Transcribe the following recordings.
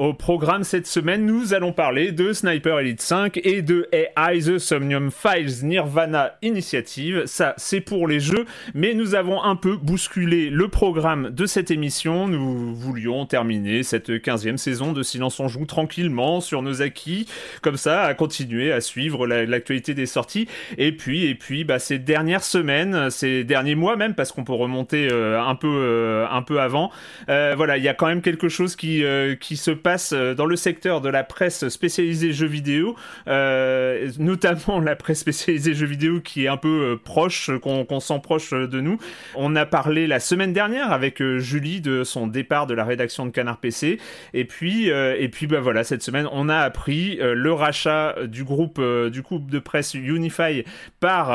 Au programme cette semaine, nous allons parler de Sniper Elite 5 et de AI The Somnium Files Nirvana Initiative. Ça, c'est pour les jeux, mais nous avons un peu bousculé le programme de cette émission. Nous voulions terminer cette 15e saison de Silence on Joue tranquillement sur nos acquis, comme ça, à continuer à suivre l'actualité des sorties. Et puis, et puis, bah, ces dernières semaines, ces derniers mois même, parce qu'on peut remonter euh, un peu, euh, un peu avant. Euh, voilà, il y a quand même quelque chose qui, qui se passe euh, dans le secteur de la presse spécialisée jeux vidéo, euh, notamment la presse spécialisée jeux vidéo qui est un peu euh, proche, qu'on sent proche de nous. On a parlé la semaine dernière avec Julie de son départ de la rédaction de Canard PC, et puis et puis bah voilà cette semaine on a appris le rachat du groupe du groupe de presse Unify par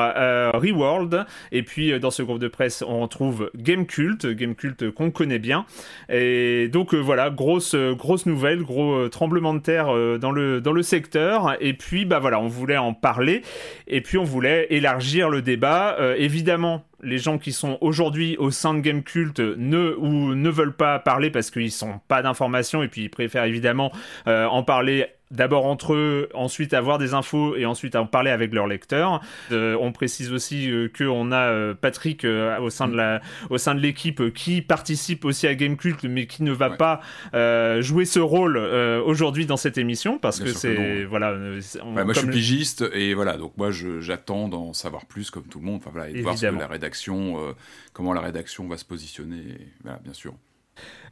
Reworld, et puis dans ce groupe de presse on retrouve Gamecult, Gamecult qu'on connaît bien, et donc voilà grosse grosse nouvelle gros euh, tremblement de terre euh, dans, le, dans le secteur. Et puis, bah voilà, on voulait en parler. Et puis, on voulait élargir le débat. Euh, évidemment, les gens qui sont aujourd'hui au sein de Game Cult ne ou ne veulent pas parler parce qu'ils sont pas d'informations et puis ils préfèrent évidemment en parler d'abord entre eux, ensuite avoir des infos et ensuite en parler avec leurs lecteurs. Euh, on précise aussi euh, qu'on a euh, Patrick au sein de la, au sein de l'équipe qui participe aussi à Gamecult mais qui ne va pas jouer ce rôle aujourd'hui dans cette émission parce que c'est voilà. moi je suis pigiste et voilà donc moi j'attends d'en savoir plus comme tout le monde. Enfin voilà et de voir ce que la rédaction, comment la rédaction va se positionner. Voilà, bien sûr.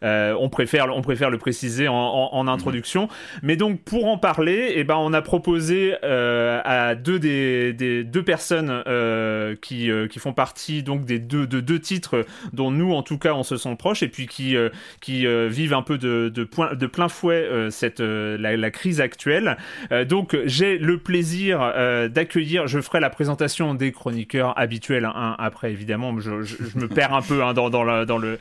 Euh, on, préfère, on préfère le préciser en, introduction. Mais donc, pour en parler, eh ben, on a proposé euh, à deux, des, deux personnes euh, qui, qui font partie donc, des deux, de deux titres dont nous, en tout cas, on se sent proches et puis qui, qui vivent un peu de, de, de plein fouet cette, la, crise actuelle. donc, j'ai le plaisir d'accueillir, je ferai la présentation des chroniqueurs habituels hein, après, évidemment, je, me perds un peu hein, dans, dans, dans le...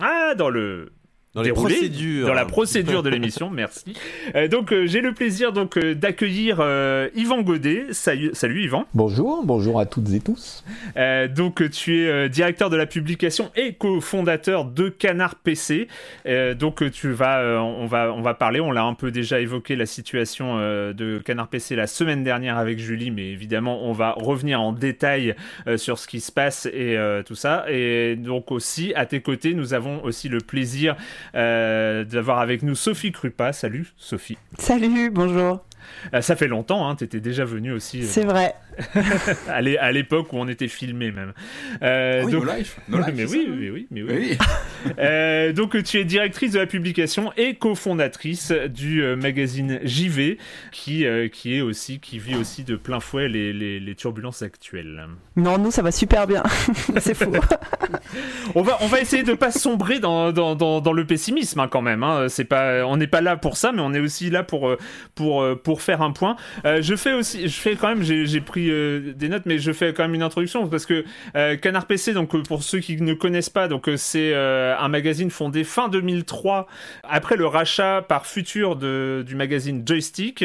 Ah, dans le dans les procédures. Dans la procédure de l'émission, merci. Euh, donc euh, j'ai le plaisir donc euh, d'accueillir Yvan Godet. Salut, salut Yvan. Bonjour, bonjour à toutes et tous. donc tu es directeur de la publication et cofondateur de Canard PC. donc tu vas, on va, on va parler. On l'a un peu déjà évoqué la situation de Canard PC la semaine dernière avec Julie, mais évidemment on va revenir en détail sur ce qui se passe et tout ça. Et donc aussi à tes côtés, nous avons aussi le plaisir euh, d'avoir avec nous Sophie Krupa. Salut Sophie. Salut, bonjour. Ça fait longtemps, hein, tu étais déjà venu aussi. C'est vrai. à l'époque où on était filmé même. oui, donc... mais, oui, mais oui, mais oui, donc tu es directrice de la publication et cofondatrice du magazine JV, qui, qui est aussi, qui vit aussi de plein fouet les, les, les turbulences actuelles. Non, nous ça va super bien. C'est fou. on va, on va essayer de pas sombrer dans, dans, dans, le pessimisme hein, quand même. Hein. C'est pas, on n'est pas là pour ça, mais on est aussi là pour, euh, pour, euh, pour faire un point. Euh, je fais aussi, je fais quand même, j'ai pris des notes, mais je fais quand même une introduction parce que Canard PC, donc pour ceux qui ne connaissent pas, donc c'est un magazine fondé fin 2003 après le rachat par Futur de, du magazine Joystick,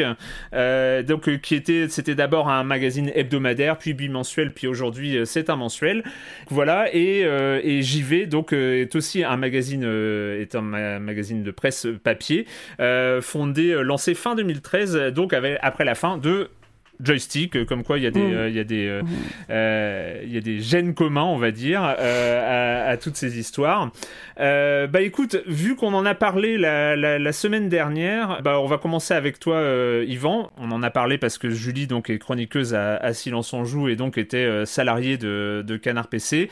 donc qui était, c'était d'abord un magazine hebdomadaire, puis bimensuel, puis aujourd'hui c'est un mensuel. Voilà et, et JV donc est aussi un magazine est un magazine de presse papier, euh, fondé, euh, lancé fin 2013, donc après la fin de joystick, euh, comme quoi il y a des, mmh. il y a des, mmh. il y a des gènes communs, on va dire, à, toutes ces histoires. Euh, bah écoute, vu qu'on en a parlé la, la, semaine dernière, bah on va commencer avec toi, euh, Yvan. On en a parlé parce que Julie donc est chroniqueuse à, à Silence on joue et donc était euh, salariée de, de, Canard PC.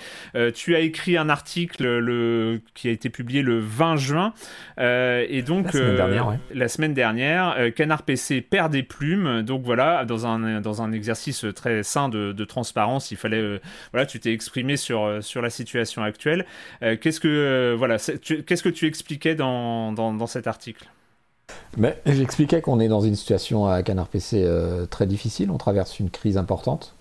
tu as écrit un article le, qui a été publié le 20 juin et donc la semaine dernière, ouais. la semaine dernière Canard PC perd des plumes. Donc voilà, dans un dans un exercice très sain de, de transparence, il fallait voilà, tu t'es exprimé sur sur la situation actuelle. Qu'est-ce que voilà, qu'est-ce que tu expliquais dans, dans, cet article? Mais J'expliquais qu'on est dans une situation à Canard PC euh, très difficile, on traverse une crise importante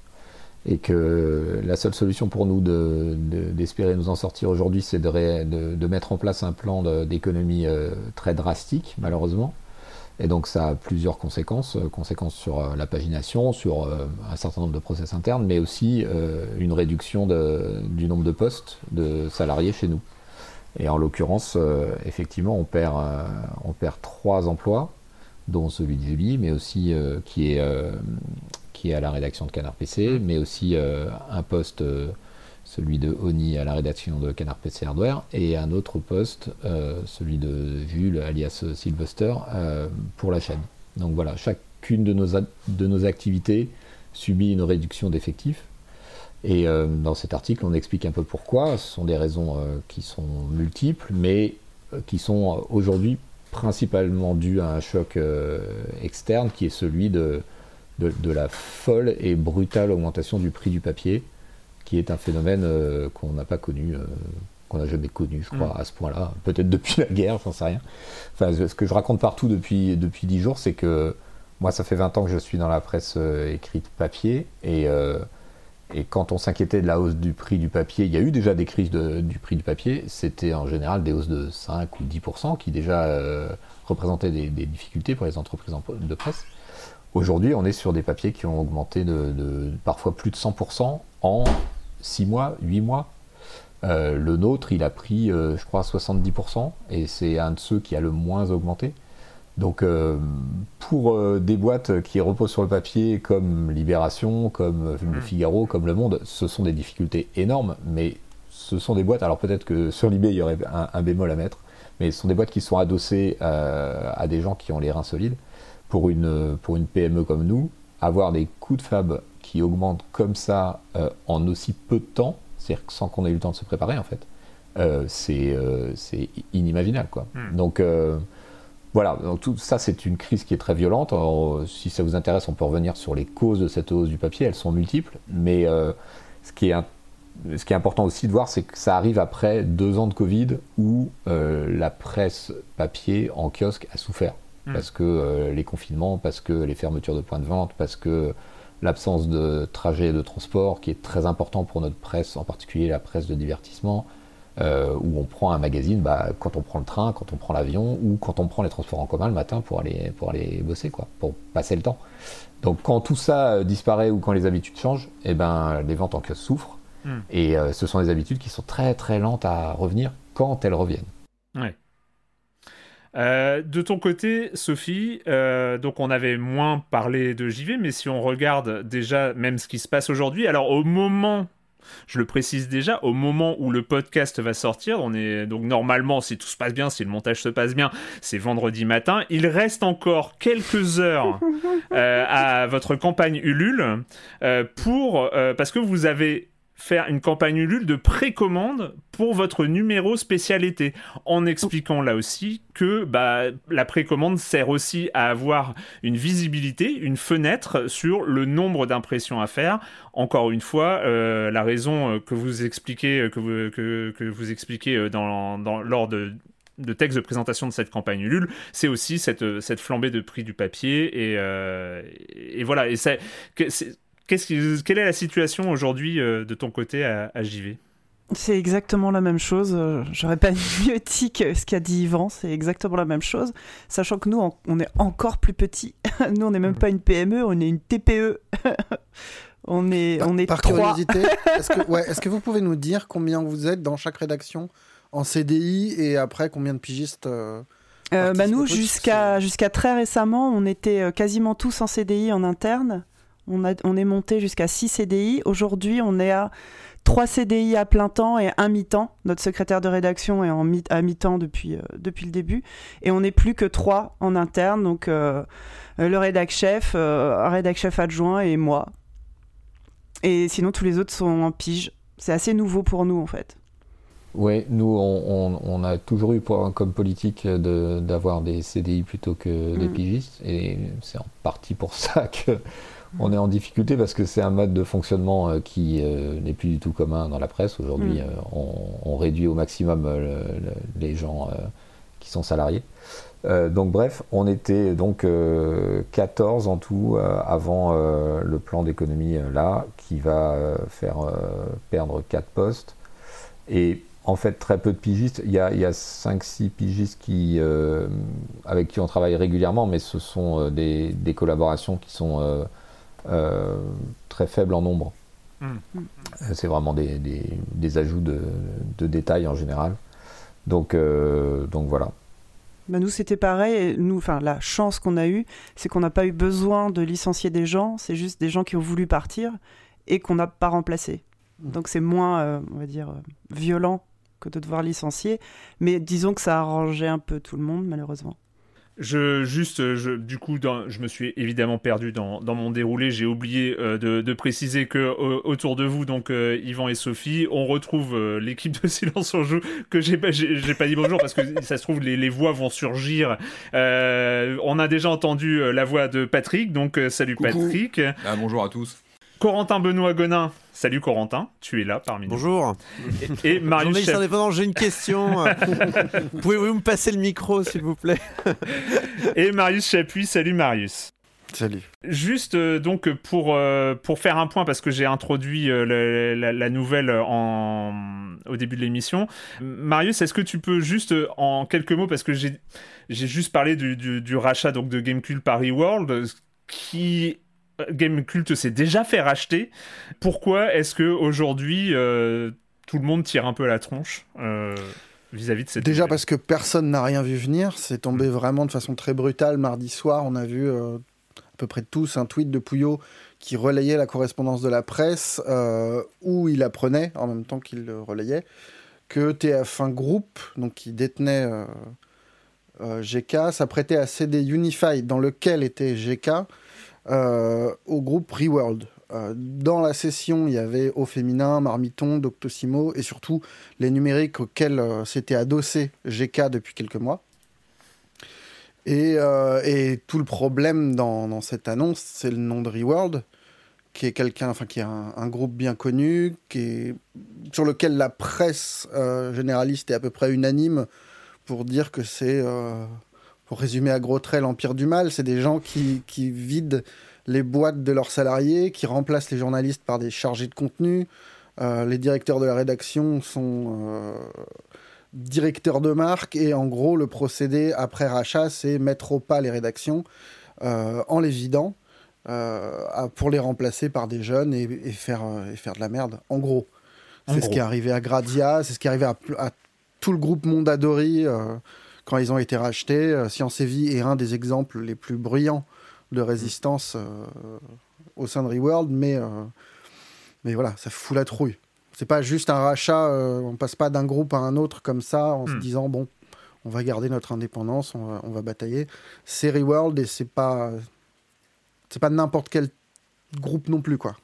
et que la seule solution pour nous d'espérer nous en sortir aujourd'hui, c'est de, mettre en place un plan d'économie euh, très drastique, malheureusement. Et donc ça a plusieurs conséquences, euh, conséquences sur la pagination, sur un certain nombre de process internes, mais aussi une réduction du nombre de postes de salariés chez nous. Et en l'occurrence, euh, effectivement, on perd, euh, trois emplois, dont celui de Julie, mais aussi euh, qui, est, qui est à la rédaction de Canard PC, mais aussi un poste, celui de Oni à la rédaction de Canard PC Hardware, et un autre poste, celui de Jules, alias Sylvester, pour la chaîne. Donc voilà, chacune de nos, de nos activités subit une réduction d'effectifs. Et euh, dans cet article, on explique un peu pourquoi. Ce sont des raisons euh, qui sont multiples, mais euh, qui sont aujourd'hui principalement dues à un choc externe qui est celui de, de, la folle et brutale augmentation du prix du papier, qui est un phénomène qu'on n'a pas connu, qu'on n'a jamais connu, je crois, mm. à ce point-là. Peut-être depuis la guerre, j'en sais rien. Enfin, ce que je raconte partout depuis, depuis 10 jours, c'est que moi, ça fait 20 ans que je suis dans la presse écrite papier, et et quand on s'inquiétait de la hausse du prix du papier, il y a eu déjà des crises du prix du papier, c'était en général des hausses de 5 ou 10% qui déjà euh, représentaient des, difficultés pour les entreprises de presse. Aujourd'hui, on est sur des papiers qui ont augmenté de, parfois plus de 100% en 6 mois, 8 mois. Euh, le nôtre, il a pris, euh, je crois, 70%, et c'est un de ceux qui a le moins augmenté. Donc euh, pour des boîtes qui reposent sur le papier comme Libération, comme Le mm. Figaro, comme Le Monde, ce sont des difficultés énormes, mais ce sont des boîtes, alors peut-être que sur Libé il y aurait un, bémol à mettre, mais ce sont des boîtes qui sont adossées à des gens qui ont les reins solides. Pour une, pour une PME comme nous, avoir des coûts de fab qui augmentent comme ça en aussi peu de temps, c'est-à-dire sans qu'on ait eu le temps de se préparer en fait, c'est inimaginable. Quoi. Mm. Donc voilà, donc tout ça c'est une crise qui est très violente. si ça vous intéresse, on peut revenir sur les causes de cette hausse du papier, elles sont multiples, mais euh, ce, qui est ce qui est important aussi de voir, c'est que ça arrive après deux ans de Covid où euh, la presse papier en kiosque a souffert. Hmm. Parce que euh, les confinements, parce que les fermetures de points de vente, parce que l'absence de trajet et de transport qui est très important pour notre presse, en particulier la presse de divertissement, euh, où on prend un magazine bah, quand on prend le train, quand on prend l'avion ou quand on prend les transports en commun le matin pour aller, pour aller bosser, quoi, pour passer le temps. Donc quand tout ça euh, disparaît ou quand les habitudes changent, eh ben, les ventes en kiosque souffrent. Hmm. Et euh, ce sont des habitudes qui sont très très lentes à revenir quand elles reviennent. Ouais. De ton côté, Sophie, donc on avait moins parlé de JV, mais si on regarde déjà même ce qui se passe aujourd'hui, alors au moment je le précise déjà, au moment où le podcast va sortir, on est donc normalement, si tout se passe bien, si le montage se passe bien, c'est vendredi matin. Il reste encore quelques heures euh, à votre campagne Ulule euh, pour parce que vous avez faire une campagne Ulule de précommande pour votre numéro spécialité, en expliquant là aussi que bah, la précommande sert aussi à avoir une visibilité, une fenêtre sur le nombre d'impressions à faire. Encore une fois, euh, la raison euh, que vous expliquez, euh, que vous, que, vous expliquez dans, dans, lors de de texte de présentation de cette campagne Ulule, c'est aussi cette, cette flambée de prix du papier et, et voilà. Et quelle est la situation aujourd'hui euh, de ton côté à, JV c'est exactement la même chose. Euh, j'aurais pas mieux dit que ce qu'a dit Yvan. C'est exactement la même chose. Sachant que nous, on est encore plus petits. Nous, on n'est même pas une PME, on est une TPE. on est, par, on est par curiosité, est-ce que, ouais, est que vous pouvez nous dire combien vous êtes dans chaque rédaction en CDI et après combien de pigistes euh, bah Nous, jusqu'à jusqu'à très récemment, on était quasiment tous en CDI en interne. On, est monté jusqu'à 6 CDI. Aujourd'hui, on est à 3 CDI à plein temps et un mi-temps. Notre secrétaire de rédaction est en mi à mi-temps depuis, euh, depuis le début. Et on n'est plus que 3 en interne. Donc, euh, le rédac chef, euh, un rédac chef adjoint et moi. Et sinon, tous les autres sont en pige. C'est assez nouveau pour nous, en fait. Oui, nous, on, a toujours eu comme politique d'avoir des CDI plutôt que des mm. pigistes. Et c'est en partie pour ça que on est en difficulté parce que c'est un mode de fonctionnement euh, qui euh, n'est plus du tout commun dans la presse. Aujourd'hui, mm. euh, on, réduit au maximum les gens qui sont salariés. donc bref, on était donc 14 en tout avant le plan d'économie là, qui va faire perdre 4 postes. Et en fait, très peu de pigistes. Il y a, 5-6 pigistes qui, avec qui on travaille régulièrement, mais ce sont des, des, collaborations qui sont très faible en nombre. Euh, c'est vraiment des, des, ajouts de, de, détails en général. Donc, euh, donc voilà. Bah nous, c'était pareil. Nous, enfin, la chance qu'on a eue, c'est qu'on n'a pas eu besoin de licencier des gens. C'est juste des gens qui ont voulu partir et qu'on n'a pas remplacé. Hmm. Donc, c'est moins, on va dire, violent que de devoir licencier. Mais disons que ça a arrangé un peu tout le monde, malheureusement. Je juste, je, du coup, dans, je me suis évidemment perdu dans, dans mon déroulé. J'ai oublié euh, de, de, préciser que autour de vous, donc euh, Yvan et Sophie, on retrouve euh, l'équipe de Silence on joue que j'ai pas, j'ai pas dit bonjour parce que ça se trouve les, les voix vont surgir. on a déjà entendu la voix de Patrick, donc salut Patrick. Ah, bonjour à tous. Corentin Benoît Gonin. Salut Corentin, tu es là parmi nous. Bonjour. Et, et Marius. Indépendant, j'ai une question. Pouvez-vous me passer le micro, s'il vous plaît? Et Marius Chapuis. Salut Marius. Salut. Juste euh, donc pour, euh, pour faire un point, parce que j'ai introduit euh, la, nouvelle en, au début de l'émission. Marius, est-ce que tu peux juste en quelques mots, parce que j'ai juste parlé du, du, du, rachat donc, de Gamecube Paris World, qui Game Cult s'est déjà fait racheter. Pourquoi est-ce que aujourd'hui euh, tout le monde tire un peu la tronche euh, vis-à-vis de cette Déjà parce que personne n'a rien vu venir. C'est tombé mm. vraiment de façon très brutale mardi soir. On a vu euh, à peu près tous un tweet de Pouillot qui relayait la correspondance de la presse où il apprenait en même temps qu'il le relayait que TF1 Group, donc qui détenait GK, s'apprêtait à céder Unify dans lequel était GK au groupe Reworld. Euh, dans la session, il y avait Au Féminin, Marmiton, Doctissimo et surtout les numériques auxquels euh, s'était adossé GK depuis quelques mois. Et, tout le problème dans, cette annonce, c'est le nom de Reworld, qui est enfin qui est un, groupe bien connu, qui est, sur lequel la presse généraliste est à peu près unanime pour dire que c'est pour résumer à gros traits, l'empire du mal, c'est des gens qui, vident les boîtes de leurs salariés, qui remplacent les journalistes par des chargés de contenu. Euh, les directeurs de la rédaction sont euh, directeurs de marque et en gros, le procédé après rachat, c'est mettre au pas les rédactions euh, en les vidant pour les remplacer par des jeunes et, faire, et faire de la merde. En gros. C'est ce qui est arrivé à Gradia, c'est ce qui est arrivé à, à tout le groupe Mondadori quand ils ont été rachetés. Euh, Science et Vie est un des exemples les plus bruyants de résistance euh, au sein de Reworld, mais, euh, mais voilà, ça fout la trouille. C'est pas juste un rachat, on passe pas d'un groupe à un autre comme ça en se hmm. disant bon, on va garder notre indépendance, on va, on va batailler. C'est Reworld et c'est pas c'est pas n'importe quel groupe non plus quoi.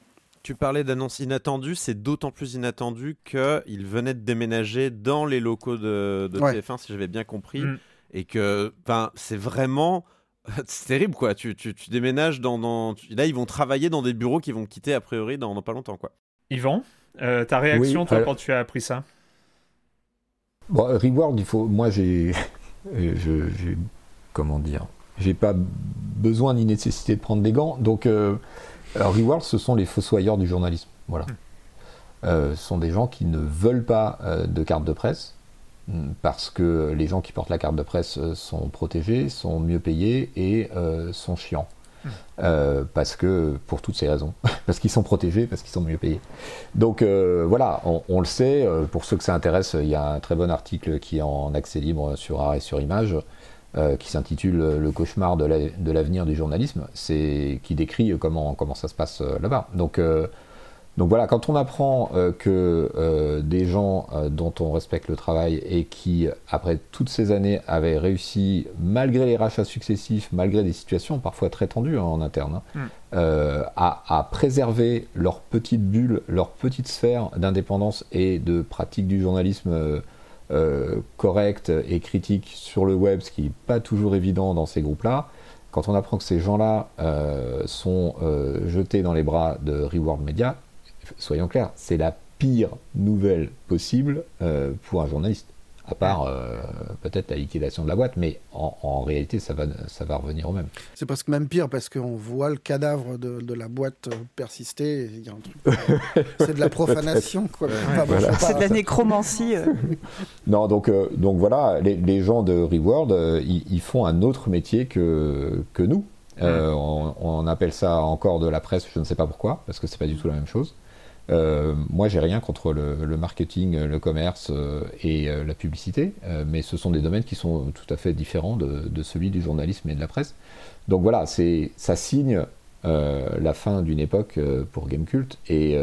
Tu parlais d'annonces inattendues, c'est d'autant plus inattendu qu'il venait de déménager dans les locaux de, TF1, si j'avais bien compris, mm. et que c'est vraiment c'est terrible quoi. Tu, tu, déménages dans, Là, ils vont travailler dans des bureaux qui vont quitter a priori dans, pas longtemps quoi. Yvan, euh, ta réaction toi quand tu as appris ça? Bon, Reward, il faut. Moi, j'ai. j'ai. Comment dire J'ai pas besoin ni nécessité de prendre des gants, donc. Euh, alors, Reward, ce sont les fossoyeurs du journalisme. Voilà. Hmm. Euh, ce sont des gens qui ne veulent pas euh, de carte de presse, hmm, parce que les gens qui portent la carte de presse euh, sont protégés, sont mieux payés et sont chiants. Hmm. parce que, pour toutes ces raisons, parce qu'ils sont protégés, parce qu'ils sont mieux payés. Donc voilà, on, le sait, pour ceux que ça intéresse, il y a un très bon article qui est en accès libre sur Arrêt sur Image, euh, qui s'intitule Le cauchemar de l'avenir du journalisme, c'est qui décrit comment, comment ça se passe euh, là-bas. Donc, euh, donc voilà, quand on apprend que des gens dont on respecte le travail et qui, après toutes ces années, avaient réussi, malgré les rachats successifs, malgré des situations parfois très tendues hein, en interne, hein, mm. à, à, préserver leur petite bulle, leur petite sphère d'indépendance et de pratique du journalisme euh, correct et critique sur le web, ce qui n'est pas toujours évident dans ces groupes-là, quand on apprend que ces gens-là euh, sont euh, jetés dans les bras de Reward Media, soyons clairs, c'est la pire nouvelle possible pour un journaliste à part euh, peut-être la liquidation de la boîte, mais en, réalité, ça va, ça va revenir au même. C'est parce que même pire, parce qu'on voit le cadavre de, de la boîte euh, persister. Il y a un truc. c'est de la profanation, quoi. C'est de la nécromancie. Euh. non, donc, donc voilà, les, les, gens de Reward, ils, font un autre métier que, que nous. On, on, appelle ça encore de la presse, je ne sais pas pourquoi, parce que c'est pas du tout la même chose. Euh, moi, j'ai rien contre le, marketing, le commerce euh, et euh, la publicité, mais ce sont des domaines qui sont tout à fait différents de, celui du journalisme et de la presse. Donc voilà, c'est ça signe la fin d'une époque pour Gamecult et,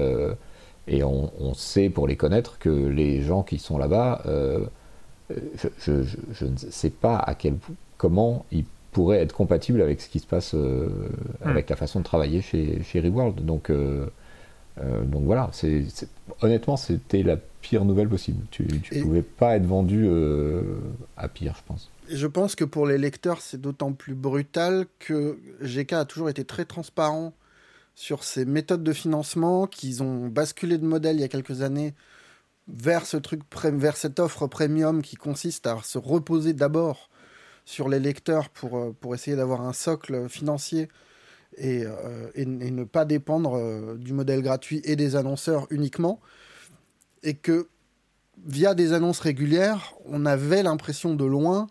et on, sait pour les connaître que les gens qui sont là-bas, je, ne sais pas à quel comment ils pourraient être compatibles avec ce qui se passe avec la façon de travailler chez, chez Reworld. Donc euh, donc voilà, c'est, honnêtement, c'était la pire nouvelle possible. Tu ne pouvais pas être vendu euh, à pire, je pense. je pense que pour les lecteurs, c'est d'autant plus brutal que GK a toujours été très transparent sur ses méthodes de financement, qu'ils ont basculé de modèle il y a quelques années vers ce truc, vers cette offre premium qui consiste à se reposer d'abord sur les lecteurs pour, euh, pour essayer d'avoir un socle financier euh, et, ne pas dépendre euh, du modèle gratuit et des annonceurs uniquement. Et que via des annonces régulières, on avait l'impression de loin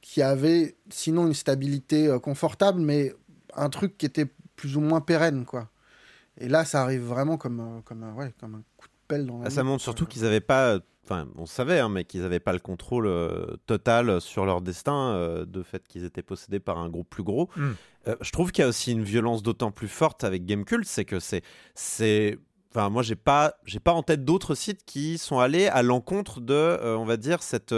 qu'il y avait sinon une stabilité euh, confortable, mais un truc qui était plus ou moins pérenne. quoi. Et là, ça arrive vraiment comme, comme, ouais, comme un coup de pelle dans la ah, Ça montre surtout qu'ils n'avaient pas enfin, on savait, hein, mais qu'ils n'avaient pas le contrôle euh, total sur leur destin, euh, de fait qu'ils étaient possédés par un groupe plus gros. Hmm. Euh, je trouve qu'il y a aussi une violence d'autant plus forte avec Gamecult, c'est que c'est, c'est, enfin, moi j'ai pas, j'ai pas en tête d'autres sites qui sont allés à l'encontre de, on va dire cette,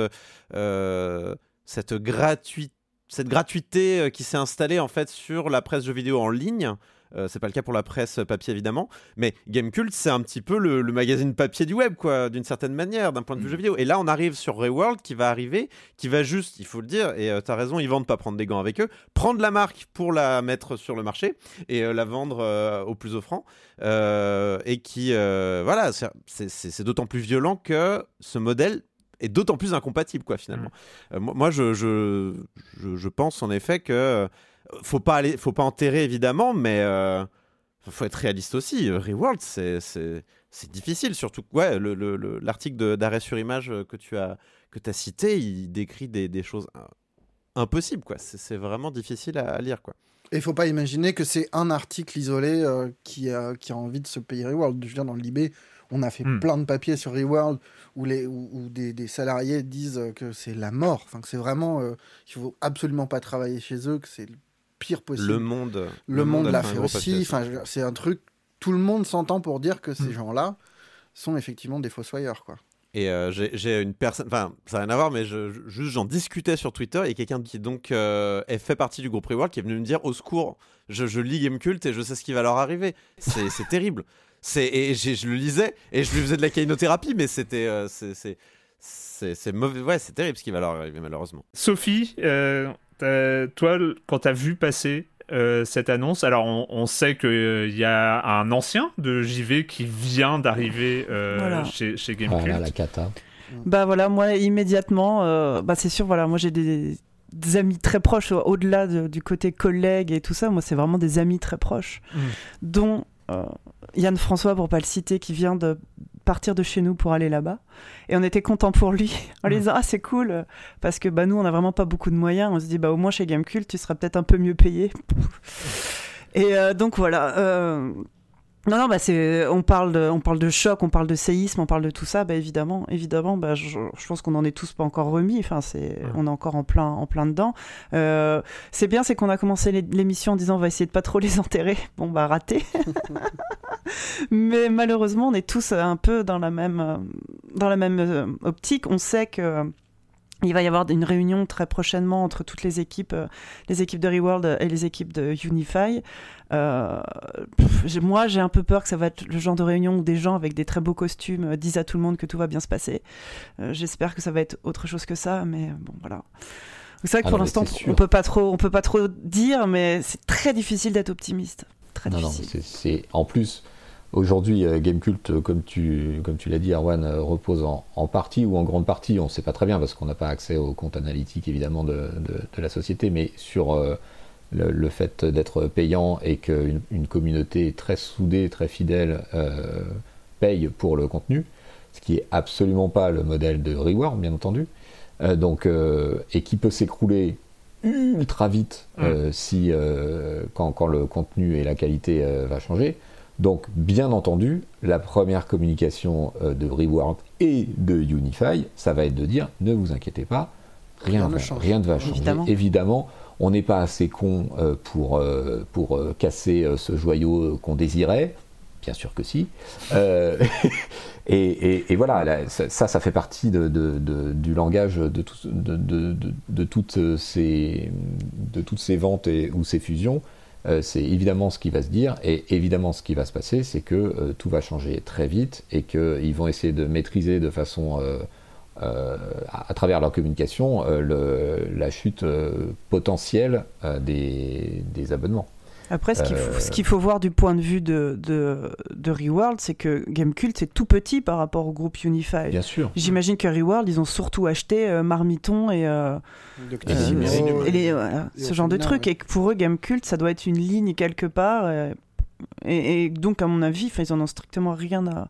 cette gratuité cette gratuité qui s'est installée en fait sur la presse jeux vidéo en ligne euh, c'est pas le cas pour la presse papier évidemment, mais Gamecult c'est un petit peu le, magazine papier du web quoi, d'une certaine manière, d'un point de vue mm. jeu vidéo. Et là on arrive sur Reworld qui va arriver, qui va juste, il faut le dire, et euh, t'as raison, ils vendent pas prendre des gants avec eux, prendre la marque pour la mettre sur le marché et euh, la vendre au plus offrant, et qui, voilà, c'est d'autant plus violent que ce modèle est d'autant plus incompatible quoi finalement. Mm. moi je, je, je, pense en effet que faut pas aller, faut pas enterrer évidemment, mais euh, faut être réaliste aussi. Reworld, c'est c'est difficile, surtout ouais, l'article d'arrêt sur image que tu as que as cité, il décrit des, des choses impossibles quoi. C'est vraiment difficile à, lire quoi. Et il faut pas imaginer que c'est un article isolé euh, qui, a, qui a envie de se payer Reworld. Je veux dire, dans le Libé, on a fait hmm. plein de papiers sur Reworld où, les, où, des, des, salariés disent que c'est la mort. Enfin, que c'est vraiment. Euh, qu'il faut absolument pas travailler chez eux, que c'est pire possible. Le monde. Le, monde, l'a fait, aussi. Enfin, c'est un truc. Tout le monde s'entend pour dire que ces mm. gens-là sont effectivement des fossoyeurs, quoi. Et euh, j'ai une personne, enfin, ça n'a rien à voir, mais je, juste j'en discutais sur Twitter et quelqu'un qui donc euh, est fait partie du groupe Reworld qui est venu me dire au secours, je, je lis Gamecult et je sais ce qui va leur arriver. C'est terrible. Et je le lisais et je lui faisais de la kainothérapie, mais c'était. Euh, c'est mauvais. Ouais, c'est terrible ce qui va leur arriver, malheureusement. Sophie, toi, quand tu as vu passer euh, cette annonce. Alors, on, sait qu'il euh, y a un ancien de JV qui vient d'arriver euh, chez, chez Gamecult. Voilà, la cata. Bah voilà, moi immédiatement, bah c'est sûr, voilà, moi j'ai des, amis très proches au-delà du côté collègue et tout ça. Moi, c'est vraiment des amis très proches, mm. dont Yann François, pour pas le citer, qui vient de partir de chez nous pour aller là-bas. Et on était content pour lui, en lui mm. disant Ah, c'est cool, parce que bah, nous, on n'a vraiment pas beaucoup de moyens. On se dit bah, Au moins chez Gamecult, tu seras peut-être un peu mieux payé. Et euh, donc voilà. Euh, non, non, bah c'est, on parle de, on parle de choc, on parle de séisme, on parle de tout ça. Bah évidemment, évidemment, bah je, pense qu'on en est tous pas encore remis. Enfin, c'est, on est encore en plein, en plein dedans. Euh, c'est bien, c'est qu'on a commencé l'émission en disant on va essayer de pas trop les enterrer. Bon bah raté. Mais malheureusement, on est tous un peu dans la même, dans la même euh, optique. On sait que il va y avoir une réunion très prochainement entre toutes les équipes, euh, les équipes de Reworld et les équipes de Unify. Euh, moi, j'ai un peu peur que ça va être le genre de réunion où des gens avec des très beaux costumes euh, disent à tout le monde que tout va bien se passer. J'espère que ça va être autre chose que ça, mais bon, voilà. C'est vrai que pour l'instant, on peut pas trop, on peut pas trop dire, mais c'est très difficile d'être optimiste. Très non, difficile. Non, c'est en plus Aujourd'hui, euh, Gamecult, euh, comme tu, comme tu l'as dit, Arwan, euh, repose en, partie ou en grande partie, on ne sait pas très bien parce qu'on n'a pas accès aux comptes analytiques évidemment de, la société, mais sur le, fait d'être payant et qu'une une communauté très soudée, très fidèle paye pour le contenu, ce qui est absolument pas le modèle de Reward, bien entendu, donc, et qui peut s'écrouler ultra vite si, quand, quand, le contenu et la qualité va changer. Donc, bien entendu, la première communication euh, de Reward et de Unify, ça va être de dire ne vous inquiétez pas, rien, ne va changer. Évidemment, on n'est pas assez con euh, pour, euh, pour casser ce joyau qu'on désirait. Bien sûr que si. et, voilà, ça, ça fait partie de, du langage de, de, toutes ces, de toutes ces ventes et, ou ces fusions. Euh, c'est évidemment ce qui va se dire, et évidemment ce qui va se passer, c'est que euh, tout va changer très vite et qu'ils vont essayer de maîtriser de façon, euh, à, travers leur communication, la chute potentielle des, abonnements. Après, ce qu'il faut, ce qu'il faut voir du point de vue de, de, de Reworld, c'est que Gamecult, c'est tout petit par rapport au groupe Unify. Bien sûr. J'imagine que Reworld, ils ont surtout acheté euh, Marmiton et, euh, euh, et ce genre de trucs. Et que pour eux, Gamecult, ça doit être une ligne quelque part. Et, et donc, à mon avis, ils en ont strictement rien à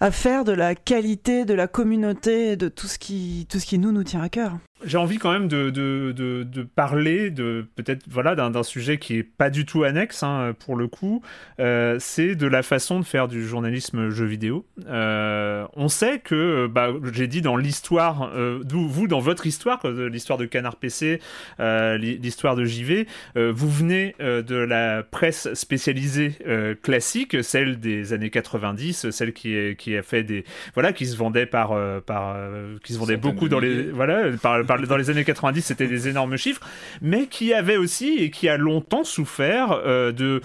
à faire de la qualité de la communauté, de tout ce qui, tout ce qui nous, nous tient à cœur j'ai envie quand même de, de, de, parler de peut-être voilà d'un sujet qui est pas du tout annexe hein, pour le coup. Euh, c'est de la façon de faire du journalisme jeu vidéo. Euh, on sait que, bah, j'ai dit dans l'histoire, euh, vous dans votre histoire, l'histoire de Canard PC, l'histoire de JV, vous venez de la presse spécialisée classique, celle des années 90, celle qui, qui a fait des voilà qui se vendait par par qui se vendait beaucoup dans les voilà par dans les années 90, c'était des énormes chiffres, mais qui avait aussi et qui a longtemps souffert euh, de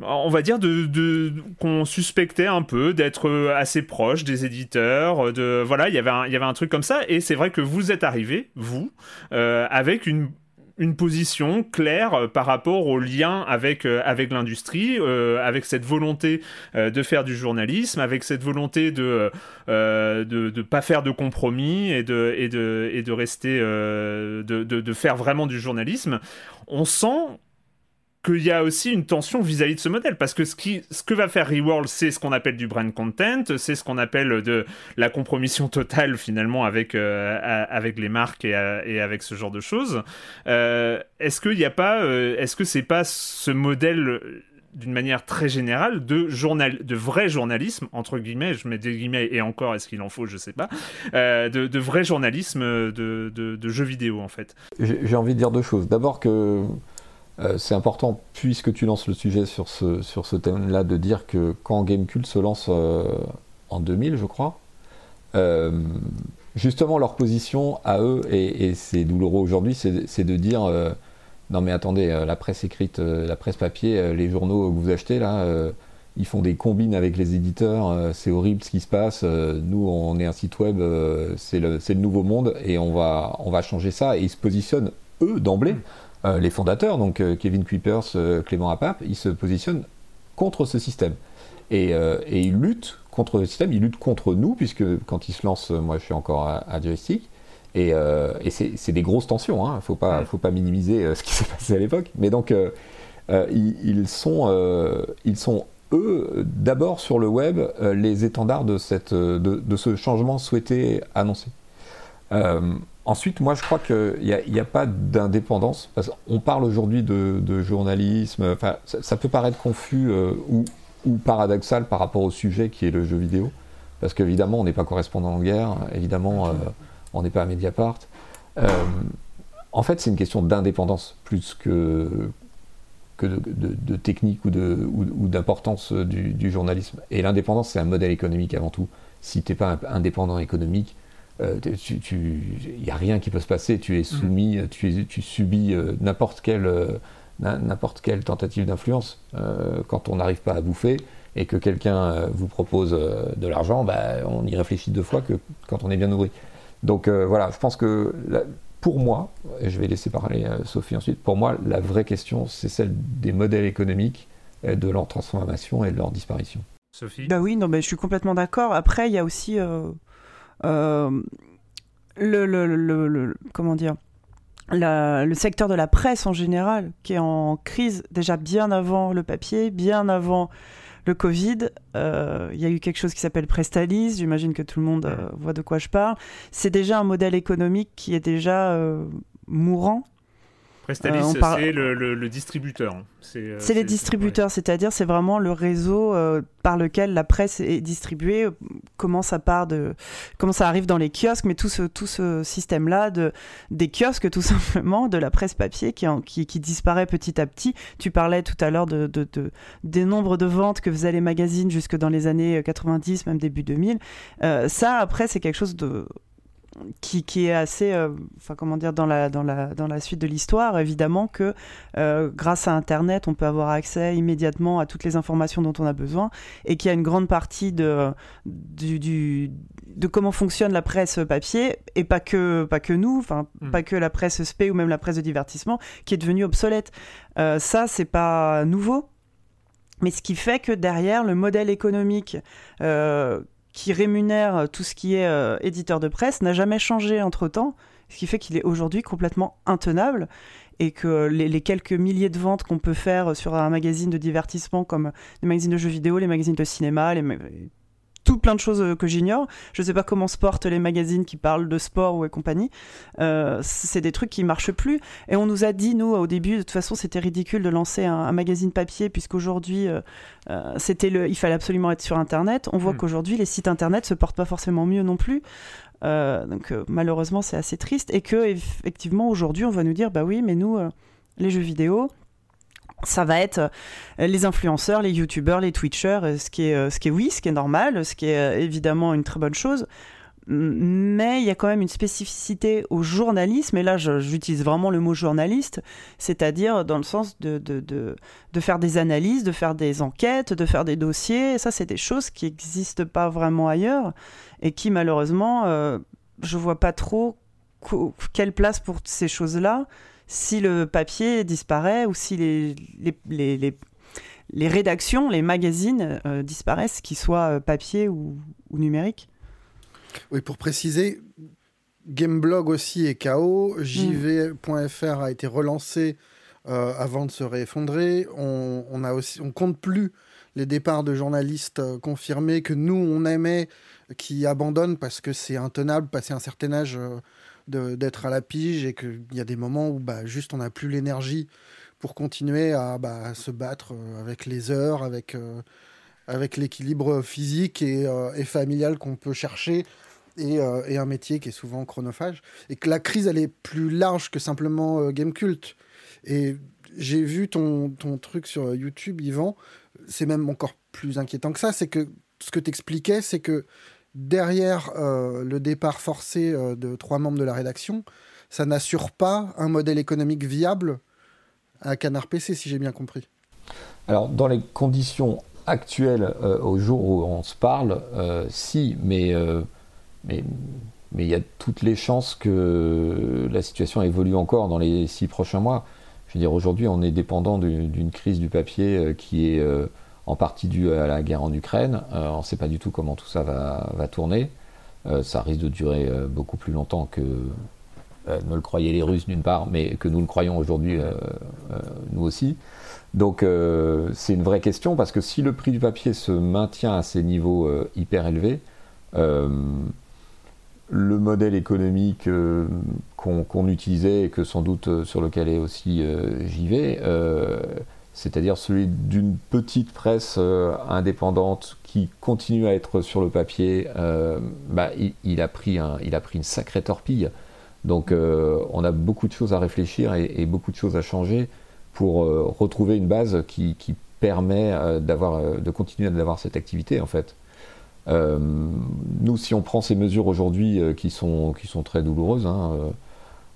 on va dire de, qu'on suspectait un peu d'être assez proche des éditeurs de voilà il y avait un, truc comme ça et c'est vrai que vous êtes arrivé vous euh, avec une une position claire euh, par rapport au lien avec, euh, avec l'industrie, euh, avec cette volonté de faire du journalisme, avec cette volonté de de, de, pas faire de compromis et de, et de, et de rester, de, de, faire vraiment du journalisme. On sent qu'il y a aussi une tension vis-à-vis de ce modèle parce que ce, qui, ce que va faire Reworld c'est ce qu'on appelle du brand content c'est ce qu'on appelle de la compromission totale finalement avec, euh, avec les marques et, euh, et, avec ce genre de choses. Euh, est-ce qu'il n'y a pas est-ce que c'est pas ce modèle d'une manière très générale de journal de vrai journalisme entre guillemets je mets des guillemets et encore est-ce qu'il en faut je sais pas de, de, vrai journalisme de, de, de jeux vidéo en fait? J'ai envie de dire deux choses. D'abord que c'est important, puisque tu lances le sujet sur ce, thème-là, de dire que quand Gamecult se lance en 2000, je crois, justement leur position à eux, et, c'est douloureux aujourd'hui, c'est de dire non mais attendez, la presse écrite, la presse papier, les journaux que vous achetez là, ils font des combines avec les éditeurs, euh, c'est horrible ce qui se passe, euh, nous on est un site web, euh, c'est le, le, nouveau monde et on va, on va changer ça. Et ils se positionnent, eux, d'emblée, les fondateurs, donc Kevin Kuipers, Clément Apap, ils se positionnent contre ce système. Et, et, ils luttent contre le système, ils luttent contre nous, puisque quand ils se lancent, moi je suis encore à, Joystick, et, et c'est des grosses tensions, il hein, ne faut pas, faut pas minimiser ce qui s'est passé à l'époque, mais donc ils, ils, sont, ils sont eux, d'abord sur le web, euh, les étendards de, cette, euh, de, ce changement souhaité annoncé. Euh, ensuite, moi, je crois qu'il n'y a, a, pas d'indépendance. On parle aujourd'hui de, journalisme. Enfin, ça, peut paraître confus ou, ou, paradoxal par rapport au sujet qui est le jeu vidéo. Parce qu'évidemment, on n'est pas correspondant en guerre. Évidemment, on n'est pas à Mediapart. en fait, c'est une question d'indépendance plus que, que de, technique ou d'importance ou, du, journalisme. Et l'indépendance, c'est un modèle économique avant tout. Si tu n'es pas indépendant économique, il euh, n'y a rien qui peut se passer. Tu es soumis, mm. tu, tu, subis euh, n'importe quelle, euh, n'importe quelle tentative d'influence. quand on n'arrive pas à bouffer et que quelqu'un vous propose de l'argent, bah, on y réfléchit deux fois que quand on est bien nourri. Donc voilà, je pense que pour moi, et je vais laisser parler euh, Sophie ensuite, pour moi, la vraie question, c'est celle des modèles économiques, de leur transformation et de leur disparition. Sophie? Bah oui, non, mais je suis complètement d'accord. Après, il y a aussi euh, le, le, le, comment dire le secteur de la presse en général, qui est en crise déjà bien avant le papier, bien avant le Covid, euh, il y a eu quelque chose qui s'appelle Prestalis, j'imagine que tout le monde euh, voit de quoi je parle. C'est déjà un modèle économique qui est déjà euh, mourant Prestalis, euh, c'est le, distributeur. C'est euh, les distributeurs, c'est-à-dire c'est vraiment le réseau euh, par lequel la presse est distribuée. Comment ça part de, comment ça arrive dans les kiosques, mais tout ce tout ce système-là de des kiosques tout simplement, de la presse papier qui, qui, qui disparaît petit à petit. Tu parlais tout à l'heure de, de, des nombres de ventes que faisaient les magazines jusque dans les années 90, même début 2000. ça après c'est quelque chose de qui, est assez, euh, enfin comment dire, dans la, dans la, dans la suite de l'histoire, évidemment que euh, grâce à Internet, on peut avoir accès immédiatement à toutes les informations dont on a besoin et qu'il y a une grande partie de, du, de comment fonctionne la presse papier et pas que, pas que nous, enfin hmm. pas que la presse SP ou même la presse de divertissement qui est devenue obsolète. Euh, ça, c'est pas nouveau. Mais ce qui fait que derrière le modèle économique qui rémunère tout ce qui est euh, éditeur de presse n'a jamais changé entre-temps, ce qui fait qu'il est aujourd'hui complètement intenable et que les, quelques milliers de ventes qu'on peut faire sur un magazine de divertissement comme les magazines de jeux vidéo, les magazines de cinéma, les, tout plein de choses euh, que j'ignore. Je ne sais pas comment se portent les magazines qui parlent de sport ou et compagnie. Euh, c'est des trucs qui marchent plus. Et on nous a dit, nous, au début, de toute façon, c'était ridicule de lancer un, magazine papier, puisqu'aujourd'hui, euh, c'était le, il fallait absolument être sur Internet. On voit hmm. qu'aujourd'hui, les sites Internet se portent pas forcément mieux non plus. donc malheureusement, c'est assez triste. Et que, effectivement, aujourd'hui, on va nous dire, bah oui, mais nous, les jeux vidéo, ça va être euh, les influenceurs, les youtubeurs, les twitchers, euh, ce qui est, euh, ce qui est oui, ce qui est normal, ce qui est évidemment une très bonne chose. Mais il y a quand même une spécificité au journalisme, et là j'utilise vraiment le mot journaliste, c'est-à-dire dans le sens de, de, de, faire des analyses, de faire des enquêtes, de faire des dossiers. ça, c'est des choses qui n'existent pas vraiment ailleurs et qui malheureusement, euh, je vois pas trop quelle place pour ces choses-là si le papier disparaît ou si les, les, les, rédactions, les magazines euh, disparaissent, qu'ils soient euh, papier ou, ou numérique. Oui, pour préciser, Gameblog aussi est KO, JV.fr a été relancé euh, avant de se réeffondrer, on, on, compte plus les départs de journalistes confirmés que nous on aimait qui abandonnent parce que c'est intenable passer un certain âge d'être à la pige et qu'il y a des moments où bah, juste on n'a plus l'énergie pour continuer à, bah, se battre euh, avec les heures, avec, euh, avec l'équilibre physique et, euh, et familial qu'on peut chercher et, un métier qui est souvent chronophage, et que la crise, elle est plus large que simplement Game Cult. Et j'ai vu ton, ton truc sur YouTube, Yvan, c'est même encore plus inquiétant que ça, c'est que ce que tu expliquais, c'est que derrière le départ forcé de trois membres de la rédaction, ça n'assure pas un modèle économique viable à Canard PC, si j'ai bien compris. Alors, dans les conditions actuelles, euh, au jour où on se parle, euh, si, euh, mais mais il y a toutes les chances que la situation évolue encore dans les six prochains mois. Je veux dire, aujourd'hui, on est dépendant d'une crise du papier qui est en partie due à la guerre en Ukraine. on ne sait pas du tout comment tout ça va, tourner. ça risque de durer beaucoup plus longtemps que ne le croyaient les Russes d'une part, mais que nous le croyons aujourd'hui nous aussi. Donc euh, c'est une vraie question parce que si le prix du papier se maintient à ces niveaux euh, hyper élevés, euh, le modèle économique qu'on utilisait et que sans doute sur lequel est aussi j'y vais, c'est-à-dire celui d'une petite presse indépendante qui continue à être sur le papier, bah, il, a pris une sacrée torpille. Donc on a beaucoup de choses à réfléchir et beaucoup de choses à changer pour euh, retrouver une base qui, permet euh, euh, de continuer d'avoir cette activité en fait. nous, si on prend ces mesures aujourd'hui qui, sont, qui sont très douloureuses, hein,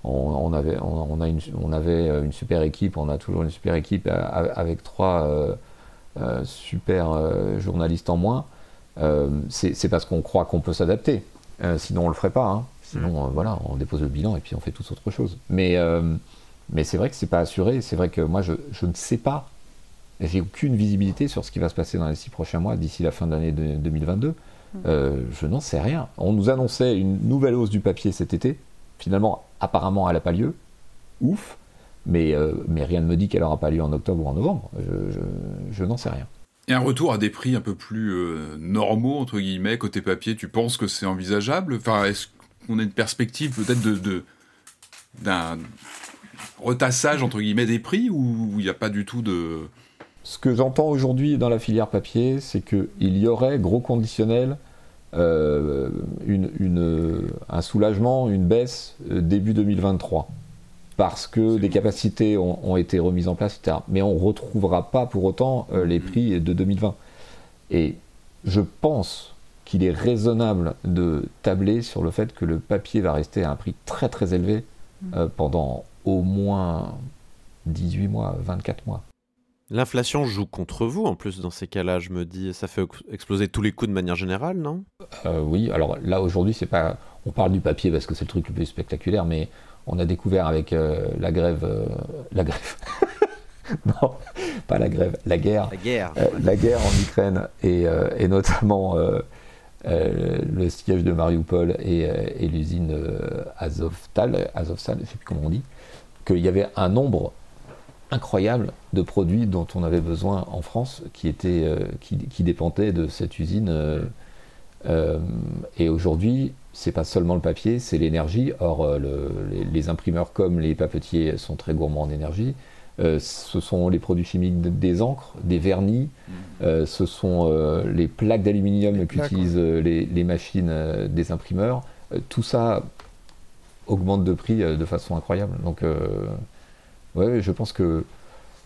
on, avait, on, a une, on avait une super équipe, on a toujours une super équipe avec trois super journalistes en moins. c'est parce qu'on croit qu'on peut s'adapter. sinon, on le ferait pas. Hein. Sinon, mmh. voilà, on dépose le bilan et puis on fait tous autre chose. Mais mais c'est vrai que c'est pas assuré. C'est vrai que moi, je, je ne sais pas. J'ai aucune visibilité sur ce qui va se passer dans les six prochains mois d'ici la fin de l'année 2022. Mmh. Euh, je n'en sais rien. On nous annonçait une nouvelle hausse du papier cet été. Finalement, apparemment, elle n'a pas lieu. Ouf. Mais, euh, mais rien ne me dit qu'elle n'aura pas lieu en octobre ou en novembre. Je, je, n'en sais rien. Et un retour à des prix un peu plus euh, normaux, entre guillemets, côté papier, tu penses que c'est envisageable? Enfin, est-ce qu'on a une perspective peut-être de, d'un retassage entre guillemets des prix ou il n'y a pas du tout de... Ce que j'entends aujourd'hui dans la filière papier, c'est qu'il y aurait, gros conditionnel, euh, une, un soulagement, une baisse euh, début 2023 parce que des capacités ont, été remises en place, etc. Mais on ne retrouvera pas pour autant euh, les mm-hmm. prix de 2020. Et je pense qu'il est raisonnable de tabler sur le fait que le papier va rester à un prix très très élevé mm. pendant au moins 18 mois, 24 mois. L'inflation joue contre vous en plus dans ces cas-là, je me dis, ça fait exploser tous les coûts de manière générale, non? Euh, Oui, alors là aujourd'hui, c'est pas, on parle du papier parce que c'est le truc le plus spectaculaire, mais on a découvert avec euh, la grève, euh, la grève, non, pas la grève, la guerre, la guerre, la guerre en Ukraine et, et notamment le siège de Mariupol et, et l'usine Azovstal, Azovstal, je sais plus comment on dit qu'il y avait un nombre incroyable de produits dont on avait besoin en France qui, étaient, euh, qui, dépendaient de cette usine. Euh, euh, et aujourd'hui, c'est pas seulement le papier, c'est l'énergie. Or, les, imprimeurs comme les papetiers sont très gourmands en énergie. ce sont les produits chimiques des encres, des vernis, mmh. ce sont les plaques d'aluminium qu'utilisent les, les, machines des imprimeurs. tout ça augmente de prix de façon incroyable. Donc, euh, ouais, je pense que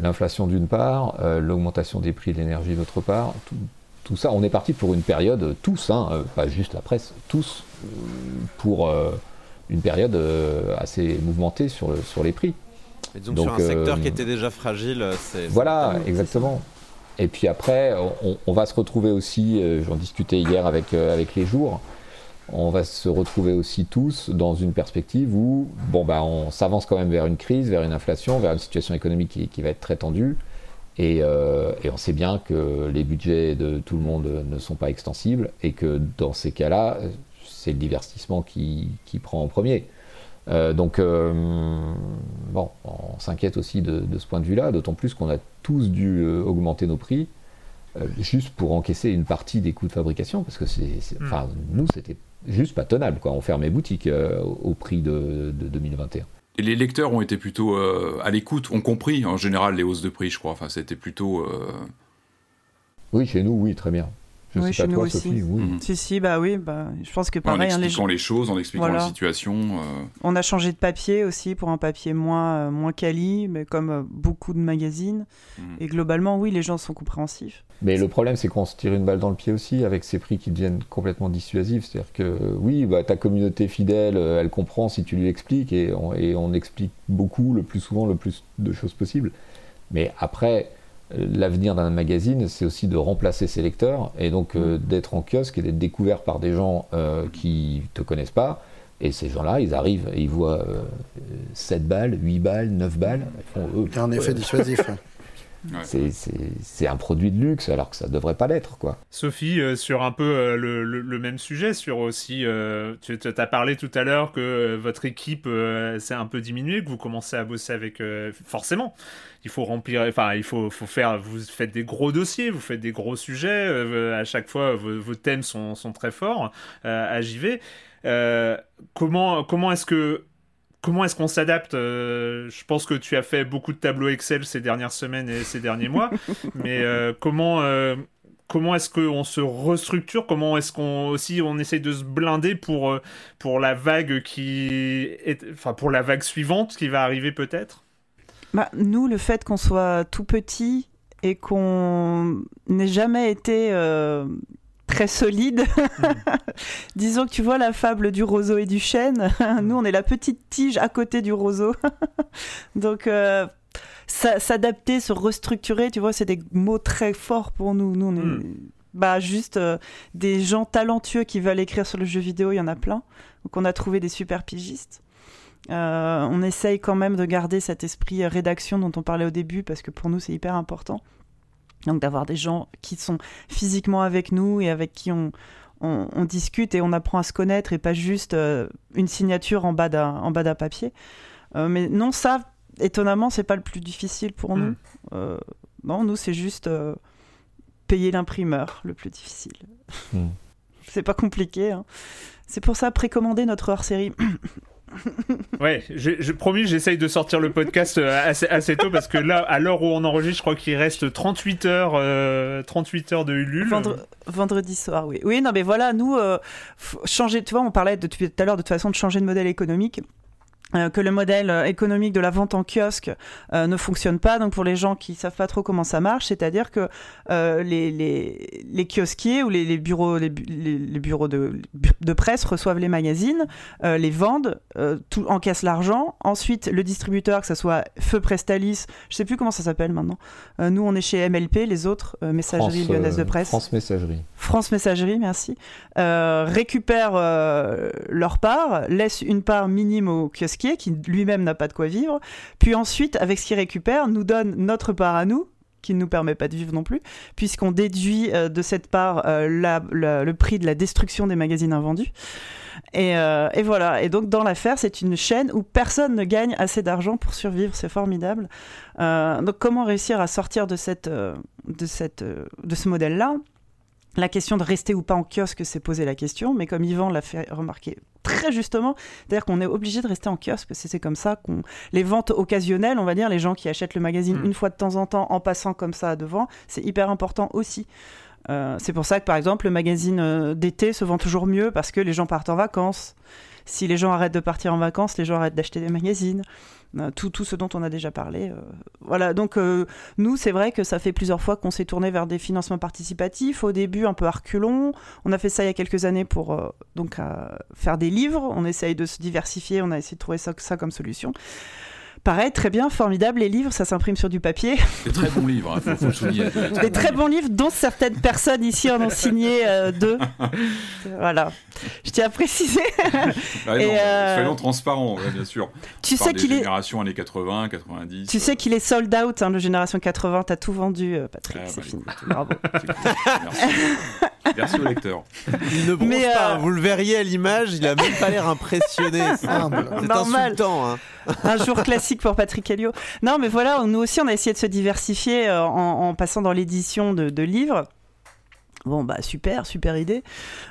l'inflation d'une part, euh, l'augmentation des prix de l'énergie d'autre part, tout, ça, on est parti pour une période, tous, hein, pas juste la presse, tous, pour une période assez mouvementée sur, le, sur les prix. donc, sur un secteur qui était déjà fragile, c'est... Voilà, exactement. Et puis après, on, on, va se retrouver aussi, j'en discutais hier avec, avec les jours, on va se retrouver aussi tous dans une perspective où bon, bah, on s'avance quand même vers une crise, vers une inflation, vers une situation économique qui, va être très tendue. Euh, et, on sait bien que les budgets de tout le monde ne sont pas extensibles et que dans ces cas-là, c'est le divertissement qui, prend en premier. Euh, donc, euh, bon, on s'inquiète aussi de, de, ce point de vue-là, d'autant plus qu'on a tous dû augmenter nos prix juste pour encaisser une partie des coûts de fabrication, parce que c'est, hmm. enfin, nous, c'était juste pas tenable. Quoi. On fermait boutique euh, au prix de, 2021. Et les lecteurs ont été plutôt euh, à l'écoute, ont compris en général les hausses de prix, je crois. Enfin, c'était plutôt. Euh, oui, chez nous, oui, très bien. Je Oui, chez nous toi, aussi. Sophie. Oui. Mhm. Si, si, bah oui, bah, je pense que En pareil, hein, les expliquant les choses, en expliquant Voilà. la situation. euh, on a changé de papier aussi pour un papier moins, euh, moins quali, mais comme euh, beaucoup de magazines. Mhm. Et globalement, oui, les gens sont compréhensifs. Mais le problème, c'est qu'on se tire une balle dans le pied aussi avec ces prix qui deviennent complètement dissuasifs. C'est-à-dire que oui, bah, ta communauté fidèle, euh, elle comprend si tu lui expliques et on, et on explique beaucoup, le plus souvent, le plus de choses possible. Mais après, l'avenir d'un magazine, c'est aussi de remplacer ses lecteurs et donc euh, d'être en kiosque et d'être découvert par des gens euh, qui te connaissent pas. Et ces gens-là, ils arrivent et ils voient euh, 7 balles, 8 balles, 9 balles. Ils font, eux, Il y a un effet ouais, dissuasif. ouais. c'est- un produit de luxe alors que ça devrait pas l'être, quoi. Sophie, euh, sur un peu euh, le, le- le même sujet, sur aussi, euh, tu as parlé tout à l'heure que votre équipe s'est un peu diminuée, que vous commencez à bosser avec, forcément, il faut remplir, enfin, il faut, faut faire, vous faites des gros dossiers, vous faites des gros sujets, à chaque fois, vos, vos thèmes sont, sont très forts à JV. Comment comment est-ce que comment est-ce qu'on s'adapte Euh, Je pense que tu as fait beaucoup de tableaux Excel ces dernières semaines et ces derniers mois, mais euh, comment euh, comment est-ce qu'on se restructure Comment est-ce qu'on aussi on essaye de se blinder pour pour la vague qui est, enfin pour la vague suivante qui va arriver peut-être? Bah, nous, le fait qu'on soit tout petit et qu'on n'ait jamais été très solide, disons que tu vois la fable du roseau et du chêne, nous on est la petite tige à côté du roseau. Donc euh, s'adapter, se restructurer, tu vois, c'est des mots très forts pour nous. Nous, on est Mm. bah, juste euh, des gens talentueux qui veulent écrire sur le jeu vidéo, il y en a plein. Donc on a trouvé des super pigistes. Euh, on essaye quand même de garder cet esprit rédaction dont on parlait au début parce que pour nous c'est hyper important. Donc d'avoir des gens qui sont physiquement avec nous et avec qui on, on, on discute et on apprend à se connaître et pas juste euh, une signature en bas d'un papier. Euh, mais non, ça, étonnamment, c'est pas le plus difficile pour nous. Mm. Euh, non, nous c'est juste euh, payer l'imprimeur le plus difficile. Mm. C'est pas compliqué. hein. C'est pour ça précommander notre hors-série. Ouais, j'ai promis, j'essaye de sortir le podcast euh, assez, tôt parce que là, à l'heure où on enregistre, je crois qu'il reste 38 heures, euh, 38 heures de Ulule. Vendre- vendredi soir, oui. Oui, non, mais voilà, nous, euh, changer, tu vois, on parlait de- tout à l'heure de toute façon de changer de modèle économique. Euh, que le modèle euh, économique de la vente en kiosque euh, ne fonctionne pas. Donc pour les gens qui savent pas trop comment ça marche, c'est-à-dire que euh, les, les, les kiosquiers ou les, les bureaux, les, bu- les- les bureaux de, de presse reçoivent les magazines, euh, les vendent, tout, encaissent l'argent. Ensuite, le distributeur, que ce soit Feu Prestalis, je sais plus comment ça s'appelle maintenant. Nous, on est chez MLP, les autres, euh, Messagerie France, Lyonnaise de Presse. France Messagerie. France Messagerie, merci, euh, récupèrent euh, leur part, laissent une part minime au kiosquier qui lui-même n'a pas de quoi vivre, puis ensuite, avec ce qu'ils récupèrent, nous donne notre part à nous qui ne nous permet pas de vivre non plus, puisqu'on déduit euh, de cette part le prix de la destruction des magazines invendus. Et, voilà, et donc dans l'affaire, c'est une chaîne où personne ne gagne assez d'argent pour survivre, c'est formidable. Donc comment réussir à sortir de, cette, de, cette, de ce modèle-là? La question de rester ou pas en kiosque s'est posé la question, mais comme Yvan l'a fait remarquer très justement, c'est-à-dire qu'on est obligé de rester en kiosque, c'est comme ça qu'on... Les ventes occasionnelles, on va dire, les gens qui achètent le magazine Mm. une fois de temps en temps en passant comme ça devant, c'est hyper important aussi. Euh, c'est pour ça que par exemple le magazine euh, d'été se vend toujours mieux parce que les gens partent en vacances. Si les gens arrêtent de partir en vacances, les gens arrêtent d'acheter des magazines. Euh, tout, ce dont on a déjà parlé. euh, voilà, donc euh, nous, c'est vrai que ça fait plusieurs fois qu'on s'est tourné vers des financements participatifs. Au début, un peu à reculons. On a fait ça il y a quelques années pour donc faire des livres. On essaye de se diversifier. On a essayé de trouver ça comme solution. Pareil, très bien, formidable. Les livres, ça s'imprime sur du papier. Des très bons livres, il faut, faut le souligner. Des très bons livres, dont certaines personnes ici en ont signé euh, deux. Voilà, je tiens à préciser. Ah, Et, non, euh, Soyons transparents, ouais, bien sûr. Tu sais qu'il est, générations années 80, 90. tu sais qu'il est sold out, hein, le génération 80. T'as tout vendu, euh, Patrick. Ah, c'est bah, fini. écoute, Bravo. c'est cool. Merci. Merci au lecteur. Il ne bronche pas, euh, hein, vous le verriez à l'image, il a même pas l'air impressionné. C'est insultant. Hein. Un jour classique pour Patrick Helio. Non, mais voilà, nous aussi, on a essayé de se diversifier euh, en, en passant dans l'édition de, de livres. Bon, bah super, super idée.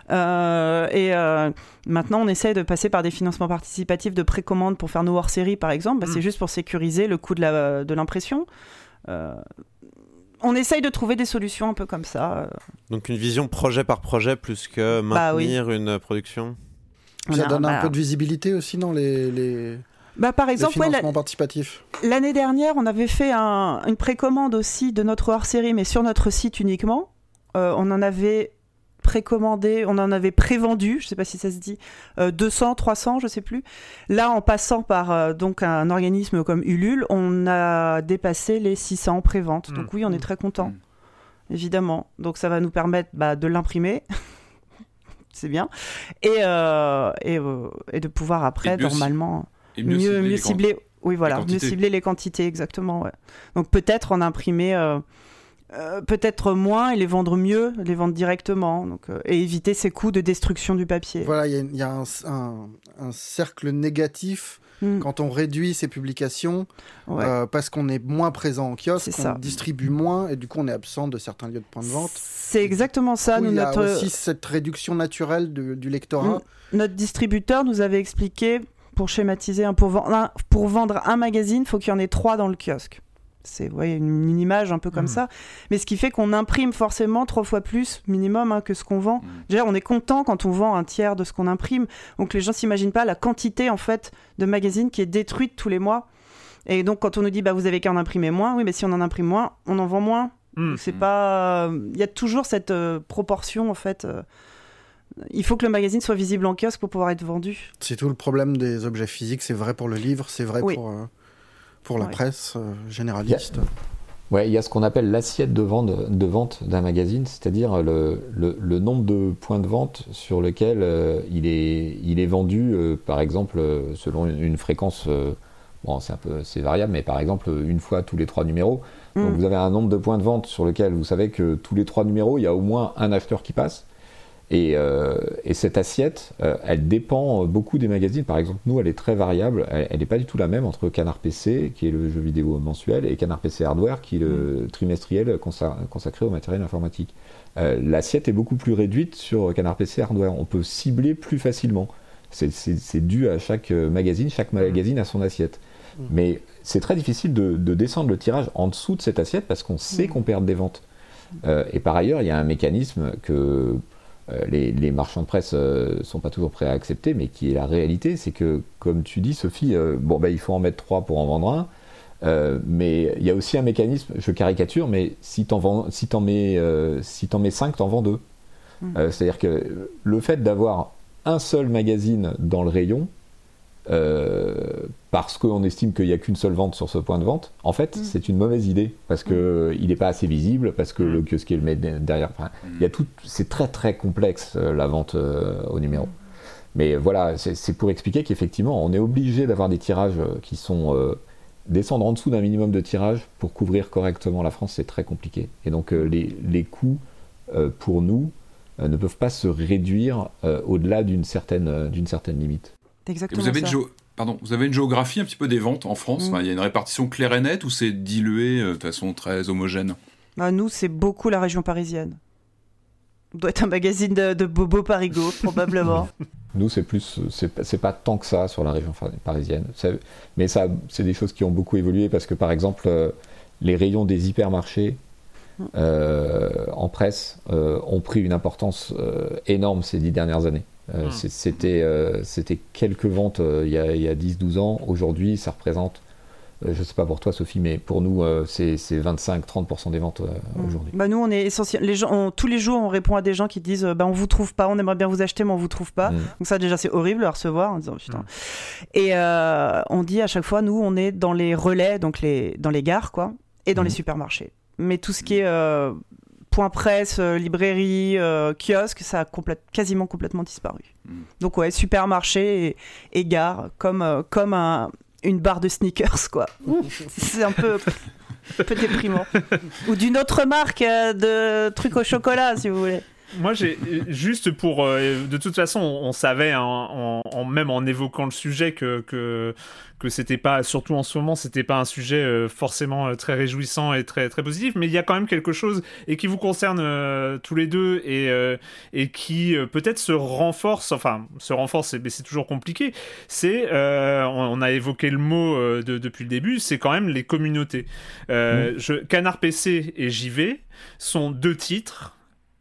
Euh, et euh, maintenant, on essaye de passer par des financements participatifs de précommande pour faire nos hors-séries, par exemple. Bah, C'est Mm. juste pour sécuriser le coût de l'impression. Euh, on essaye de trouver des solutions un peu comme ça. Donc une vision projet par projet plus que Bah maintenir une production? On Ça a- donne un bah, peu de visibilité aussi dans les, les, Bah, par exemple, ouais, l'année dernière, on avait fait un- une précommande aussi de notre hors-série, mais sur notre site uniquement. Euh, on en avait précommandé, on en avait prévendu, je sais pas si ça se dit, euh, 200, 300, je sais plus. Là, en passant par euh, donc un organisme comme Ulule, on a dépassé les 600 préventes. Donc oui, on est très content, évidemment. Donc ça va nous permettre bah, de l'imprimer. C'est bien. Et, euh, et, euh, et de pouvoir après, Et normalement Et mieux, cibler mieux les cibler, oui voilà, mieux quantités. cibler les quantités exactement. ouais. Donc peut-être en imprimer euh, euh, peut-être moins et les vendre mieux, les vendre directement, donc euh, et éviter ces coûts de destruction du papier. Voilà, il y a, il y a un, un- un cercle négatif Mm. quand on réduit ses publications Ouais. euh, parce qu'on est moins présent en kiosque, C'est on ça. distribue moins et du coup on est absent de certains lieux de points de vente. C'est exactement ça. Nous, il y a notre, aussi cette réduction naturelle de- du lectorat. Mm. notre distributeur nous avait expliqué, pour schématiser, hein, pour, vendre un, pour vendre un magazine, il faut qu'il y en ait trois dans le kiosque. C'est voyez, une, une image un peu comme Mm. ça. Mais ce qui fait qu'on imprime forcément trois fois plus minimum hein, que ce qu'on vend. Mm. Déjà, on est content quand on vend un tiers de ce qu'on imprime. Donc les gens s'imaginent pas la quantité en fait de magazines qui est détruite tous les mois. Et donc quand on nous dit bah vous avez qu'à en imprimer moins, oui mais si on en imprime moins, on en vend moins. Hmm. C'est pas, il y a toujours cette euh, proportion en fait. euh, Il faut que le magazine soit visible en kiosque pour pouvoir être vendu. C'est tout le problème des objets physiques. C'est vrai pour le livre, c'est vrai Oui. pour, euh, pour la Ouais. presse euh, généraliste. Ouais, il y a ce qu'on appelle l'assiette de vente, de vente d'un magazine, c'est-à-dire le, le- le nombre de points de vente sur lequel euh, il, est, il est vendu, euh, par exemple, selon une, une fréquence, euh, bon, c'est un peu c'est variable, mais par exemple, une fois tous les trois numéros. Donc Mm. vous avez un nombre de points de vente sur lequel vous savez que tous les trois numéros, il y a au moins un acheteur qui passe. Et, euh, et cette assiette, euh, elle dépend beaucoup des magazines. Par exemple, nous, elle est très variable. Elle n'est pas du tout la même entre Canard PC, qui est le jeu vidéo mensuel, et Canard PC Hardware, qui est le trimestriel consa- consacré au matériel informatique. Euh, L'assiette est beaucoup plus réduite sur Canard PC Hardware. On peut cibler plus facilement. C'est- dû à chaque magazine. Chaque magazine a son assiette. Mais c'est très difficile de, de descendre le tirage en dessous de cette assiette parce qu'on sait qu'on perd des ventes. Euh, et par ailleurs, il y a un mécanisme que les, les marchands de presse ne sont pas toujours prêts à accepter, mais qui est la réalité, c'est que, comme tu dis, Sophie, euh, bon, bah, il faut en mettre trois pour en vendre un. Euh, mais il y a aussi un mécanisme, je caricature, mais si t'en si mets, euh, si t'en mets cinq, t'en vends deux. Euh, C'est-à-dire que le fait d'avoir un seul magazine dans le rayon, euh, parce qu'on estime qu'il n'y a qu'une seule vente sur ce point de vente, en fait, c'est une mauvaise idée parce que il n'est pas assez visible, parce que le kiosquier le met de- derrière. Enfin, il y a tout, c'est très très complexe euh, la vente euh, au numéro. Mais voilà, c'est pour expliquer qu'effectivement, on est obligé d'avoir des tirages euh, qui sont euh, descendre en dessous d'un minimum de tirage pour couvrir correctement la France, c'est très compliqué. Et donc euh, les, les coûts euh, pour nous euh, ne peuvent pas se réduire euh, au-delà d'une certaine, euh, d'une certaine limite. Et vous avez, une ça. géo- Pardon, vous avez une géographie un petit peu des ventes en France Mm. Enfin, Il y a une répartition claire et nette ou c'est dilué euh, de façon très homogène? Bah, nous, c'est beaucoup la région parisienne. On doit être un magazine de, de Bobo Parigo, probablement. Nous, c'est plus, c'est pas- tant que ça sur la région parisienne. Mais ça, c'est des choses qui ont beaucoup évolué parce que, par exemple, euh, les rayons des hypermarchés euh, en presse euh, ont pris une importance euh, énorme ces dix dernières années. Euh, C'était euh, c'était quelques ventes euh, il y a, il y a 10-12 ans. Aujourd'hui, ça représente, je sais pas pour toi, Sophie, mais pour nous, c'est c'est 25-30% des ventes euh, aujourd'hui. Bah, nous, on est essentiel. Les gens, on- tous les jours, on répond à des gens qui disent bah, on vous trouve pas, on aimerait bien vous acheter, mais on vous trouve pas. Mm. Donc, ça, déjà, c'est horrible à recevoir en disant putain. Et on dit à chaque fois nous, on est dans les relais, donc les, dans les gares, quoi, et dans les supermarchés. Mais tout ce qui est point presse, euh, librairie, euh, kiosque, ça a complète- quasiment complètement disparu. Mm. Donc, ouais, supermarché et, et gare, comme, euh, comme un- une barre de sneakers, quoi. c'est un peu. un peu déprimant. Ou d'une autre marque euh, de trucs au chocolat, si vous voulez. Moi, j'ai juste pour. Euh, de toute façon, on, savait, hein, en, même en évoquant le sujet, que, que, que c'était pas, surtout en ce moment, c'était pas un sujet euh, forcément euh, très réjouissant et très, très positif. Mais il y a quand même quelque chose, et qui vous concerne tous les deux, et, et qui peut-être se renforce, enfin, se renforce, mais c'est toujours compliqué. C'est. On, a évoqué le mot de, depuis le début, c'est quand même les communautés. Mmh. Je, Canard PC et JV sont deux titres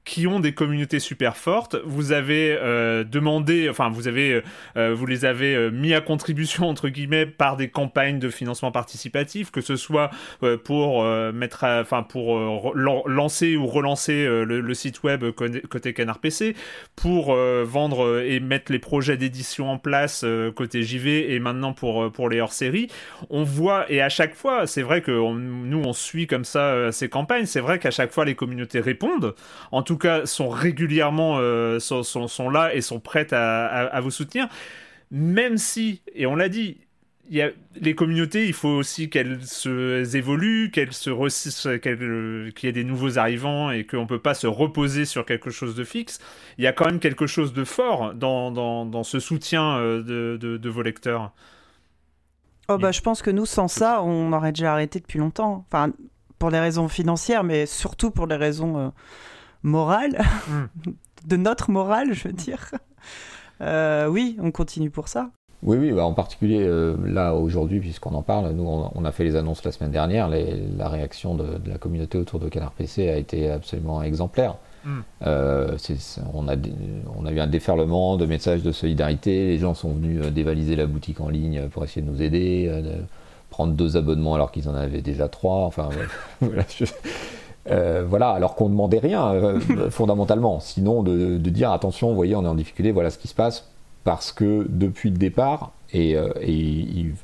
qui ont des communautés super fortes. Vous avez euh, demandé, enfin vous avez, euh, vous les avez euh, mis à contribution entre guillemets par des campagnes de financement participatif, que ce soit pour mettre, enfin pour lancer ou relancer le, site web côté Canard PC, pour vendre et mettre les projets d'édition en place côté JV et maintenant pour pour les hors-séries. On voit et à chaque fois, c'est vrai que nous on suit comme ça ces campagnes. C'est vrai qu'à chaque fois les communautés répondent. Cas, sont régulièrement euh, sont, sont, là et sont prêtes à, à, vous soutenir. Même si, et on l'a dit, il y a, les communautés, il faut aussi qu'elles se évoluent, qu'elles se qu'il y ait des nouveaux arrivants et qu'on ne peut pas se reposer sur quelque chose de fixe. Il y a quand même quelque chose de fort dans, dans, dans ce soutien euh, de, de, de, vos lecteurs. Oh bah, je pense que nous, sans ça, on aurait déjà arrêté depuis longtemps. Enfin, pour les raisons financières, mais surtout pour les raisons euh, morale, hmm. de notre morale, je veux dire. Euh, oui, on continue pour ça. Oui, oui, bah, en particulier euh, là aujourd'hui, puisqu'on en parle, nous on, a fait les annonces la semaine dernière, la réaction de, la communauté autour de Canard PC a été absolument exemplaire. Hmm. Euh, on, a, on a eu un déferlement de messages de solidarité, les gens sont venus dévaliser la boutique en ligne pour essayer de nous aider, de prendre deux abonnements alors qu'ils en avaient déjà trois, enfin voilà, euh, voilà, alors qu'on ne demandait rien euh, fondamentalement, sinon de, dire attention, vous voyez, on est en difficulté, voilà ce qui se passe, parce que depuis le départ, et, euh, il,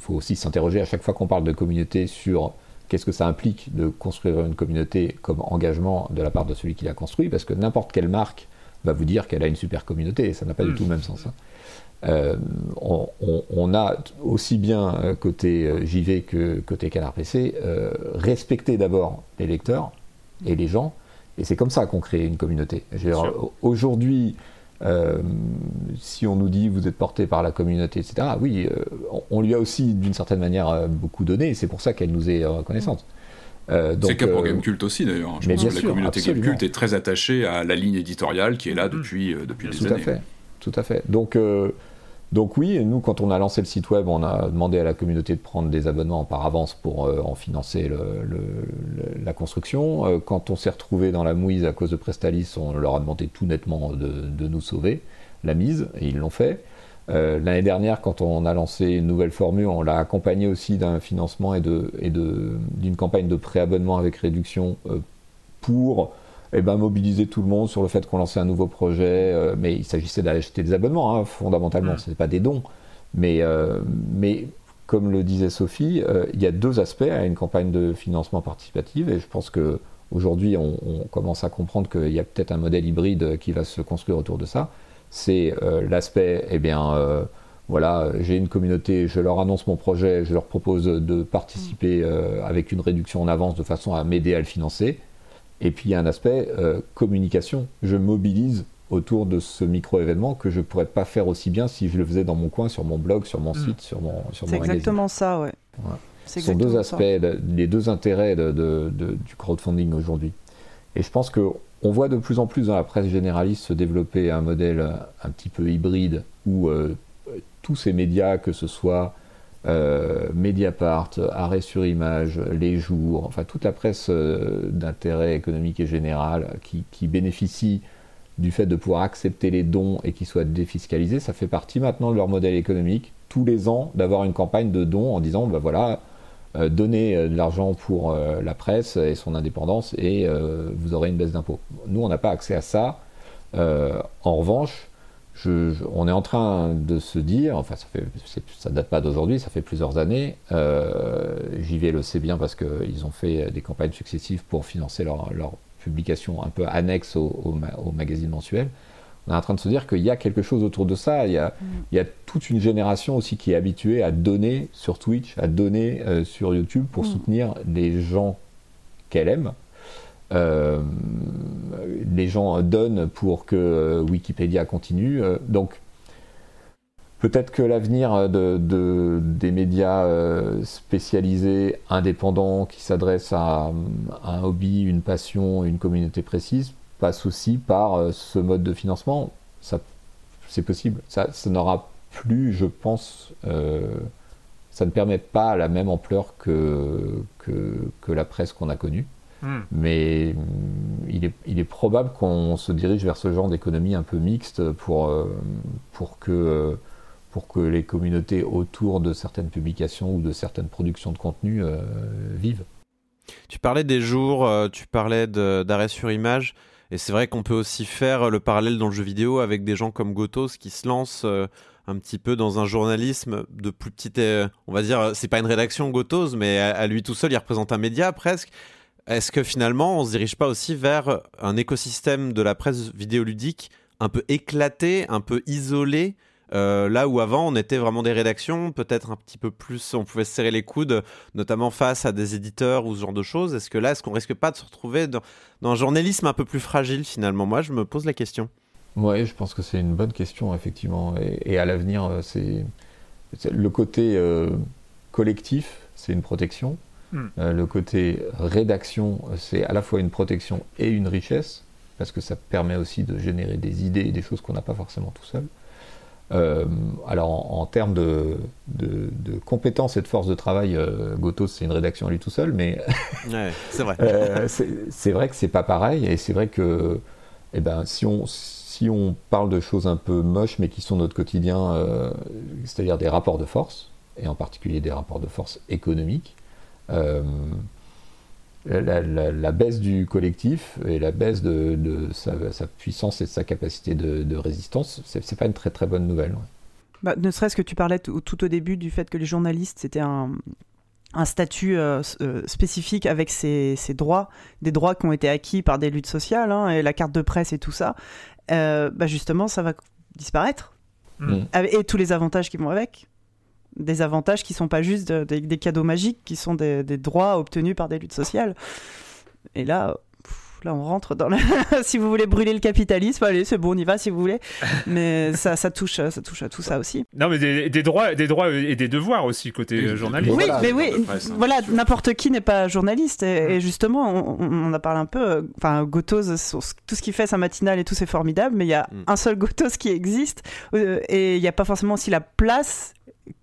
faut aussi s'interroger à chaque fois qu'on parle de communauté sur qu'est-ce que ça implique de construire une communauté comme engagement de la part de celui qui l'a construit, parce que n'importe quelle marque va vous dire qu'elle a une super communauté, et ça n'a pas du mm. tout le même sens. Hein. Euh, on, a aussi bien euh, côté euh, JV que côté Canard PC respecté d'abord les lecteurs et les gens, et c'est comme ça qu'on crée une communauté. Aujourd'hui, si on nous dit vous êtes porté par la communauté, etc., oui, on, lui a aussi d'une certaine manière beaucoup donné, et c'est pour ça qu'elle nous est reconnaissante. c'est le cas pour Gamecult aussi d'ailleurs. Je pense que la communauté Gamecult est très attachée à la ligne éditoriale qui est là mm. depuis, depuis des Tout années. À fait. Tout à fait. Donc, donc oui, nous, quand on a lancé le site web, on a demandé à la communauté de prendre des abonnements par avance pour euh, en financer la construction. Euh, quand on s'est retrouvé dans la mouise à cause de Prestalis, on leur a demandé tout nettement de, nous sauver la mise, et ils l'ont fait. Euh, l'année dernière, quand on a lancé une nouvelle formule, on l'a accompagné aussi d'un financement et d'une et de, campagne de préabonnement avec réduction pour eh ben, mobiliser tout le monde sur le fait qu'on lançait un nouveau projet. Euh, mais il s'agissait d'acheter des abonnements, hein, fondamentalement, ce n'est pas des dons. Mais, euh, mais comme le disait Sophie, euh, il y a deux aspects à une campagne de financement participatif. Et je pense que aujourd'hui, on, commence à comprendre qu'il y a peut-être un modèle hybride qui va se construire autour de ça. C'est l'aspect, eh bien, voilà, j'ai une communauté, je leur annonce mon projet, je leur propose de participer avec une réduction en avance de façon à m'aider à le financer. Et puis il y a un aspect euh, communication. Je mobilise autour de ce micro-événement que je ne pourrais pas faire aussi bien si je le faisais dans mon coin, sur mon blog, sur mon mm. site, sur mon sur C'est exactement ça, ouais. Ce sont deux aspects, les deux intérêts de, du crowdfunding aujourd'hui. Et je pense qu'on voit de plus en plus dans la presse généraliste se développer un modèle un petit peu hybride où euh, tous ces médias, que ce soit euh, Mediapart, Arrêt sur Image, Les Jours, enfin toute la presse euh, d'intérêt économique et général qui, bénéficie du fait de pouvoir accepter les dons et qui soient défiscalisés, ça fait partie maintenant de leur modèle économique, tous les ans, d'avoir une campagne de dons en disant, ben voilà, euh, donnez de l'argent pour la presse et son indépendance et vous aurez une baisse d'impôts. Nous, on n'a pas accès à ça. en revanche, on est en train de se dire, enfin ça fait, ça date pas d'aujourd'hui, ça fait plusieurs années. Euh, JV le sait bien parce qu'ils ont fait des campagnes successives pour financer leur, leur publication un peu annexe au, au, magazine mensuel. On est en train de se dire qu'il y a quelque chose autour de ça. Il y, a, mm. il y, a, toute une génération aussi qui est habituée à donner sur Twitch, à donner euh, sur YouTube pour mm. soutenir des gens qu'elle aime. Les gens donnent pour que Wikipédia continue. donc Peut-être que l'avenir de, des médias spécialisés, indépendants, qui s'adressent à, un hobby, une passion, une communauté précise, passe aussi par ce mode de financement. Ça, c'est possible. Ça, ça n'aura plus, je pense, ça ne permet pas la même ampleur que, la presse qu'on a connue. Hmm. Mais mm, il est, il est probable qu'on se dirige vers ce genre d'économie un peu mixte pour, euh, pour, que, pour que les communautés autour de certaines publications ou de certaines productions de contenu euh, vivent. Tu parlais des jours, euh, tu parlais d'arrêt sur image. Et c'est vrai qu'on peut aussi faire le parallèle dans le jeu vidéo avec des gens comme Gotos qui se lancent un petit peu dans un journalisme de plus petite, euh, on va dire, c'est pas une rédaction Gotos, mais à, lui tout seul, il représente un média presque. Est-ce que finalement, on se dirige pas aussi vers un écosystème de la presse vidéoludique un peu éclaté, un peu isolé, euh, là où avant on était vraiment des rédactions, peut-être un petit peu plus, on pouvait se serrer les coudes, notamment face à des éditeurs ou ce genre de choses. Est-ce que là, est-ce qu'on risque pas de se retrouver dans, un journalisme un peu plus fragile finalement? Moi, je me pose la question. Oui, je pense que c'est une bonne question, effectivement. Et, à l'avenir, euh, c'est le côté euh, collectif, c'est une protection. Hmm. Euh, le côté rédaction, c'est à la fois une protection et une richesse, parce que ça permet aussi de générer des idées et des choses qu'on n'a pas forcément tout seul. alors en, termes de, de, compétences et de force de travail, Gotos c'est une rédaction à lui tout seul, mais c'est vrai. c'est vrai que c'est pas pareil, et c'est vrai que eh ben, si on si on parle de choses un peu moches, mais qui sont notre quotidien, euh, c'est-à-dire des rapports de force, et en particulier des rapports de force économiques, euh, la, baisse du collectif et la baisse de, sa, puissance et de sa capacité de, résistance, c'est pas une très très bonne nouvelle. Bah, ne serait-ce que tu parlais tout au début du fait que les journalistes, c'était un, statut euh, spécifique avec ses, droits, des droits qui ont été acquis par des luttes sociales, hein, et la carte de presse et tout ça. Euh, bah justement, ça va disparaître. Mm. Et tous les avantages qui vont avec. Des avantages qui sont pas juste des cadeaux magiques, qui sont des, des, droits obtenus par des luttes sociales. Et là, là on rentre dans la... si vous voulez brûler le capitalisme, allez, c'est bon, on y va si vous voulez. Mais ça, ça, touche, ça touche à tout ça aussi. Non, mais des, droits, des droits et des devoirs aussi côté journaliste. Oui, mais oui, voilà, n'importe qui n'est pas journaliste. Et, justement, on, a parlé un peu, euh, enfin, Gotos, tout ce qu'il fait, sa matinale et tout, c'est formidable, mais il y a mm. un seul Gotos qui existe. Euh, et il n'y a pas forcément aussi la place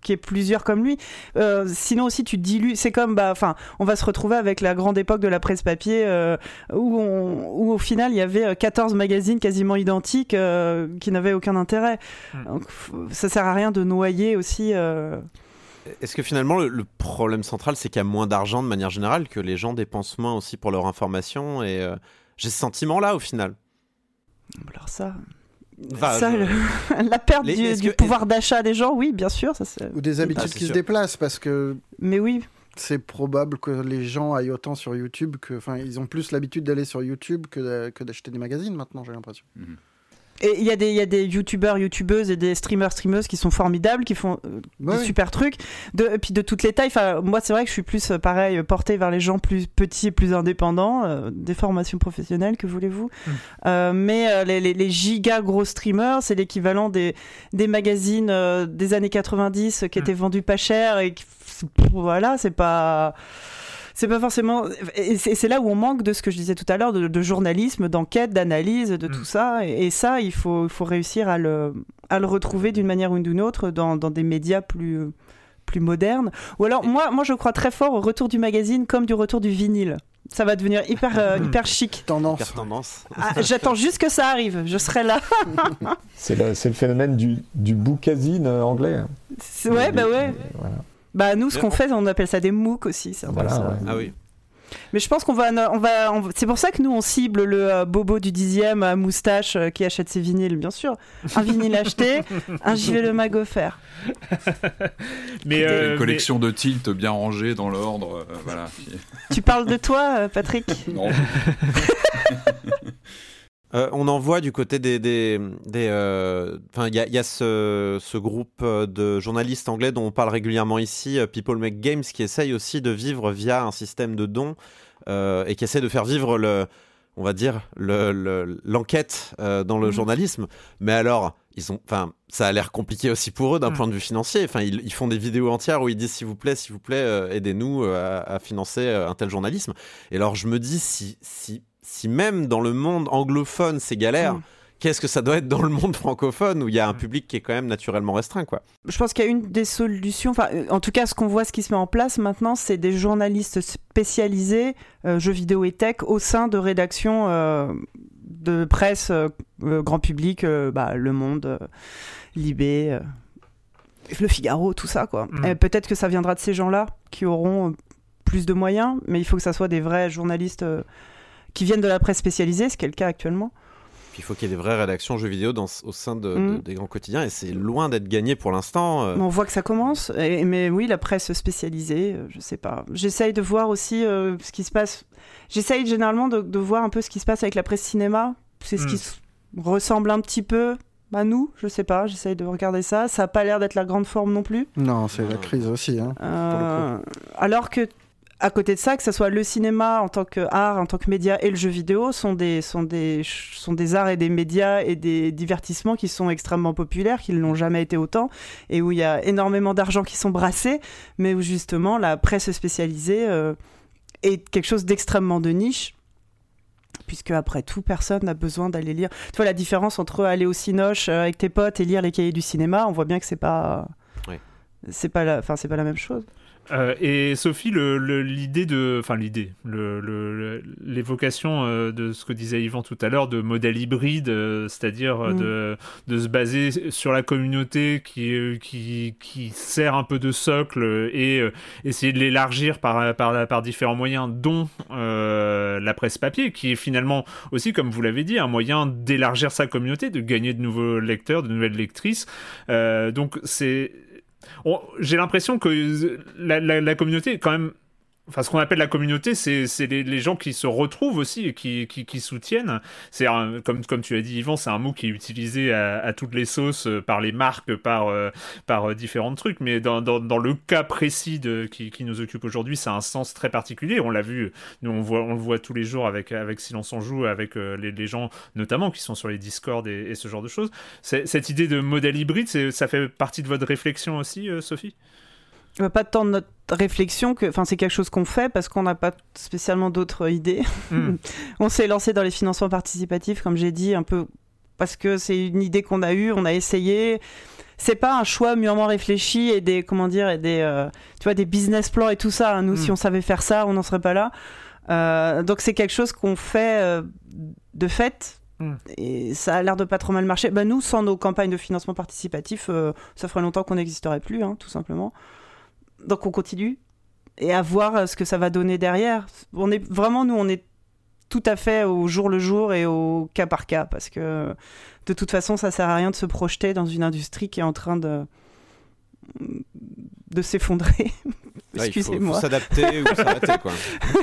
qui est plusieurs comme lui. Euh, sinon aussi tu dilues, c'est comme bah enfin on va se retrouver avec la grande époque de la presse papier euh, où, où au final il y avait 14 euh, magazines quasiment identiques qui n'avaient aucun intérêt. Hmm. Donc, ça sert à rien de noyer aussi. Est-ce que finalement le, problème central c'est qu'il y a moins d'argent de manière générale que les gens dépensent moins aussi pour leur information et j'ai ce sentiment là au final? Alors ça, la perte du, pouvoir d'achat des gens, oui, bien sûr. Ça, Ou des habitudes qui se déplacent, parce que. Mais oui. C'est probable que les gens aillent autant sur YouTube que. Enfin, ils ont plus l'habitude d'aller sur YouTube que d'acheter des magazines maintenant, j'ai l'impression. Mhm. Et il y, a des, y a des youtubeurs, youtubeuses et des streamers, streameuses qui sont formidables, qui font euh, des super trucs, de, et puis de toutes les tailles. Enfin, moi, c'est vrai que je suis plus, euh, pareil, porté vers les gens plus petits et plus indépendants, euh, des formations professionnelles, que voulez-vous. Hmm. mais les, les, les, giga gros streamers, c'est l'équivalent des, des magazines des années 90 qui hmm. étaient vendus pas cher et voilà, c'est pas c'est pas forcément. Et c'est là où on manque de ce que je disais tout à l'heure, de, journalisme, d'enquête, d'analyse, de tout mm. ça. Et, ça, il faut, faut réussir à le, à le retrouver d'une manière ou d'une autre dans, dans des médias plus, plus modernes. Ou alors, moi, moi, je crois très fort au retour du magazine comme du retour du vinyle. Ça va devenir hyper, euh, mm. hyper chic. Tendance. tendance. Ah, j'attends juste que ça arrive. Je serai là. c'est le, le, phénomène du, du bookazine anglais. Ouais, bah ouais. Voilà. Bah nous, ce qu'on fait, on appelle ça des MOOC aussi. C'est Ah oui. Mais je pense qu'on va, on va, c'est pour ça que nous on cible le euh, bobo du dixième à moustache euh, qui achète ses vinyles, bien sûr. Un vinyle acheté, un JV le mag offert. mais euh, une collection de tilts bien rangés dans l'ordre, voilà. Tu parles de toi, Patrick? Non. Euh, on en voit du côté des. des, euh, Enfin, il y a, ce, groupe de journalistes anglais dont on parle régulièrement ici, euh, People Make Games, qui essaye aussi de vivre via un système de dons. et qui essaie de faire vivre le, on va dire, l'enquête dans le mmh. journalisme. Mais alors, ils ont, enfin, ça a l'air compliqué aussi pour eux d'un mmh. point de vue financier. Enfin, ils, font des vidéos entières où ils disent s'il vous plaît, s'il vous plaît, aidez-nous à, financer un tel journalisme. Et alors, je me dis si, si, si même dans le monde anglophone c'est galère. Mmh qu'est-ce que ça doit être dans le monde francophone où il y a un public qui est quand même naturellement restreint quoi. Je pense qu'il y a une des solutions, enfin en tout cas ce qu'on voit, ce qui se met en place maintenant, c'est des journalistes spécialisés euh, jeux vidéo et tech au sein de rédactions euh, de presse euh, grand public, bah, Le Monde, Libé, Le Figaro, tout ça quoi. Mm. Peut-être que ça viendra de ces gens-là qui auront plus de moyens, mais il faut que ça soit des vrais journalistes qui viennent de la presse spécialisée, ce qui est le cas actuellement il faut qu'il y ait des vraies rédactions jeux vidéo dans, au sein de, mm. des grands quotidiens et c'est loin d'être gagné pour l'instant. Euh. On voit que ça commence, mais oui, la presse spécialisée, euh, je sais pas. J'essaye de voir aussi euh, ce qui se passe. J'essaye généralement de, voir un peu ce qui se passe avec la presse cinéma. C'est ce qui mm. ressemble un petit peu à nous, je sais pas, j'essaye de regarder ça. Ça n'a pas l'air d'être la grande forme non plus. Non, c'est la crise aussi. Hein, alors que à côté de ça, que ce soit le cinéma en tant qu'art, en tant que média et le jeu vidéo sont des, sont, des, sont des arts et des médias et des divertissements qui sont extrêmement populaires, qui ne l'ont jamais été autant, et où il y a énormément d'argent qui sont brassés, mais où justement la presse spécialisée euh, est quelque chose d'extrêmement de niche puisque après tout, personne n'a besoin d'aller lire. Tu vois la différence entre aller au Cinoche euh, avec tes potes et lire les cahiers du cinéma, on voit bien que c'est pas, c'est pas la, enfin c'est pas la même chose. Euh, et Sophie, l'idée de, enfin l'idée, l'évocation euh, de ce que disait Yvan tout à l'heure de modèle hybride, euh, c'est-à-dire mm. de, de, se baser sur la communauté qui, qui, qui sert un peu de socle et essayer de l'élargir par, par, par différents moyens, dont la presse papier, qui est finalement aussi, comme vous l'avez dit, un moyen d'élargir sa communauté, de gagner de nouveaux lecteurs, de nouvelles lectrices. donc c'est j'ai l'impression que la, communauté est quand même Enfin, ce qu'on appelle la communauté, c'est les, gens qui se retrouvent aussi et qui, qui, soutiennent. C'est comme, comme tu as dit, Yvan, c'est un mot qui est utilisé à, toutes les sauces euh, par les marques, par, euh, par euh, différents trucs. Mais dans, dans, le cas précis qui, qui nous occupe aujourd'hui, ça a un sens très particulier. On l'a vu, nous on, voit, on le voit tous les jours avec, avec Silence en Joue, avec les, les, gens notamment qui sont sur les Discord et ce genre de choses. Cette idée de modèle hybride, ça fait partie de votre réflexion aussi, Sophie? Pas tant de notre réflexion que, enfin, c'est quelque chose qu'on fait parce qu'on n'a pas spécialement d'autres idées. Hmm. on s'est lancé dans les financements participatifs, comme j'ai dit, un peu parce que c'est une idée qu'on a eue, on a essayé. C'est pas un choix mûrement réfléchi et des, comment dire, et des, euh, tu vois, des business plans et tout ça. Nous, si hmm. on savait faire ça, on n'en serait pas là. Euh, donc c'est quelque chose qu'on fait euh, de fait. Hmm. Et ça a l'air de pas trop mal marcher. Bah, nous, sans nos campagnes de financement participatif, ça ferait longtemps qu'on n'existerait plus, hein, tout simplement donc on continue et à voir euh, ce que ça va donner derrière. On est vraiment nous, on est tout à fait au jour le jour et au cas par cas parce que de toute façon, ça sert à rien de se projeter dans une industrie qui est en train de de s'effondrer. Excusez-moi. S'adapter ou s'arrêter, quoi.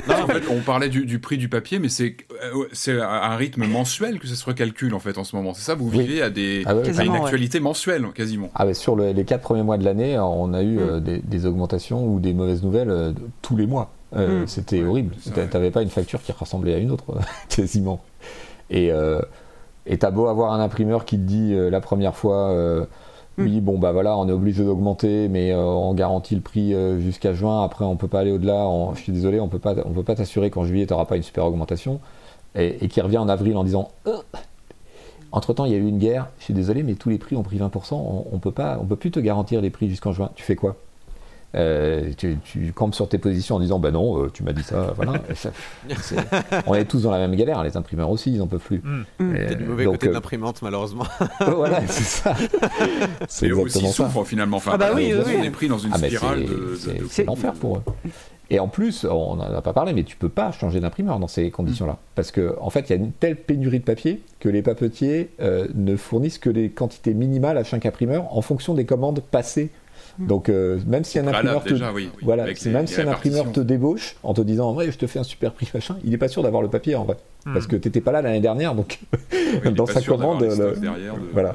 en fait, on parlait du, prix du papier, mais c'est euh, c'est un rythme mensuel que ça se recalcule, en fait, en ce moment. C'est ça, vous vivez à, des, ah une actualité mensuelle, quasiment. Ah sur les quatre premiers mois de l'année, on a eu mm. euh, des, augmentations ou des mauvaises nouvelles euh, tous les mois. Mm. C'était horrible. T'avais pas une facture qui ressemblait à une autre, quasiment. Et et t'as beau avoir un imprimeur qui te dit la première fois oui, bon, bah voilà, on est obligé d'augmenter, mais euh, on garantit le prix euh, jusqu'à juin. Après, on peut pas aller au-delà. Je suis désolé, on peut pas, peut pas t'assurer qu'en juillet, tu n'auras pas une super augmentation. Et, qui revient en avril en disant euh, Entre temps, il y a eu une guerre. Je suis désolé, mais tous les prix ont pris 20%. On, on peut pas, on peut plus te garantir les prix jusqu'en juin. Tu fais quoi? Euh, tu, campes sur tes positions en disant bah non, euh, tu m'as dit ça, voilà. on est tous dans la même galère, les imprimeurs aussi, ils en peuvent plus. Mmh. Et, du mauvais côté euh, de l'imprimante, malheureusement. voilà, c'est ça. C'est exactement aussi ça. finalement. Enfin, ah bah oui, on est pris dans une ah spirale de. C'est l'enfer pour eux. Et en plus, on n'en a pas parlé, mais tu peux pas changer d'imprimeur dans ces conditions-là. Parce qu'en en fait, il y a une telle pénurie de papier que les papetiers ne fournissent que les quantités minimales à chaque imprimeur en fonction des commandes passées donc euh, même si un imprimeur te, voilà, même si un imprimeur te débauche en te disant en vrai je te fais un super prix machin, il n'est pas sûr d'avoir le papier en vrai, hmm. parce que tu n'étais pas là l'année dernière, donc dans sa commande, voilà.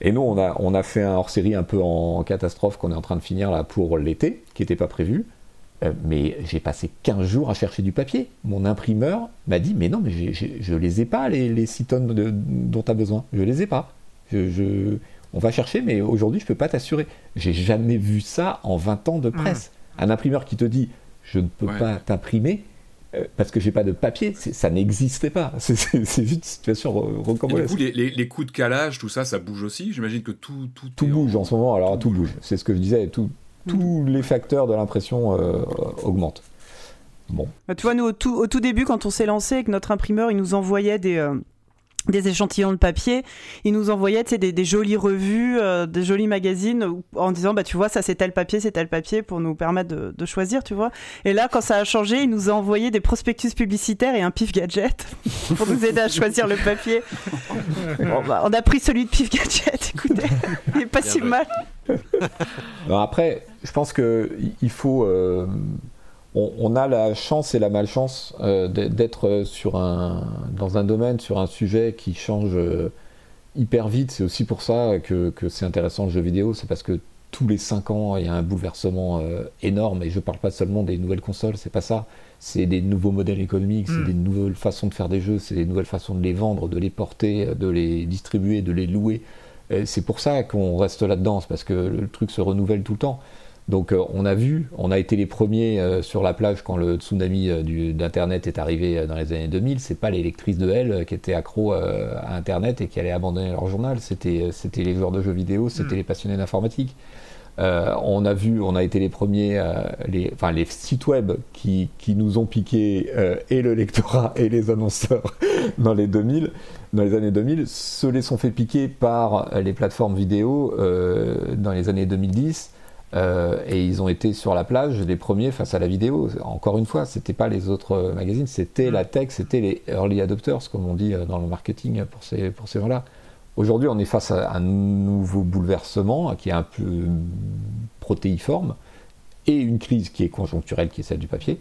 Et nous on a on a fait un hors série un peu en catastrophe qu'on est en train de finir là pour l'été, qui n'était pas prévu. Euh, mais j'ai passé 15 jours à chercher du papier. Mon imprimeur m'a dit Mais non, mais je ne les ai pas, les, les 6 tonnes dont tu as besoin. Je les ai pas. Je, on va chercher, mais aujourd'hui, je ne peux pas t'assurer. J'ai jamais vu ça en 20 ans de presse. Mmh. Un imprimeur qui te dit Je ne peux pas t'imprimer euh, parce que j'ai pas de papier, ça n'existait pas. C'est juste une situation recommandée. Du coup, les, les, coûts de calage, tout ça, ça bouge aussi. J'imagine que tout tout, tout bouge en... ce moment. Alors tout, bouge. C'est ce que je disais. Tout, tous les facteurs de l'impression euh, augmentent. Bon. Bah, tu vois, nous, au tout, au tout, début, quand on s'est lancé avec notre imprimeur, il nous envoyait des, euh, des échantillons de papier, il nous envoyait des, des jolies revues, euh, des jolis magazines en disant bah tu vois ça c'est tel papier, c'est tel papier pour nous permettre de, de, choisir, tu vois. Et là quand ça a changé, il nous a envoyé des prospectus publicitaires et un pif gadget pour nous aider à choisir le papier. Bah, on a pris celui de pif gadget, écoutez, il est pas si mal. après, je pense que il faut euh, on, a la chance et la malchance euh, d'être sur un, dans un domaine, sur un sujet qui change euh, hyper vite. C'est aussi pour ça que, c'est intéressant le jeu vidéo, c'est parce que tous les 5 ans, il y a un bouleversement euh, énorme. Et je ne parle pas seulement des nouvelles consoles, c'est pas ça. C'est des nouveaux modèles économiques, c'est hmm. des nouvelles façons de faire des jeux, c'est des nouvelles façons de les vendre, de les porter, de les distribuer, de les louer. C'est pour ça qu'on reste là-dedans, parce que le truc se renouvelle tout le temps. Donc euh, on a vu, on a été les premiers euh, sur la plage quand le tsunami euh, d'Internet est arrivé dans les années 2000. C'est pas les lectrices de L qui étaient accros à Internet et qui allaient abandonner leur journal. C'était les joueurs de jeux vidéo, c'était mm. les passionnés d'informatique. on a vu, on a été les premiers, les, enfin les sites web qui, qui nous ont piqué et le lectorat et les annonceurs dans les 2000, dans les années 2000, se les sont fait piquer par les plateformes vidéo dans les années 2010. Euh, et ils ont été sur la plage les premiers face à la vidéo. Encore une fois, c'était pas les autres euh, magazines, c'était la tech, c'était les early adopters, comme on dit euh, dans le marketing pour ces, pour ces gens-là. Aujourd'hui, on est face à un nouveau bouleversement qui est un peu protéiforme et une crise qui est conjoncturelle, qui est celle du papier.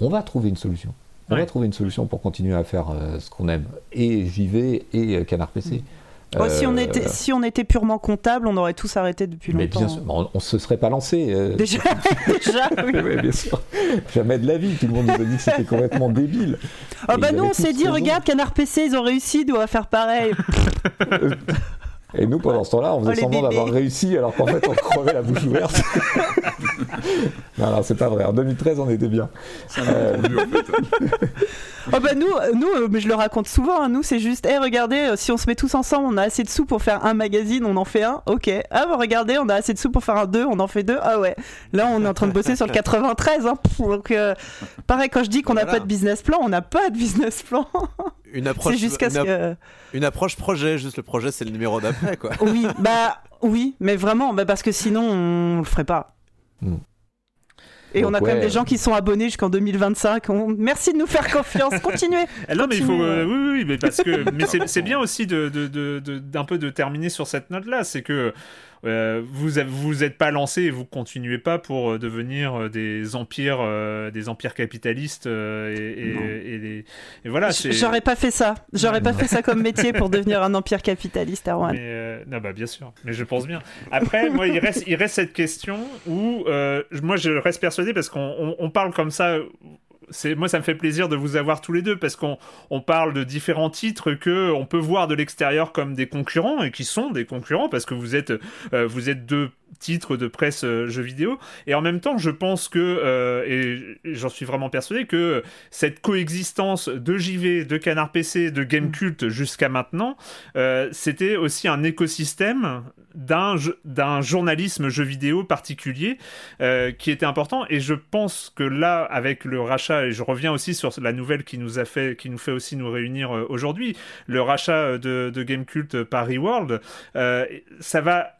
On va trouver une solution. On va trouver une solution pour continuer à faire ce qu'on aime. Et JV et Canard PC. Mm si, on était, si on était purement comptable, on aurait tous arrêté depuis longtemps. Mais bien sûr, on, ne se serait pas lancé. Euh. Déjà, déjà oui. bien sûr. Jamais de la vie, tout le monde nous a dit que c'était complètement débile. Oh bah nous, on s'est dit, regarde, Canard PC, ils ont réussi, doit faire pareil. Et nous, pendant ce temps-là, on faisait oh, semblant d'avoir réussi alors qu'en fait, on crevait la bouche ouverte. non, non, c'est pas vrai. En 2013, on était bien. Euh... oh bah nous, nous euh, mais je le raconte souvent, hein, nous, c'est juste, hey, regardez, euh, si on se met tous ensemble, on a assez de sous pour faire un magazine, on en fait un, ok. Ah, bah, regardez, on a assez de sous pour faire un deux, on en fait deux, ah ouais. Là, on est en train de bosser sur le 93. Hein, donc, euh, pareil, quand je dis qu'on n'a pas de business plan, on n'a pas de business plan une approche, jusqu'à ce une approche projet, juste le projet c'est le numéro d'après quoi. oui, bah oui, mais vraiment, bah, parce que sinon on le ferait pas. Hmm. Et on a quand même des gens qui sont abonnés jusqu'en 2025. Merci de nous faire confiance. Continuez. Eh non, mais il faut. Euh, oui, oui, mais parce que. mais c'est bien aussi de, de, de, d'un peu de terminer sur cette note-là. C'est que euh, vous vous êtes pas lancé et vous continuez pas pour euh, devenir euh, des empires des empires capitalistes et, et, voilà j'aurais pas fait ça. J'aurais pas fait ça comme métier pour devenir un empire capitaliste Erwan. Non bah bien sûr. Mais je pense bien. Après moi il reste il reste cette question où moi je reste persuadé parce qu'on parle comme ça moi ça me fait plaisir de vous avoir tous les deux parce qu'on parle de différents titres que on peut voir de l'extérieur comme des concurrents et qui sont des concurrents parce que vous êtes euh, vous êtes deux titres de presse euh, jeux vidéo. Et en même temps je pense que euh, et j'en suis vraiment persuadé que cette coexistence de JV de Canard PC de Game Cult jusqu'à maintenant c'était aussi un écosystème d'un d'un journalisme jeu vidéo particulier qui était important. Et je pense que là avec le rachat et je reviens aussi sur la nouvelle qui nous a fait, qui nous fait aussi nous réunir euh, aujourd'hui, le rachat euh, de, de Gamecult par Reworld, euh, ça va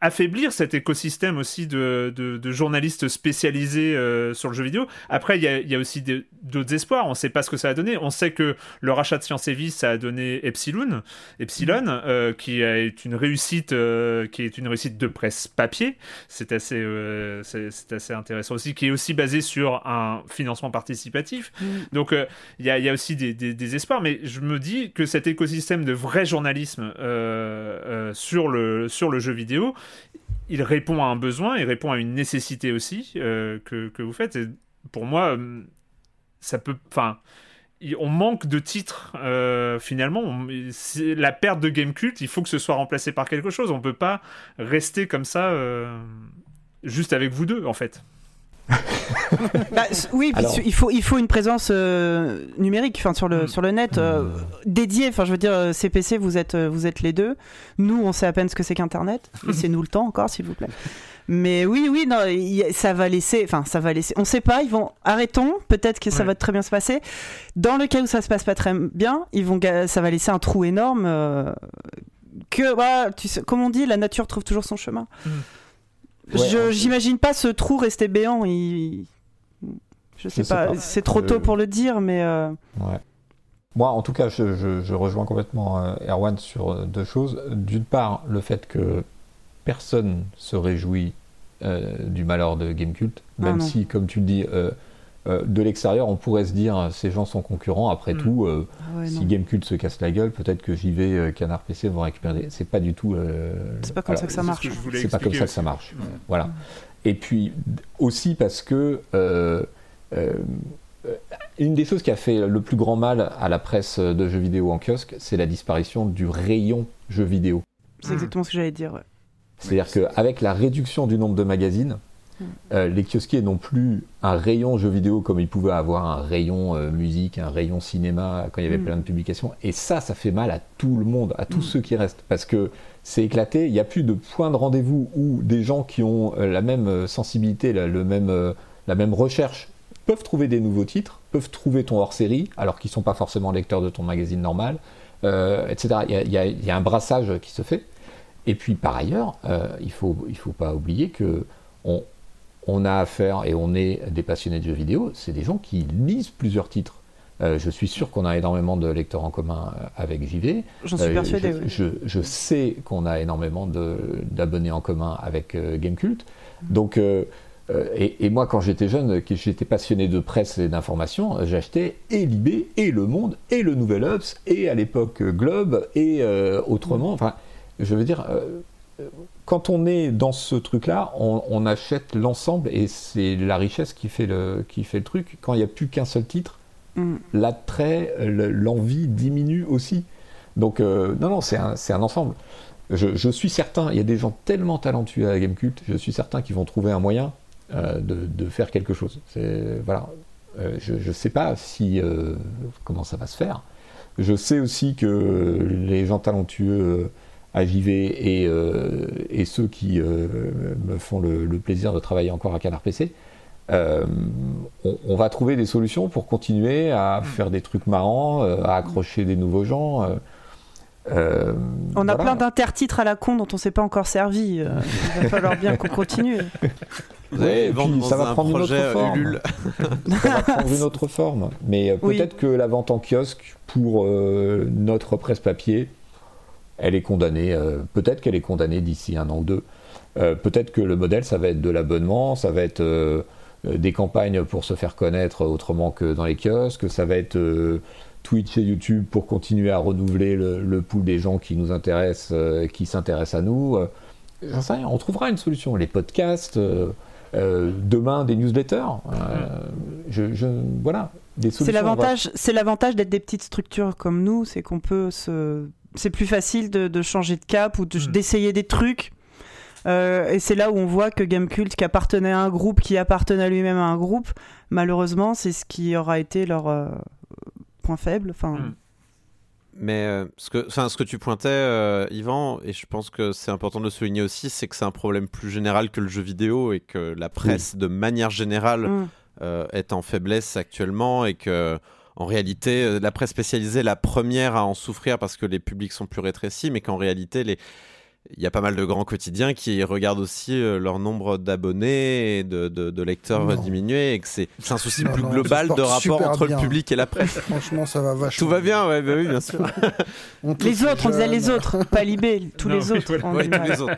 affaiblir cet écosystème aussi de, de, journalistes spécialisés euh, sur le jeu vidéo. Après, il y a, y a, aussi d'autres espoirs. On ne sait pas ce que ça a donné. On sait que le rachat de Science et Vie, ça a donné Epsilon, Epsilon mm. euh, qui est une réussite, euh, qui est une réussite de presse papier. C'est assez, c'est assez intéressant aussi, qui est aussi basé sur un financement participatif. Mm. Donc, il y a, y, a, aussi des, des, des, espoirs. Mais je me dis que cet écosystème de vrai journalisme sur le sur le jeu vidéo il répond à un besoin, il répond à une nécessité aussi que, que, vous faites. Et pour moi, ça peut. Enfin on manque de titres euh, finalement. la perte de Game Cult, il faut que ce soit remplacé par quelque chose. On peut pas rester comme ça euh, juste avec vous deux en fait. Bah, oui, il faut il faut une présence euh, numérique, enfin sur le mm. sur le net mm. dédiée. Enfin, je veux dire, CPC, vous êtes vous êtes les deux. Nous, on sait à peine ce que c'est qu'Internet. Laissez-nous le temps encore, s'il vous plaît. Mais oui, oui, non, ça va laisser. Enfin, ça va laisser. On sait pas. Ils vont. Arrêtons. Peut-être que ça va très bien se passer. Dans le cas où ça se passe pas très bien, ils vont. Ça va laisser un trou énorme. Euh, que tu sais, comme on dit, la nature trouve toujours son chemin. Mm. J'imagine pas ce trou rester béant. Il... Je sais, pas. C'est trop tôt pour le dire, mais. Euh, ouais. Moi, en tout cas, je, je, rejoins complètement euh, Erwan sur deux choses. D'une part, le fait que personne se réjouit euh, du malheur de Gamecult, ah même si, comme tu le dis, euh, euh, de l'extérieur, on pourrait se dire ces gens sont concurrents. Après mm. tout, ah si Gamecult se casse la gueule, peut-être que JV, Canard PC vont récupérer. C'est pas du tout. c'est pas comme ça que ça marche. C'est pas comme ça que ça marche. Voilà. Et puis aussi parce que une des choses qui a fait le plus grand mal à la presse de jeux vidéo en kiosque, c'est la disparition du rayon jeux vidéo. C'est exactement ce que j'allais dire. C'est-à-dire qu'avec la réduction du nombre de magazines. Euh, les kiosquiers n'ont plus un rayon jeux vidéo comme ils pouvaient avoir un rayon euh, musique, un rayon cinéma quand il y avait hmm. plein de publications. Et ça, ça fait mal à tout le monde, à tous hmm. ceux qui restent. Parce que c'est éclaté, il n'y a plus de point de rendez-vous où des gens qui ont euh, la même sensibilité, la, le même, la même recherche peuvent trouver des nouveaux titres, peuvent trouver ton hors-série, alors qu'ils ne sont pas forcément lecteurs de ton magazine normal, etc. Il y, y, a un brassage qui se fait. Et puis par ailleurs, il ne faut, il faut pas oublier que on, on, a affaire et on est des passionnés de jeux vidéo, c'est des gens qui lisent plusieurs titres. Euh, je suis sûr qu'on a énormément de lecteurs en commun euh, avec JV. J'en suis persuadé. Je, je, sais qu'on a énormément d'abonnés en commun avec Gamecult. Donc, et, moi, quand j'étais jeune, j'étais passionné de presse et d'information, j'achetais et Libé, et Le Monde, et le Nouvel Obs, et à l'époque Globe, et autrement. Enfin, je veux dire, euh, quand on est dans ce truc-là, on, achète l'ensemble et c'est la richesse qui fait le, qui fait le truc. Quand il n'y a plus qu'un seul titre, mm. l'attrait, l'envie diminue aussi. Donc, euh, non, non, c'est un, un, ensemble. Je, suis certain, il y a des gens tellement talentueux à Gamecult, je suis certain qu'ils vont trouver un moyen euh, de, de, faire quelque chose. Voilà. je ne sais pas si, comment ça va se faire. Je sais aussi que les gens talentueux à JV euh, et, ceux qui euh, me font le, plaisir de travailler encore à Canard PC, euh, on, va trouver des solutions pour continuer à faire des trucs marrants, à accrocher des nouveaux gens. on a plein d'intertitres à la con dont on ne s'est pas encore servi. il va falloir bien qu'on continue. ça va prendre une autre forme. ça va prendre une autre forme. Mais peut-être que la vente en kiosque pour notre presse papier elle est condamnée, euh, peut-être qu'elle est condamnée d'ici un an ou deux. Euh, peut-être que le modèle, ça va être de l'abonnement, ça va être euh, des campagnes pour se faire connaître autrement que dans les kiosques, ça va être Twitch et YouTube pour continuer à renouveler le, pool des gens qui nous intéressent, qui s'intéressent à nous. on trouvera une solution. Les podcasts, demain des newsletters. Je, voilà, des C'est l'avantage, c'est l'avantage d'être des petites structures comme nous, c'est qu'on peut se c'est plus facile de, changer de cap ou hmm. d'essayer des trucs. Euh, et c'est là où on voit que Gamecult, qui appartenait à un groupe, qui appartenait à lui-même à un groupe, malheureusement, c'est ce qui aura été leur euh, point faible. Enfin. Hmm. Mais euh, ce, que, ce que tu pointais, Yvan, et je pense que c'est important de le souligner aussi, c'est que c'est un problème plus général que le jeu vidéo et que la presse, de manière générale, hmm. est en faiblesse actuellement et que en réalité, euh, la presse spécialisée est la première à en souffrir parce que les publics sont plus rétrécis, mais qu'en réalité, les, il y a pas mal de grands quotidiens qui regardent aussi euh, leur nombre d'abonnés et de, lecteurs diminuer et que c'est un souci plus global de rapport entre le public et la presse. Franchement, ça va vachement. Tout va bien, ouais, bah oui, bien sûr. les autres, on disait les autres, pas Libé, tous, les autres, ouais, tous les autres.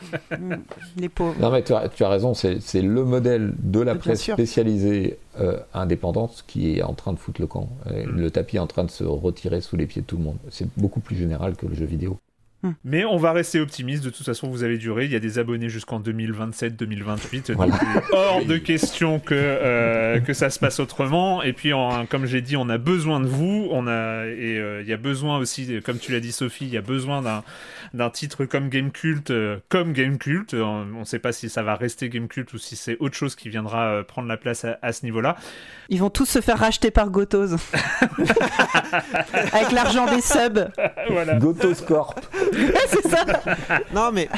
les pauvres. Non, mais tu as, tu as raison, c'est le modèle de la presse spécialisée euh, indépendante qui est en train de foutre le camp. Mm. Le tapis est en train de se retirer sous les pieds de tout le monde. C'est beaucoup plus général que le jeu vidéo. Hmm. Mais on va rester optimiste. De toute façon, vous avez duré. Il y a des abonnés jusqu'en 2027-2028. Donc, hors de question que, euh, que ça se passe autrement. Et puis, comme j'ai dit, on a besoin de vous. On a, et euh, il y a besoin aussi, comme tu l'as dit, Sophie, il y a besoin d'un titre comme Game Cult, euh, comme Game Cult. On ne sait pas si ça va rester Game Cult ou si c'est autre chose qui viendra prendre la place à, ce niveau-là. Ils vont tous se faire racheter par Gotos. Avec l'argent des subs. voilà. Gotos Corp. c'est ça. non mais,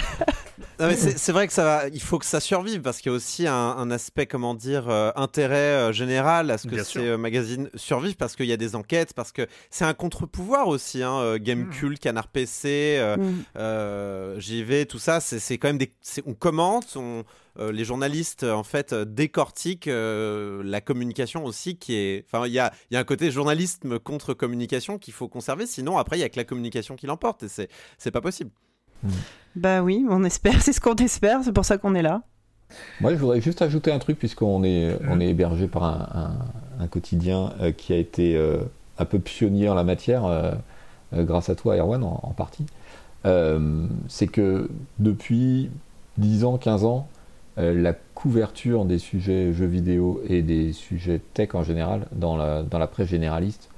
c'est vrai que ça va, il faut que ça survive parce qu'il y a aussi un, aspect, comment dire, euh, intérêt euh, général à ce que ces euh, magazines survivent parce qu'il y a des enquêtes, parce que c'est un contre-pouvoir aussi. Hein, Gamecult, mm. Canard PC, mm. JV, tout ça, c'est quand même des, on commente, on, les journalistes en fait décortiquent la communication aussi qui est enfin il y a, y a un côté journalisme contre communication qu'il faut conserver sinon après il y a que la communication qui l'emporte et c'est c'est pas possible bah oui, on espère, c'est ce qu'on espère, c'est pour ça qu'on est là. Moi, je voudrais juste ajouter un truc, puisqu'on est, on est hébergé par un, quotidien euh, qui a été euh, un peu pionnier en la matière, euh, grâce à toi, Erwan, en, en partie. c'est que depuis 10 ans, 15 ans, la couverture des sujets jeux vidéo et des sujets tech en général dans la, dans la presse généraliste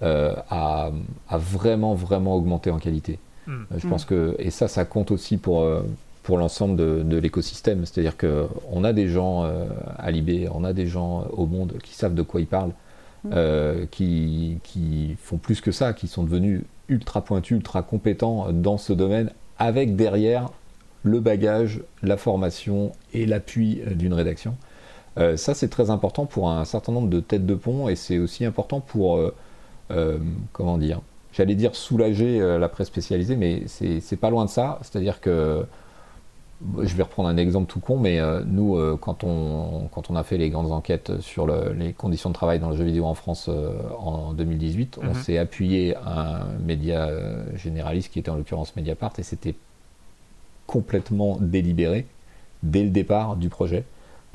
a, a, vraiment, vraiment augmenté en qualité. Mm. Je pense que, et ça, ça compte aussi pour, euh, pour l'ensemble de, l'écosystème. C'est-à-dire qu'on a des gens euh, à Libé, on a des gens au monde qui savent de quoi ils parlent, mm. euh, qui, qui font plus que ça, qui sont devenus ultra pointus, ultra compétents dans ce domaine, avec derrière le bagage, la formation et l'appui d'une rédaction. ça, c'est très important pour un certain nombre de têtes de pont et c'est aussi important pour, comment dire, j'allais dire soulager euh, la presse spécialisée, mais c'est pas loin de ça. C'est-à-dire que, je vais reprendre un exemple tout con, mais euh, nous, euh, quand, on, quand on a fait les grandes enquêtes sur les conditions de travail dans le jeu vidéo en France en 2018, on mhm. s'est appuyé à un média généraliste qui était en l'occurrence Mediapart, et c'était complètement délibéré dès le départ du projet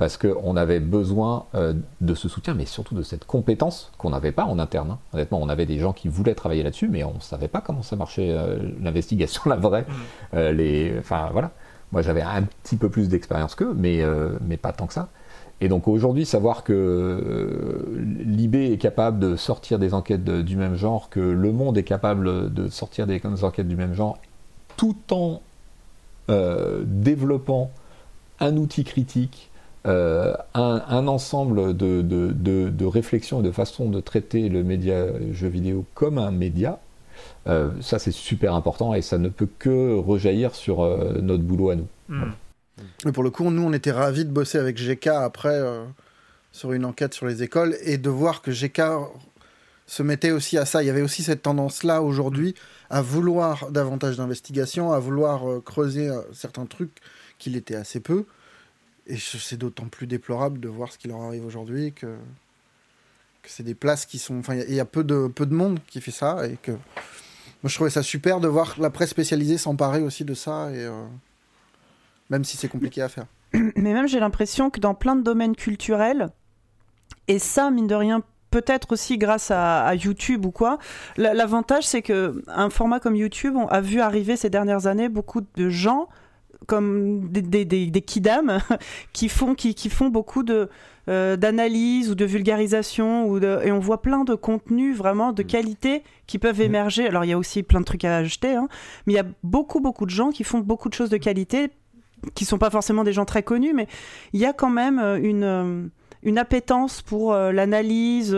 parce qu'on avait besoin euh, de ce soutien, mais surtout de cette compétence qu'on n'avait pas en interne. Hein. Honnêtement, on avait des gens qui voulaient travailler là-dessus, mais on ne savait pas comment ça marchait, euh, l'investigation, la vraie. Mm. Euh, les, enfin, voilà. Moi, j'avais un petit peu plus d'expérience qu'eux, mais, mais pas tant que ça. Et donc aujourd'hui, savoir que l'IB est capable de sortir des enquêtes du même genre, que Le Monde est capable de sortir des enquêtes du même genre, tout en développant un outil critique euh, un, ensemble de, de, de, réflexions et de façons de traiter le média jeu vidéo comme un média, euh, ça c'est super important et ça ne peut que rejaillir sur euh, notre boulot à nous. Hmm. pour le coup, nous on était ravis de bosser avec GK après sur une enquête sur les écoles et de voir que GK se mettait aussi à ça. Il y avait aussi cette tendance-là aujourd'hui à vouloir davantage d'investigation, à vouloir creuser certains trucs qu'il était assez peu. Et c'est d'autant plus déplorable de voir ce qui leur arrive aujourd'hui que, c'est des places qui sont. Enfin, il y, a peu de, peu de monde qui fait ça. Et que. Moi, je trouvais ça super de voir la presse spécialisée s'emparer aussi de ça. Et, euh, même si c'est compliqué à faire. Mais même, j'ai l'impression que dans plein de domaines culturels, et ça, mine de rien, peut-être aussi grâce à, YouTube ou quoi. L'avantage, c'est que un format comme YouTube on a vu arriver ces dernières années beaucoup de gens comme des, des, des, kidam qui font, qui, qui font beaucoup de, euh, d'analyse ou de vulgarisation ou de, et on voit plein de contenus vraiment de mm. qualité qui peuvent mm. émerger. Alors il y a aussi plein de trucs à ajouter, hein, mais il y a beaucoup beaucoup de gens qui font beaucoup de choses de qualité, qui sont pas forcément des gens très connus, mais il y a quand même euh, une, euh, une appétence pour l'analyse.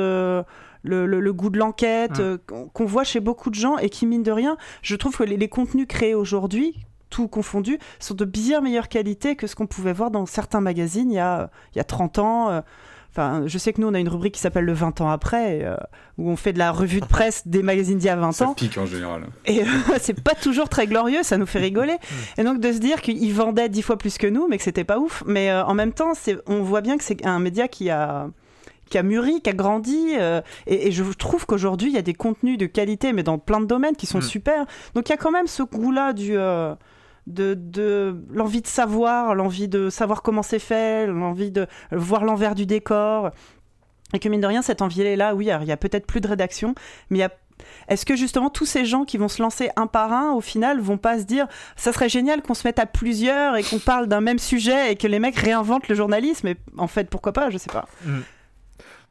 Le, le, goût de l'enquête qu'on voit chez beaucoup de gens et qui, mine de rien, je trouve que les contenus créés aujourd'hui, tout confondu, sont de bien meilleure qualité que ce qu'on pouvait voir dans certains magazines il y a, il y a 30 ans. Euh. Enfin, je sais que nous, on a une rubrique qui s'appelle le 20 ans après, euh, où on fait de la revue de presse des magazines d'il y a 20 ans. Ça pique en général. Et euh, c'est pas toujours très glorieux, ça nous fait rigoler. et donc de se dire qu'ils vendaient dix fois plus que nous, mais que c'était pas ouf. Mais en même temps, on voit bien que c'est un média qui a qui a mûri, qui a grandi. et, je trouve qu'aujourd'hui, il y a des contenus de qualité, mais dans plein de domaines qui sont mm. super. Donc il y a quand même ce goût-là du, de, l'envie de savoir, l'envie de savoir comment c'est fait, l'envie de voir l'envers du décor. Et que mine de rien, cette envie est là, oui, il y a peut-être plus de rédaction, mais il y a est-ce que justement tous ces gens qui vont se lancer un par un, au final, vont pas se dire ça serait génial qu'on se mette à plusieurs et qu'on parle d'un même sujet et que les mecs réinventent le journalisme? Et en fait, pourquoi pas? Je sais pas. Mm.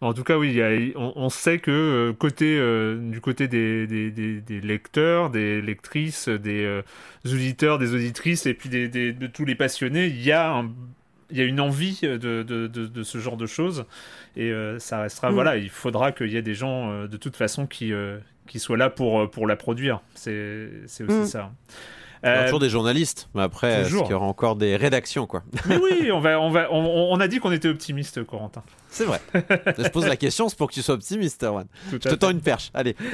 En tout cas, oui, on, sait que euh, côté, euh, du côté des, des, lecteurs, des lectrices, des euh, auditeurs, des auditrices et puis de tous les passionnés, il y a il y a une envie de, de, de, ce genre de choses et ça restera mm. voilà il faudra qu'il y ait des gens de toute façon qui, qui soient là pour, pour la produire c'est aussi mm. ça il y a toujours des journalistes, mais après, il y aura encore des rédactions, quoi? Mais oui, on, va, on, va, on a dit qu'on était optimiste, Corentin. C'est vrai. je pose la question, c'est pour que tu sois optimiste, Erwan. Je te tends une perche. Allez.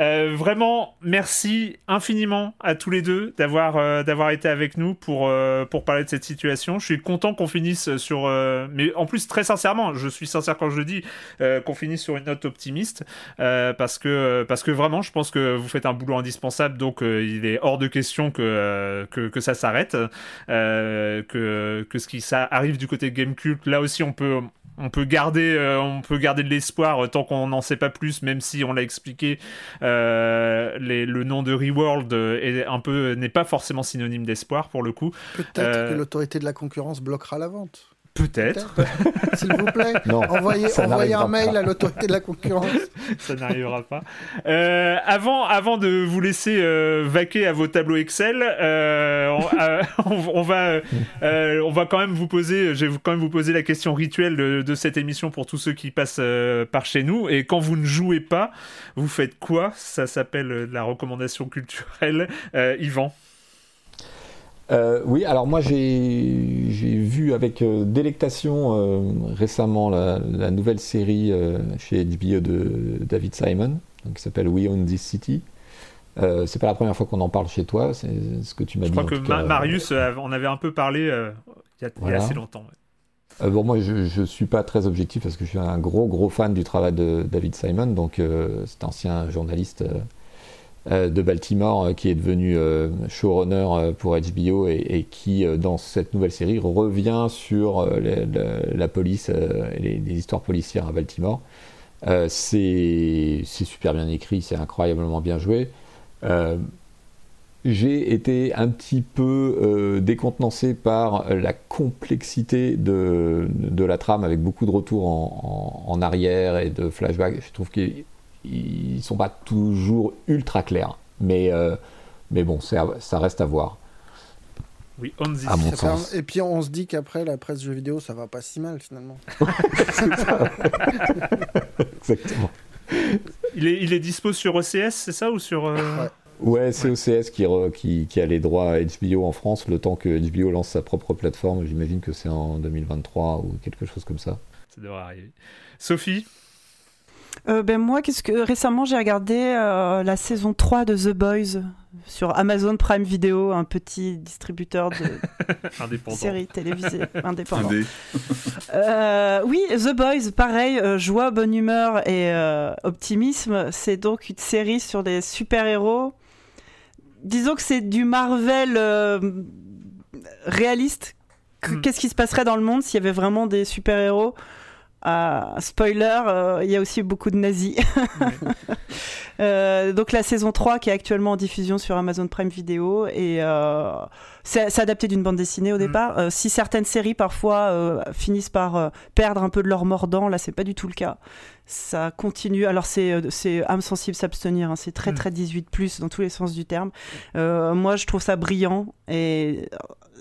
Euh, vraiment, merci infiniment à tous les deux d'avoir euh, d'avoir été avec nous pour euh, pour parler de cette situation. Je suis content qu'on finisse sur, mais en plus très sincèrement, je suis sincère quand je le dis, qu'on finisse sur une note optimiste parce que parce que vraiment, je pense que vous faites un boulot indispensable, donc il est hors de question que que, que ça s'arrête, que que ce qui ça arrive du côté Game Cult, là aussi on peut on peut garder, euh, on peut garder de l'espoir tant qu'on n'en sait pas plus, même si on l'a expliqué. Euh, le nom de Reworld est un peu n'est pas forcément synonyme d'espoir pour le coup. Peut-être euh, que l'autorité de la concurrence bloquera la vente. Peut-être. S'il vous plaît, envoyez, un mail à l'autorité de la concurrence. ça n'arrivera pas. Euh, avant, avant de vous laisser euh, vaquer à vos tableaux Excel, euh, on, va, on va quand même vous poser, je vais quand même vous poser la question rituelle de, de cette émission pour tous ceux qui passent par chez nous. Et quand vous ne jouez pas, vous faites quoi? Ça s'appelle la recommandation culturelle. Yvan. Euh, oui, alors moi j'ai vu avec euh, délectation euh, récemment la, nouvelle série chez HBO de David Simon, qui s'appelle We Own This City. c'est pas la première fois qu'on en parle chez toi, c'est ce que tu m'as dit. Je crois que Marius en avait un peu parlé il y, a, assez longtemps. bon, moi je, je suis pas très objectif parce que je suis un gros gros fan du travail de David Simon, donc cet ancien journaliste euh, de Baltimore euh, qui est devenu euh, showrunner pour HBO et, qui, dans cette nouvelle série, revient sur la police et les, histoires policières à Baltimore. c'est super bien écrit, c'est incroyablement bien joué. j'ai été un petit peu décontenancé par la complexité de, la trame avec beaucoup de retours en, en arrière et de flashbacks. Je trouve qu'il ils sont pas toujours ultra clairs. Mais, euh, mais bon, ça reste à voir. Oui, on à mon sens. Et puis on se dit qu'après la presse jeux vidéo, ça va pas si mal finalement. Exactement. Il est, il est dispo sur OCS, c'est ça ou sur euh, Ouais. c'est OCS qui, qui, qui, a les droits à HBO en France, le temps que HBO lance sa propre plateforme. J'imagine que c'est en 2023 ou quelque chose comme ça. Ça devrait arriver. Sophie? Euh, ben moi, qu'est-ce que récemment j'ai regardé euh, la saison 3 de The Boys sur Amazon Prime Video, un petit distributeur de séries télévisées indépendants. euh, oui, The Boys, pareil, euh, joie, bonne humeur et optimisme. C'est donc une série sur des super-héros. Disons que c'est du Marvel réaliste. Hmm. Qu'est-ce qui se passerait dans le monde s'il y avait vraiment des super-héros? Spoiler, euh, il y a aussi beaucoup de nazis. Euh, donc la saison 3 qui est actuellement en diffusion sur Amazon Prime Video et euh, c'est adapté d'une bande dessinée au mm. départ. si certaines séries parfois finissent par perdre un peu de leur mordant, là c'est pas du tout le cas. Ça continue. Alors c'est âme sensible s'abstenir, hein. c'est très mm. très 18 plus dans tous les sens du terme. moi je trouve ça brillant et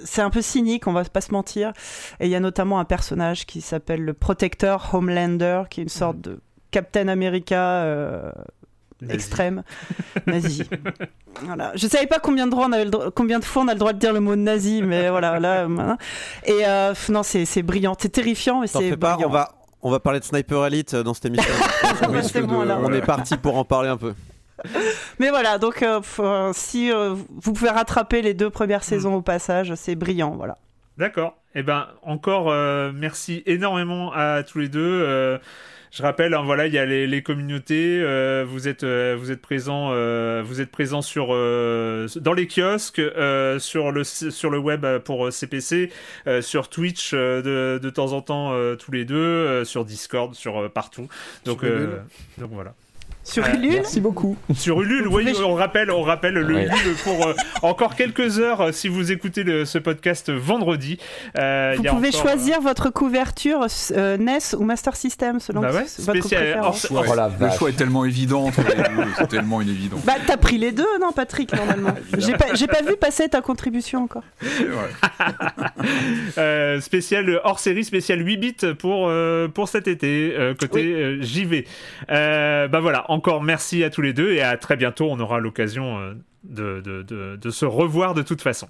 c'est un peu cynique, on va pas se mentir. Et il y a notamment un personnage qui s'appelle le Protecteur Homelander, qui est une sorte de Captain America euh, extrême, nazi. voilà. Je savais pas combien de, droits on avait combien de fois on a le droit de dire le mot nazi, mais voilà, là. Euh, et euh, non, c'est brillant, c'est terrifiant, mais c'est brillant. on va, on va parler de Sniper Elite dans cette émission. on est parti pour en parler un peu. Mais voilà, donc euh, euh, si euh, vous pouvez rattraper les deux premières saisons au passage, c'est brillant, voilà. D'accord. Eh ben encore merci énormément à tous les deux. Je rappelle, hein, voilà, il y a les, communautés. vous êtes vous êtes présents vous êtes présents sur dans les kiosques, sur le sur le web pour CPC, sur Twitch de, de temps en temps tous les deux, sur Discord, sur partout. Donc donc voilà. Sur Ulule Merci beaucoup. Sur Ulule, oui, on rappelle, on rappelle le Ulule pour euh, encore quelques heures euh, si vous écoutez le, ce podcast vendredi. Euh, vous pouvez choisir votre couverture NES ou Master System selon bah ouais, votre préférence. Oh, le choix est tellement évident, c'est tellement inévident. Bah t'as pris les deux, non Patrick, normalement J'ai pas, pas, vu passer ta contribution encore. spécial hors série, spécial 8 bits pour, pour cet été, côté JV. bah voilà, encore merci à tous les deux et à très bientôt. On aura l'occasion euh, de, de, de, se revoir de toute façon.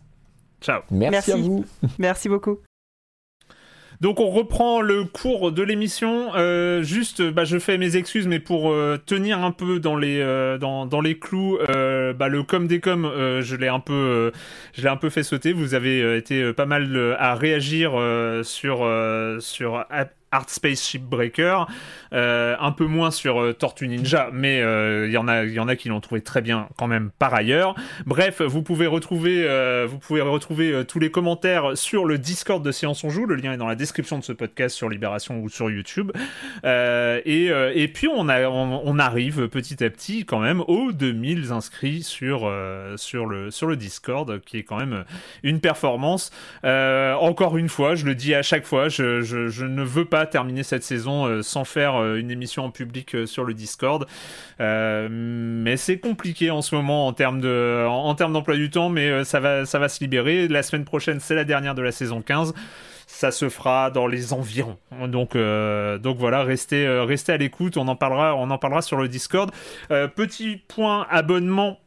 Ciao. Merci, à vous. Merci beaucoup. Donc on reprend le cours de l'émission. Euh, juste, bah, je fais mes excuses, mais pour euh, tenir un peu dans les dans, dans, les clous, bah, le com des com, je l'ai un peu je l'ai un peu fait sauter. Vous avez été pas mal à réagir sur sur Art Space Shipbreaker, euh, un peu moins sur euh, Tortue Ninja, mais il euh, y en a, il y en a qui l'ont trouvé très bien quand même par ailleurs. Bref, vous pouvez retrouver, vous pouvez retrouver tous les commentaires sur le Discord de Séance on joue. Le lien est dans la description de ce podcast sur Libération ou sur YouTube. Et, puis on, arrive petit à petit quand même aux 2000 inscrits sur sur le sur le Discord, qui est quand même une performance. encore une fois, je le dis à chaque fois, je, ne veux pas terminer cette saison euh, sans faire euh, une émission en public euh, sur le Discord. mais c'est compliqué en ce moment en termes de, termes d'emploi du temps, mais ça va, ça va se libérer. La semaine prochaine, c'est la dernière de la saison 15 ça se fera dans les environs. Donc, donc voilà, restez, restez à l'écoute. On en parlera, on en parlera sur le Discord. petit point abonnement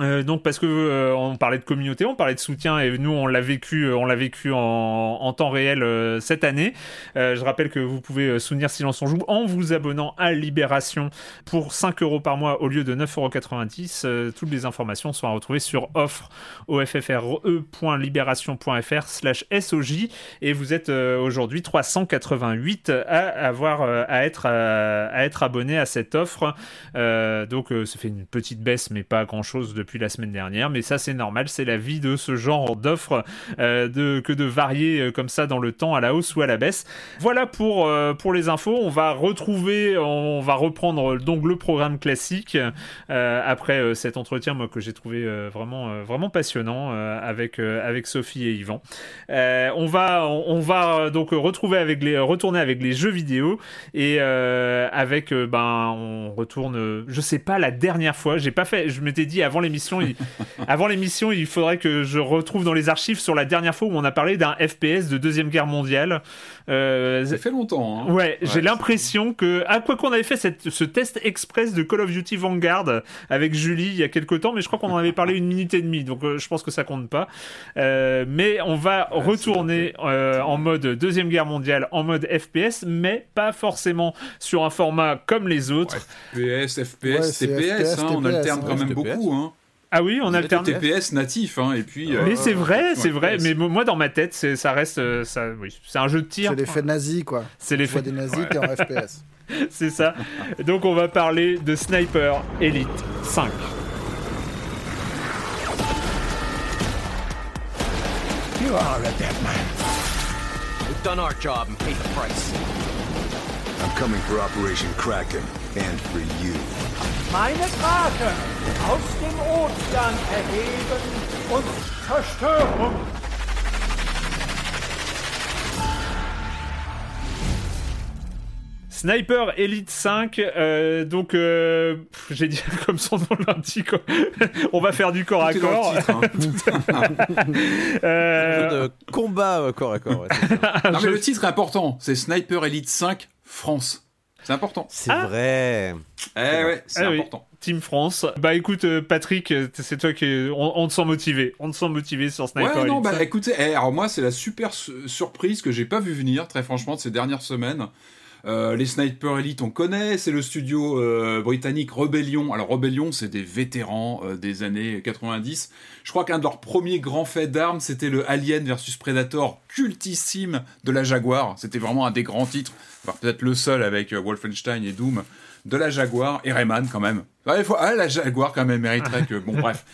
euh, donc parce que euh, on parlait de communauté, on parlait de soutien et nous on l'a vécu, euh, on l'a vécu en, temps réel cette année. je rappelle que vous pouvez soutenir Silence on joue en vous abonnant à Libération pour 5 euros par mois au lieu de 9,90 euros. toutes les informations sont à retrouver sur offre offre.libération.fr slash SOJ et vous êtes aujourd'hui 388 à avoir à être à, être abonné à cette offre. donc ça fait une petite baisse mais pas grand chose de depuis la semaine dernière, mais ça c'est normal, c'est la vie de ce genre d'offres, euh, de, que de varier euh, comme ça dans le temps à la hausse ou à la baisse. Voilà pour, euh, pour les infos, on va retrouver, on va reprendre donc le programme classique après cet entretien moi que j'ai trouvé vraiment, vraiment passionnant avec, avec Sophie et Yvan. on va, on, va donc retrouver avec les, retourner avec les jeux vidéo et avec, ben, on retourne, je sais pas la dernière fois, j'ai pas fait, je m'étais dit avant les avant l'émission, il faudrait que je retrouve dans les archives sur la dernière fois où on a parlé d'un FPS de Deuxième Guerre mondiale. Euh, ça fait longtemps. Hein. Ouais, j'ai l'impression que... À quoi qu'on avait fait cette, ce test express de Call of Duty Vanguard avec Julie il y a quelques temps, mais je crois qu'on en avait parlé une minute et demie, donc euh, je pense que ça compte pas. Euh, mais on va retourner en mode Deuxième Guerre mondiale, en mode FPS, mais pas forcément sur un format comme les autres. FPS, FPS, TPS, hein, on alterne quand même beaucoup. Hein. Ah oui, on alterne. TPS natif, hein, et puis. mais c'est vrai, c'est vrai. Mais moi, dans ma tête, ça reste, euh, ça, oui, c'est un jeu de tir. C'est l'effet nazi, quoi. C'est l'effet des nazis, t'es en FPS. c'est ça. Donc, on va parler de Sniper Elite 5. You are a dead man. We've done our job and paid the price. I'm coming for Operation Kraken and for you. Meine Kraken aus dem Ozean erheben und Zerstörung. Sniper Elite 5, euh, donc euh, j'ai dit comme son nom l'indique, on va faire du corps à corps. Hein. euh... de combat corps à corps. non mais le titre est important, c'est Sniper Elite 5 France. C'est important. C'est ah. vrai. Eh ouais, c'est eh important. Team France. Bah écoute, euh, Patrick, euh, c'est toi qui. On, te sent motivé. On te sent motivé sur Sniper. Ouais, non, bah écoutez, eh, alors moi, c'est la super surprise que j'ai pas vu venir, très franchement, de ces dernières semaines. Euh, les Sniper Elite, on connaît, c'est le studio britannique Rebellion. Alors Rebellion, c'est des vétérans des années 90. Je crois qu'un de leurs premiers grands faits d'armes, c'était le Alien versus Predator cultissime de la Jaguar. C'était vraiment un des grands titres peut-être le seul avec euh, Wolfenstein et Doom, de la Jaguar, et Rayman quand même. Ah, la Jaguar quand même mériterait que... Bon bref.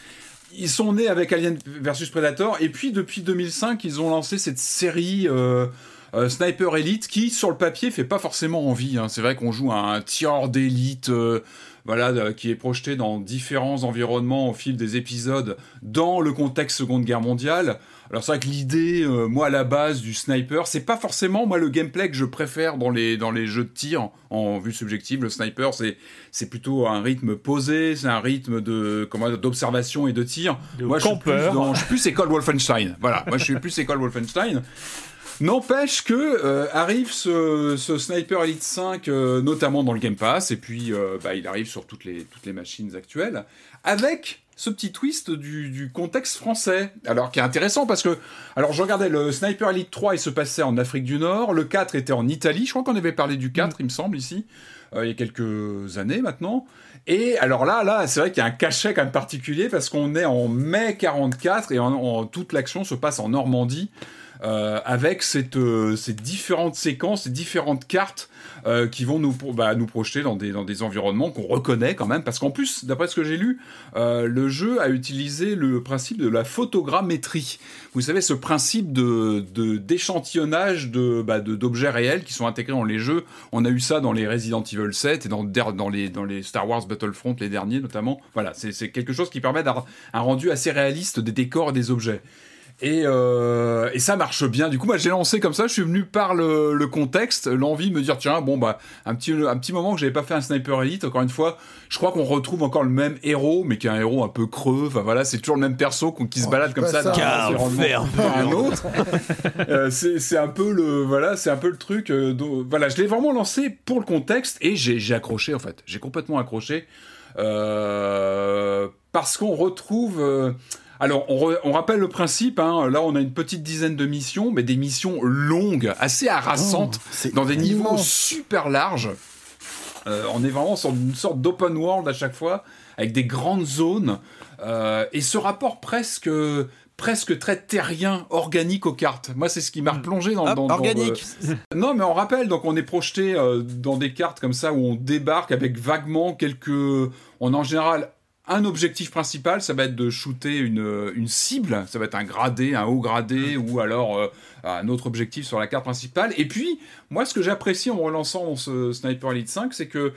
Ils sont nés avec Alien versus Predator, et puis depuis 2005, ils ont lancé cette série... Euh, euh, Sniper Elite qui sur le papier fait pas forcément envie. Hein. C'est vrai qu'on joue un tireur d'élite voilà, qui est projeté dans différents environnements au fil des épisodes dans le contexte Seconde Guerre mondiale. Alors c'est vrai que l'idée, euh, moi à la base du sniper, c'est pas forcément moi le gameplay que je préfère dans les dans les jeux de tir en vue subjective. Le sniper, c'est c'est plutôt un rythme posé, c'est un rythme de comment d'observation et de tir. moi je suis, plus je suis plus école Wolfenstein. Voilà, moi je suis plus école Wolfenstein. N'empêche que euh, arrive ce, ce, Sniper Elite 5, euh, notamment dans le Game Pass, et puis bah, il arrive sur toutes les, toutes les machines actuelles, avec ce petit twist du, contexte français. Alors, qui est intéressant parce que, alors, je regardais le Sniper Elite 3, il se passait en Afrique du Nord, le 4 était en Italie, je crois qu'on avait parlé du 4, mm. il me semble, ici, euh, il y a quelques années maintenant. Et alors là, là, c'est vrai qu'il y a un cachet quand même particulier parce qu'on est en mai 44 et en, toute l'action se passe en Normandie. Euh, avec cette, euh, ces différentes séquences, ces différentes cartes euh, qui vont nous, bah, projeter dans des, environnements qu'on reconnaît quand même. Parce qu'en plus, d'après ce que j'ai lu, le jeu a utilisé le principe de la photogrammétrie. Vous savez, ce principe de, d'échantillonnage de, bah, d'objets réels qui sont intégrés dans les jeux. On a eu ça dans les Resident Evil 7 et dans, les, dans les Star Wars Battlefront, les derniers notamment. Voilà, c'est, quelque chose qui permet un rendu assez réaliste des décors et des objets. Et, euh, et, ça marche bien. Du coup, moi, j'ai lancé comme ça. Je suis venu par le, le contexte, l'envie de me dire tiens, bon bah un petit un petit moment que j'avais pas fait un sniper elite. Encore une fois, je crois qu'on retrouve encore le même héros, mais qui est un héros un peu creux. Enfin voilà, c'est toujours le même perso qui se oh, balade comme ça, d'un un autre. euh, c'est un peu le voilà, c'est un peu le truc. Euh, voilà, je l'ai vraiment lancé pour le contexte et j'ai accroché en fait. J'ai complètement accroché euh, parce qu'on retrouve euh, alors, on, rappelle le principe. Hein. là, on a une petite dizaine de missions, mais des missions longues, assez harassantes, oh, dans des niveaux super larges. Euh, on est vraiment sur une sorte d'open world à chaque fois, avec des grandes zones. Euh, et ce rapport presque presque très terrien, organique aux cartes. Moi, c'est ce qui m'a replongé dans, dans, organique. Non, mais on rappelle, donc on est projeté euh, dans des cartes comme ça où on débarque avec vaguement quelques. On en général un objectif principal, ça va être de shooter une, une cible, ça va être un gradé, un haut gradé, ou alors euh, un autre objectif sur la carte principale. Et puis, moi, ce que j'apprécie en relançant ce Sniper Elite 5, c'est que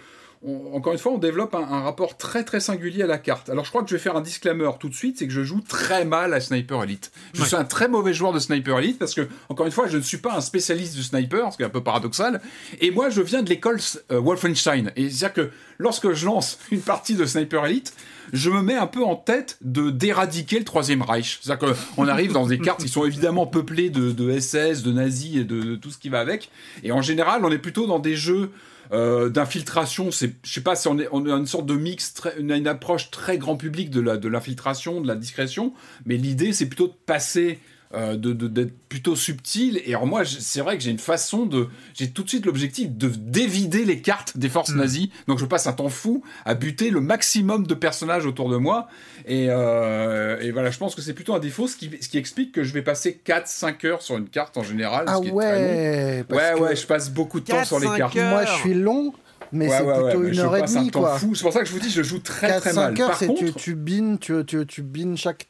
encore une fois, on développe un, rapport très très singulier à la carte. Alors je crois que je vais faire un disclaimer tout de suite, c'est que je joue très mal à Sniper Elite. Je suis un très mauvais joueur de Sniper Elite parce que, encore une fois, je ne suis pas un spécialiste du sniper, ce qui est un peu paradoxal. Et moi, je viens de l'école euh, Wolfenstein. Et c'est-à-dire que lorsque je lance une partie de Sniper Elite, je me mets un peu en tête de d'éradiquer le Troisième Reich. C'est-à-dire qu'on arrive dans des cartes qui sont évidemment peuplées de, SS, de nazis et de, tout ce qui va avec. Et en général, on est plutôt dans des jeux euh, d'infiltration, c'est, je sais pas si on, a une sorte de mix, une, approche très grand public de l'infiltration, de la discrétion, mais l'idée c'est plutôt de passer euh, d'être plutôt subtil. Et alors moi, c'est vrai que j'ai une façon de... J'ai tout de suite l'objectif de dévider les cartes des forces mm. nazies. Donc je passe un temps fou à buter le maximum de personnages autour de moi. Et, euh, et voilà, je pense que c'est plutôt un défaut, ce qui, ce qui explique que je vais passer 4-5 heures sur une carte en général. Ah ouais Ouais, ouais, je passe beaucoup de temps sur les cartes. Moi, je suis long mais c'est plutôt une heure et demie quoi. C'est pour ça que je vous dis je joue très très mal. Heures, Par contre, tu, tu bines tu, tu, tu bines chaque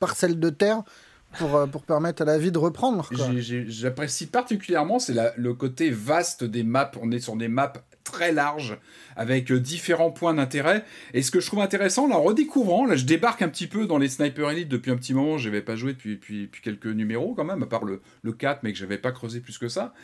parcelle de terre pour, euh, pour permettre à la vie de reprendre. J'apprécie particulièrement, c'est le côté vaste des maps. On est sur des maps très larges avec euh, différents points d'intérêt. Et ce que je trouve intéressant, en redécouvrant, là, je débarque un petit peu dans les Sniper Elite depuis un petit moment. Je n'avais pas joué depuis, quelques numéros, quand même, à part le, le 4, mais que je n'avais pas creusé plus que ça.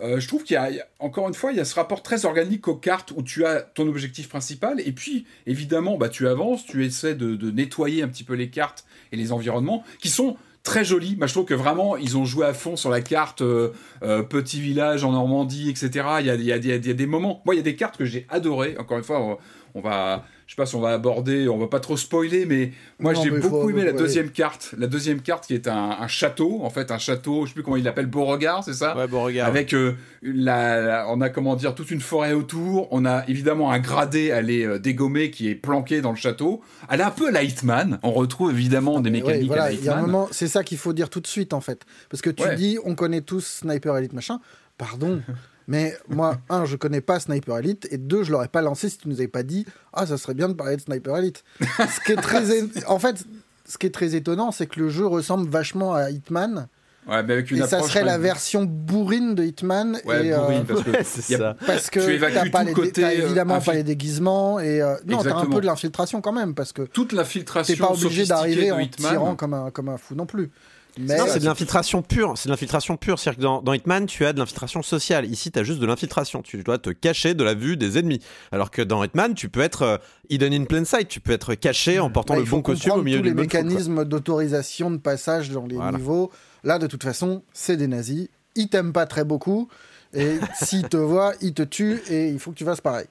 Euh, je trouve qu'il y a, encore une fois, il y a ce rapport très organique aux cartes où tu as ton objectif principal. Et puis, évidemment, bah, tu avances, tu essaies de nettoyer un petit peu les cartes et les environnements qui sont très joli. Bah, je trouve que vraiment, ils ont joué à fond sur la carte euh, euh, petit village en Normandie, etc. Il y a, des moments. Moi, il y a des cartes que j'ai adorées. Encore une fois, on va, je sais pas si on va aborder, on va pas trop spoiler, mais moi j'ai beaucoup aimé la deuxième carte, la deuxième carte qui est un, château, en fait un château, je sais plus comment il l'appelle, Beauregard, c'est ça? Ouais, Beauregard. Avec euh, la, on a comment dire toute une forêt autour, on a évidemment un gradé à les euh, dégommer qui est planqué dans le château. Elle est un peu la Hitman, on retrouve évidemment des mécaniques à la Hitman. c'est ça qu'il faut dire tout de suite en fait, parce que tu dis on connaît tous Sniper Elite machin, pardon. Mais moi, un, je connais pas Sniper Elite, et deux, je l'aurais pas lancé si tu nous avais pas dit Ah, ça serait bien de parler de Sniper Elite. ce qui est très. en fait, ce qui est très étonnant, c'est que le jeu ressemble vachement à Hitman, Ouais, mais avec une et ça serait la version bourrine de Hitman. Ouais, et, euh, bourrine, parce que Ouais, a-. Parce que Tu pas les côté, euh, évidemment infi- pas les déguisements et euh, non t'as un peu de l'infiltration quand même parce que toute t'es l'infiltration pas obligé d'arriver en Hitman. tirant comme un comme un fou non plus. Mais Non, c'est de l'infiltration pure. C'est de l'infiltration pure. C'est-à-dire que dans, dans Hitman, tu as de l'infiltration sociale. Ici, tu as juste de l'infiltration. Tu dois te cacher de la vue des ennemis. Alors que dans Hitman, tu peux être euh, hidden in plain sight. Tu peux être caché en portant bah, le bon costume au milieu tous du les mécanismes d'autorisation de passage dans les Voilà. niveaux. Là de toute façon c'est des nazis. Ils t'aiment pas très beaucoup et s'ils te voient ils te tuent et il faut que tu fasses pareil.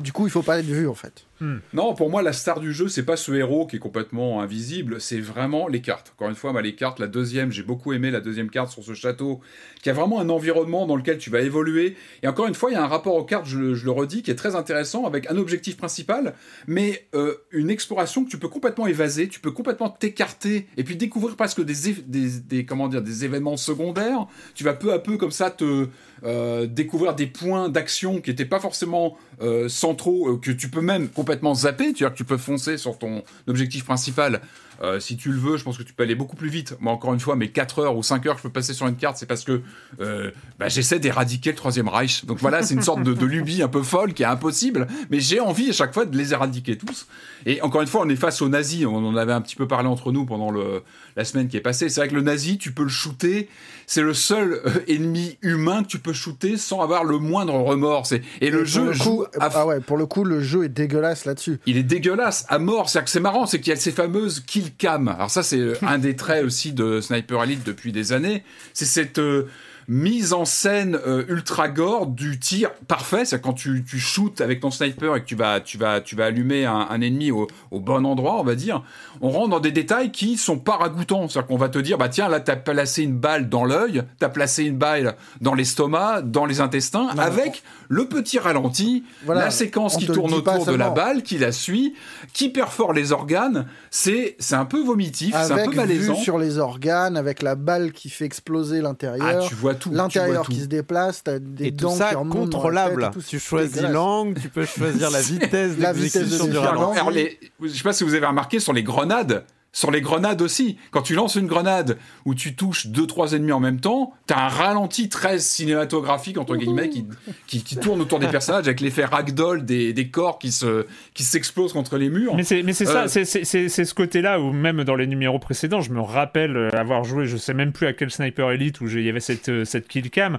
Du coup il faut pas être vu en fait. Non, pour moi, la star du jeu, c'est pas ce héros qui est complètement invisible, c'est vraiment les cartes. Encore une fois, les cartes, la deuxième, j'ai beaucoup aimé la deuxième carte sur ce château, qui a vraiment un environnement dans lequel tu vas évoluer. Et encore une fois, il y a un rapport aux cartes, je, le- redis, qui est très intéressant, avec un objectif principal, mais euh, une exploration que tu peux complètement évaser, tu peux complètement t'écarter, et puis découvrir presque des, des, des- comment dire, des événements secondaires. Tu vas peu à peu, comme ça, te euh, découvrir des points d'action qui n'étaient pas forcément euh, centraux, que tu peux même complètement zapper, tu vois, que tu peux foncer sur ton objectif principal. Euh, si tu le veux, je pense que tu peux aller beaucoup plus vite. Moi, encore une fois, mes 4 heures ou 5 heures que je peux passer sur une carte, c'est parce que euh, bah, j'essaie d'éradiquer le Troisième Reich. Donc voilà, c'est une sorte de, de lubie un peu folle qui est impossible, mais j'ai envie à chaque fois de les éradiquer tous. Et encore une fois, on est face aux nazis. On en avait un petit peu parlé entre nous pendant le, la semaine qui est passée. C'est vrai que le nazi, tu peux le shooter. C'est le seul euh, ennemi humain que tu peux shooter sans avoir le moindre remords. Et, le jeu joue à ah ouais, pour le coup le jeu est dégueulasse là-dessus. il est dégueulasse à mort. C'est-à-dire que c'est marrant, c'est qu'il y a ces fameuses cam. Alors ça, c'est un des traits aussi de Sniper Elite depuis des années. C'est cette euh, mise en scène euh, ultra gore du tir parfait. C'est quand tu, tu shootes avec ton sniper et que tu vas, tu vas, tu vas allumer un, un ennemi au, au bon endroit, on va dire. On rentre dans des détails qui sont pas ragoûtants. C'est-à-dire qu'on va te dire, bah tiens, là, t'as placé une balle dans l'œil, t'as placé une balle dans l'estomac, dans les intestins, Non, avec le petit ralenti, Voilà, la séquence qui tourne autour de la balle, qui la suit, qui perfore les organes. C'est, c'est un peu vomitif, c'est un peu vue malaisant. sur les organes, avec la balle qui fait exploser Ah, l'intérieur. tu vois L'intérieur tout. qui se déplace, t'as des Et tout dents ça qui remontent dans la contrôlable. tête tout, tu choisis l'angle, tu peux choisir la vitesse La vitesse de du défiance. Alors, ralenti. alors, les- je sais pas si vous avez remarqué sur les grenades. Sur les grenades aussi, quand tu lances une grenade où tu touches deux trois ennemis en même temps, t'as un ralenti très cinématographique entre guillemets qui, qui, qui tourne autour des personnages avec l'effet ragdoll des, des corps qui se qui s'explosent contre les murs. Mais c'est, mais c'est Euh, ça, c'est, c'est, ce côté-là où même dans les numéros précédents, je me rappelle euh, avoir joué, je sais même plus à quel Sniper Elite où il y avait cette, euh, cette kill cam,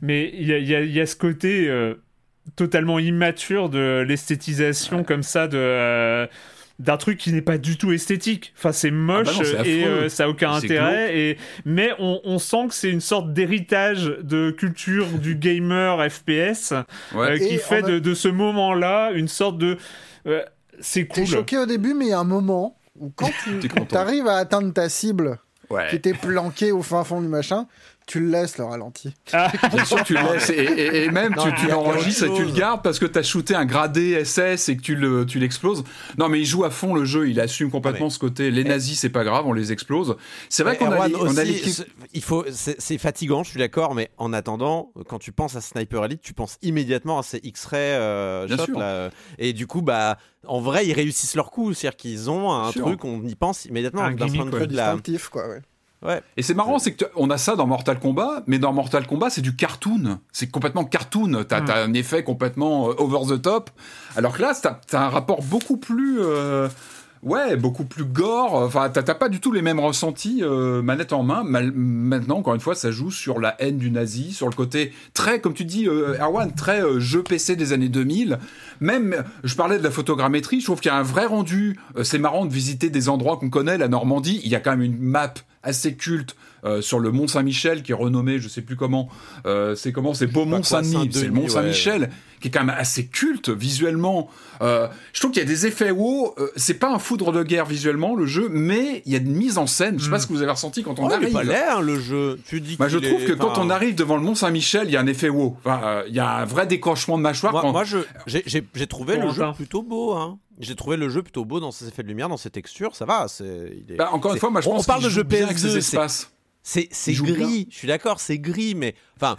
mais il y a, il y a- y a ce côté euh, totalement immature de l'esthétisation comme ça de. euh, d'un truc qui n'est pas du tout esthétique. Enfin, c'est moche Ah bah non, et euh, ça a aucun intérêt. Et mais on, on sent que c'est une sorte d'héritage de culture du gamer FPS Ouais. euh, qui Et fait de, ce moment-là une sorte de euh, c'est T'es cool. choqué au début, mais il y a un moment où quand T'es tu arrives à atteindre ta cible Ouais. qui était planquée au fin fond du machin, tu le laisses le ralenti. Ah, Bien sûr, tu le laisses et, et- et même Non, tu, l'enregistres et tu le gardes parce que tu as shooté un gradé SS et que tu le tu l'exploses. Non, mais il joue à fond le jeu, il assume complètement Mais- ce côté. Les nazis, c'est pas grave, on les explose. C'est vrai qu'on a, les- on il faut, c'est fatigant, je suis d'accord, mais en attendant, quand tu penses à Sniper Elite, tu penses immédiatement à ces X-ray euh, Bien shots sûr. là. Et du coup, bah, en vrai, ils réussissent leur coup, c'est-à-dire qu'ils ont un truc, on y pense immédiatement Un d'un point gimmick, de ouais. vue de la. Quoi, ouais. Ouais. Et c'est marrant, c'est que tu- on a ça dans Mortal Kombat, mais dans Mortal Kombat, c'est du cartoon. C'est complètement cartoon. T'as Mm. as un effet complètement euh, over the top. Alors que là, t'as as un rapport beaucoup plus. euh, Ouais, beaucoup plus gore. Enfin, t'as pas du tout les mêmes ressentis euh, manette en main. Maintenant, encore une fois, ça joue sur la haine du nazi, sur le côté très, comme tu dis, euh, Erwan, très euh, jeu PC des années 2000. Même, je parlais de la photogrammétrie, je trouve qu'il y a un vrai rendu. Euh, c'est marrant de visiter des endroits qu'on connaît, la Normandie. Il y a quand même une map assez culte euh, sur le Mont Saint-Michel qui est renommé, je sais plus comment. Euh, c'est comment C'est Beaumont Saint-Denis. C'est le Mont ouais. Saint-Michel qui est quand même assez culte visuellement. Euh, je trouve qu'il y a des effets wow. euh, c'est pas un foudre de guerre visuellement le jeu, mais il y a une mise en scène. Je sais pas Mm. ce que vous avez ressenti quand on Oh, il arrive. pas hein, le jeu. Tu dis Bah, je trouve est- que quand on arrive devant le Mont Saint-Michel, il y a un effet wow. Enfin, euh, il y a un vrai décrochement de mâchoire. Moi, quand- moi, je, j'ai, trouvé le jeu plutôt beau. Hein. J'ai trouvé le jeu plutôt beau dans ses effets de lumière, dans ses textures. Ça va. Il est- Bah, encore une fois, moi je on, pense on parle de jeu joue bien avec ses PS2. C'est, espaces. C'est, gris. Je suis d'accord, c'est gris, mais enfin.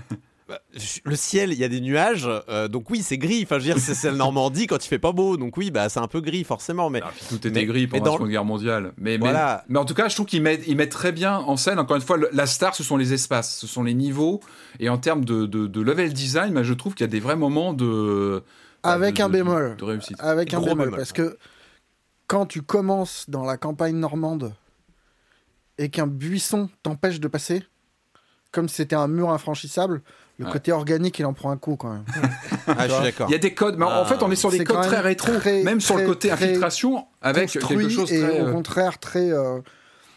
bah, le ciel, il y a des nuages, euh, donc oui, c'est gris. Enfin, je veux dire, c'est la Normandie quand il fait pas beau, donc oui, bah c'est un peu gris forcément. Mais ah, tout était gris pendant la Seconde Guerre mondiale. Mais, voilà. mais, en tout cas, je trouve qu'il met, il met très bien en scène. Encore une fois, la star, ce sont les espaces, ce sont les niveaux. Et en termes de, de, level design, bah, je trouve qu'il y a des vrais moments de bah, avec un bémol, de réussite. Avec un bémol, parce que quand tu commences dans la campagne normande et qu'un buisson t'empêche de passer, comme c'était un mur infranchissable, le côté organique, il en prend un coup quand même. ah, je suis d'accord. Il y a des codes, mais en fait, on est sur des codes très rétro, même sur le côté infiltration, avec quelque chose très. Et au euh, contraire, très. Euh,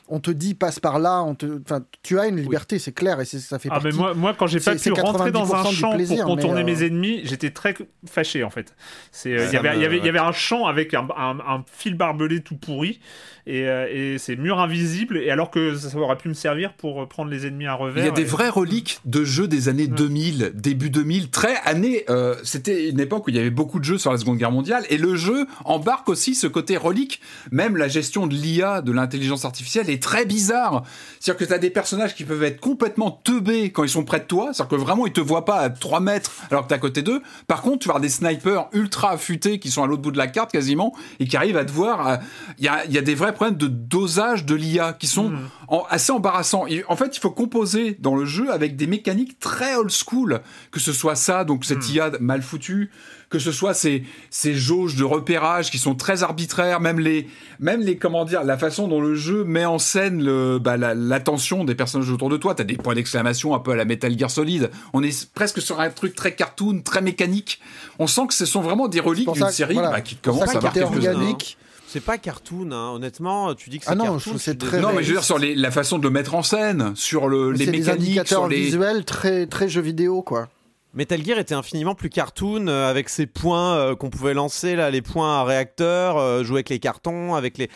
on te dit passe par là, on te, enfin, tu as une liberté, c'est clair, et ça fait. Ah mais moi, moi quand j'ai pas pu rentrer dans un champ pour contourner mes euh, ennemis, j'étais très fâché en fait. C'est, il y, avait, y avait un champ avec un, un, fil barbelé tout pourri, et, euh, et c'est mur invisible, et alors que ça aurait pu me servir pour euh, prendre les ennemis à revers. Il y a des vraies reliques de jeux des années 2000, début 2000, très années. Euh, c'était une époque où il y avait beaucoup de jeux sur la Seconde Guerre mondiale, et le jeu embarque aussi ce côté relique. Même la gestion de l'IA, de l'intelligence artificielle, est très bizarre. C'est-à-dire que tu as des personnages qui peuvent être complètement teubés quand ils sont près de toi, c'est-à-dire que vraiment ils te voient pas à 3 mètres alors que tu es à côté d'eux. Par contre, tu vas avoir des snipers ultra affûtés qui sont à l'autre bout de la carte quasiment et qui arrivent à te voir. Il y a, y a des vrais problèmes de dosage de l'IA qui sont hmm. assez embarrassants. en fait, il faut composer dans le jeu avec des mécaniques très old school, que ce soit ça, donc cette hmm. IA mal foutue, que ce soit ces, ces jauges de repérage qui sont très arbitraires, même les, même les, comment dire, la façon dont le jeu met en scène le, bah, l'attention des personnages autour de toi. T'as des points d'exclamation un peu à la Metal Gear Solid. On est presque sur un truc très cartoon, très mécanique. On sent que ce sont vraiment des reliques d'une série bah, qui commence à marquer organique c'est pas cartoon, hein. honnêtement. Tu dis que c'est ah non, cartoon. C'est très non, mais je veux dire sur la façon de le mettre en scène, sur le, les mécaniques, sur les visuels très très jeux vidéo quoi. Metal Gear était infiniment plus cartoon euh, avec ses points euh, qu'on pouvait lancer là, les points à réacteur, euh, jouer avec les cartons, avec les.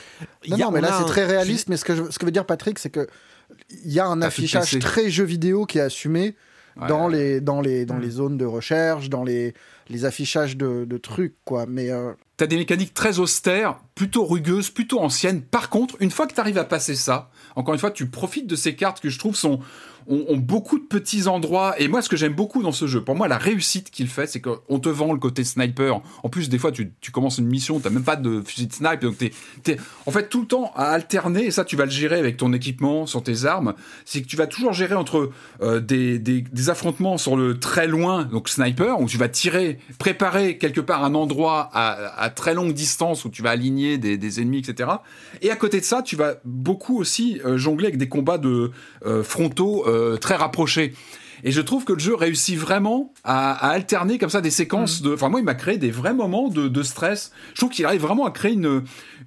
Non, mais là c'est très réaliste. Mais ce que ce que veut dire Patrick, c'est que il y a un affichage très jeu vidéo qui est assumé dans les dans les dans les zones de recherche, dans les les affichages de, trucs quoi. Mais T'as des mécaniques très austères, plutôt rugueuses, plutôt anciennes. Par contre, une fois que tu arrives à passer ça, encore une fois, tu profites de ces cartes que je trouve sont ont, beaucoup de petits endroits. Et moi, ce que j'aime beaucoup dans ce jeu, pour moi, la réussite qu'il fait, c'est qu'on te vend le côté sniper. En plus, des fois, tu, commences une mission, t'as même pas de fusil de sniper, donc t'es, es, en fait tout le temps à alterner. Et ça, tu vas le gérer avec ton équipement, sur tes armes. C'est que tu vas toujours gérer entre euh, des, affrontements sur le très loin, donc sniper, où tu vas tirer, préparer quelque part un endroit à, très longue distance où tu vas aligner des, ennemis, etc. Et à côté de ça, tu vas beaucoup aussi euh, jongler avec des combats de euh, frontaux très rapprochés. Et je trouve que le jeu réussit vraiment à, alterner comme ça des séquences mm. de. Enfin, moi, il m'a créé des vrais moments de, de stress. Je trouve qu'il arrive vraiment à créer une.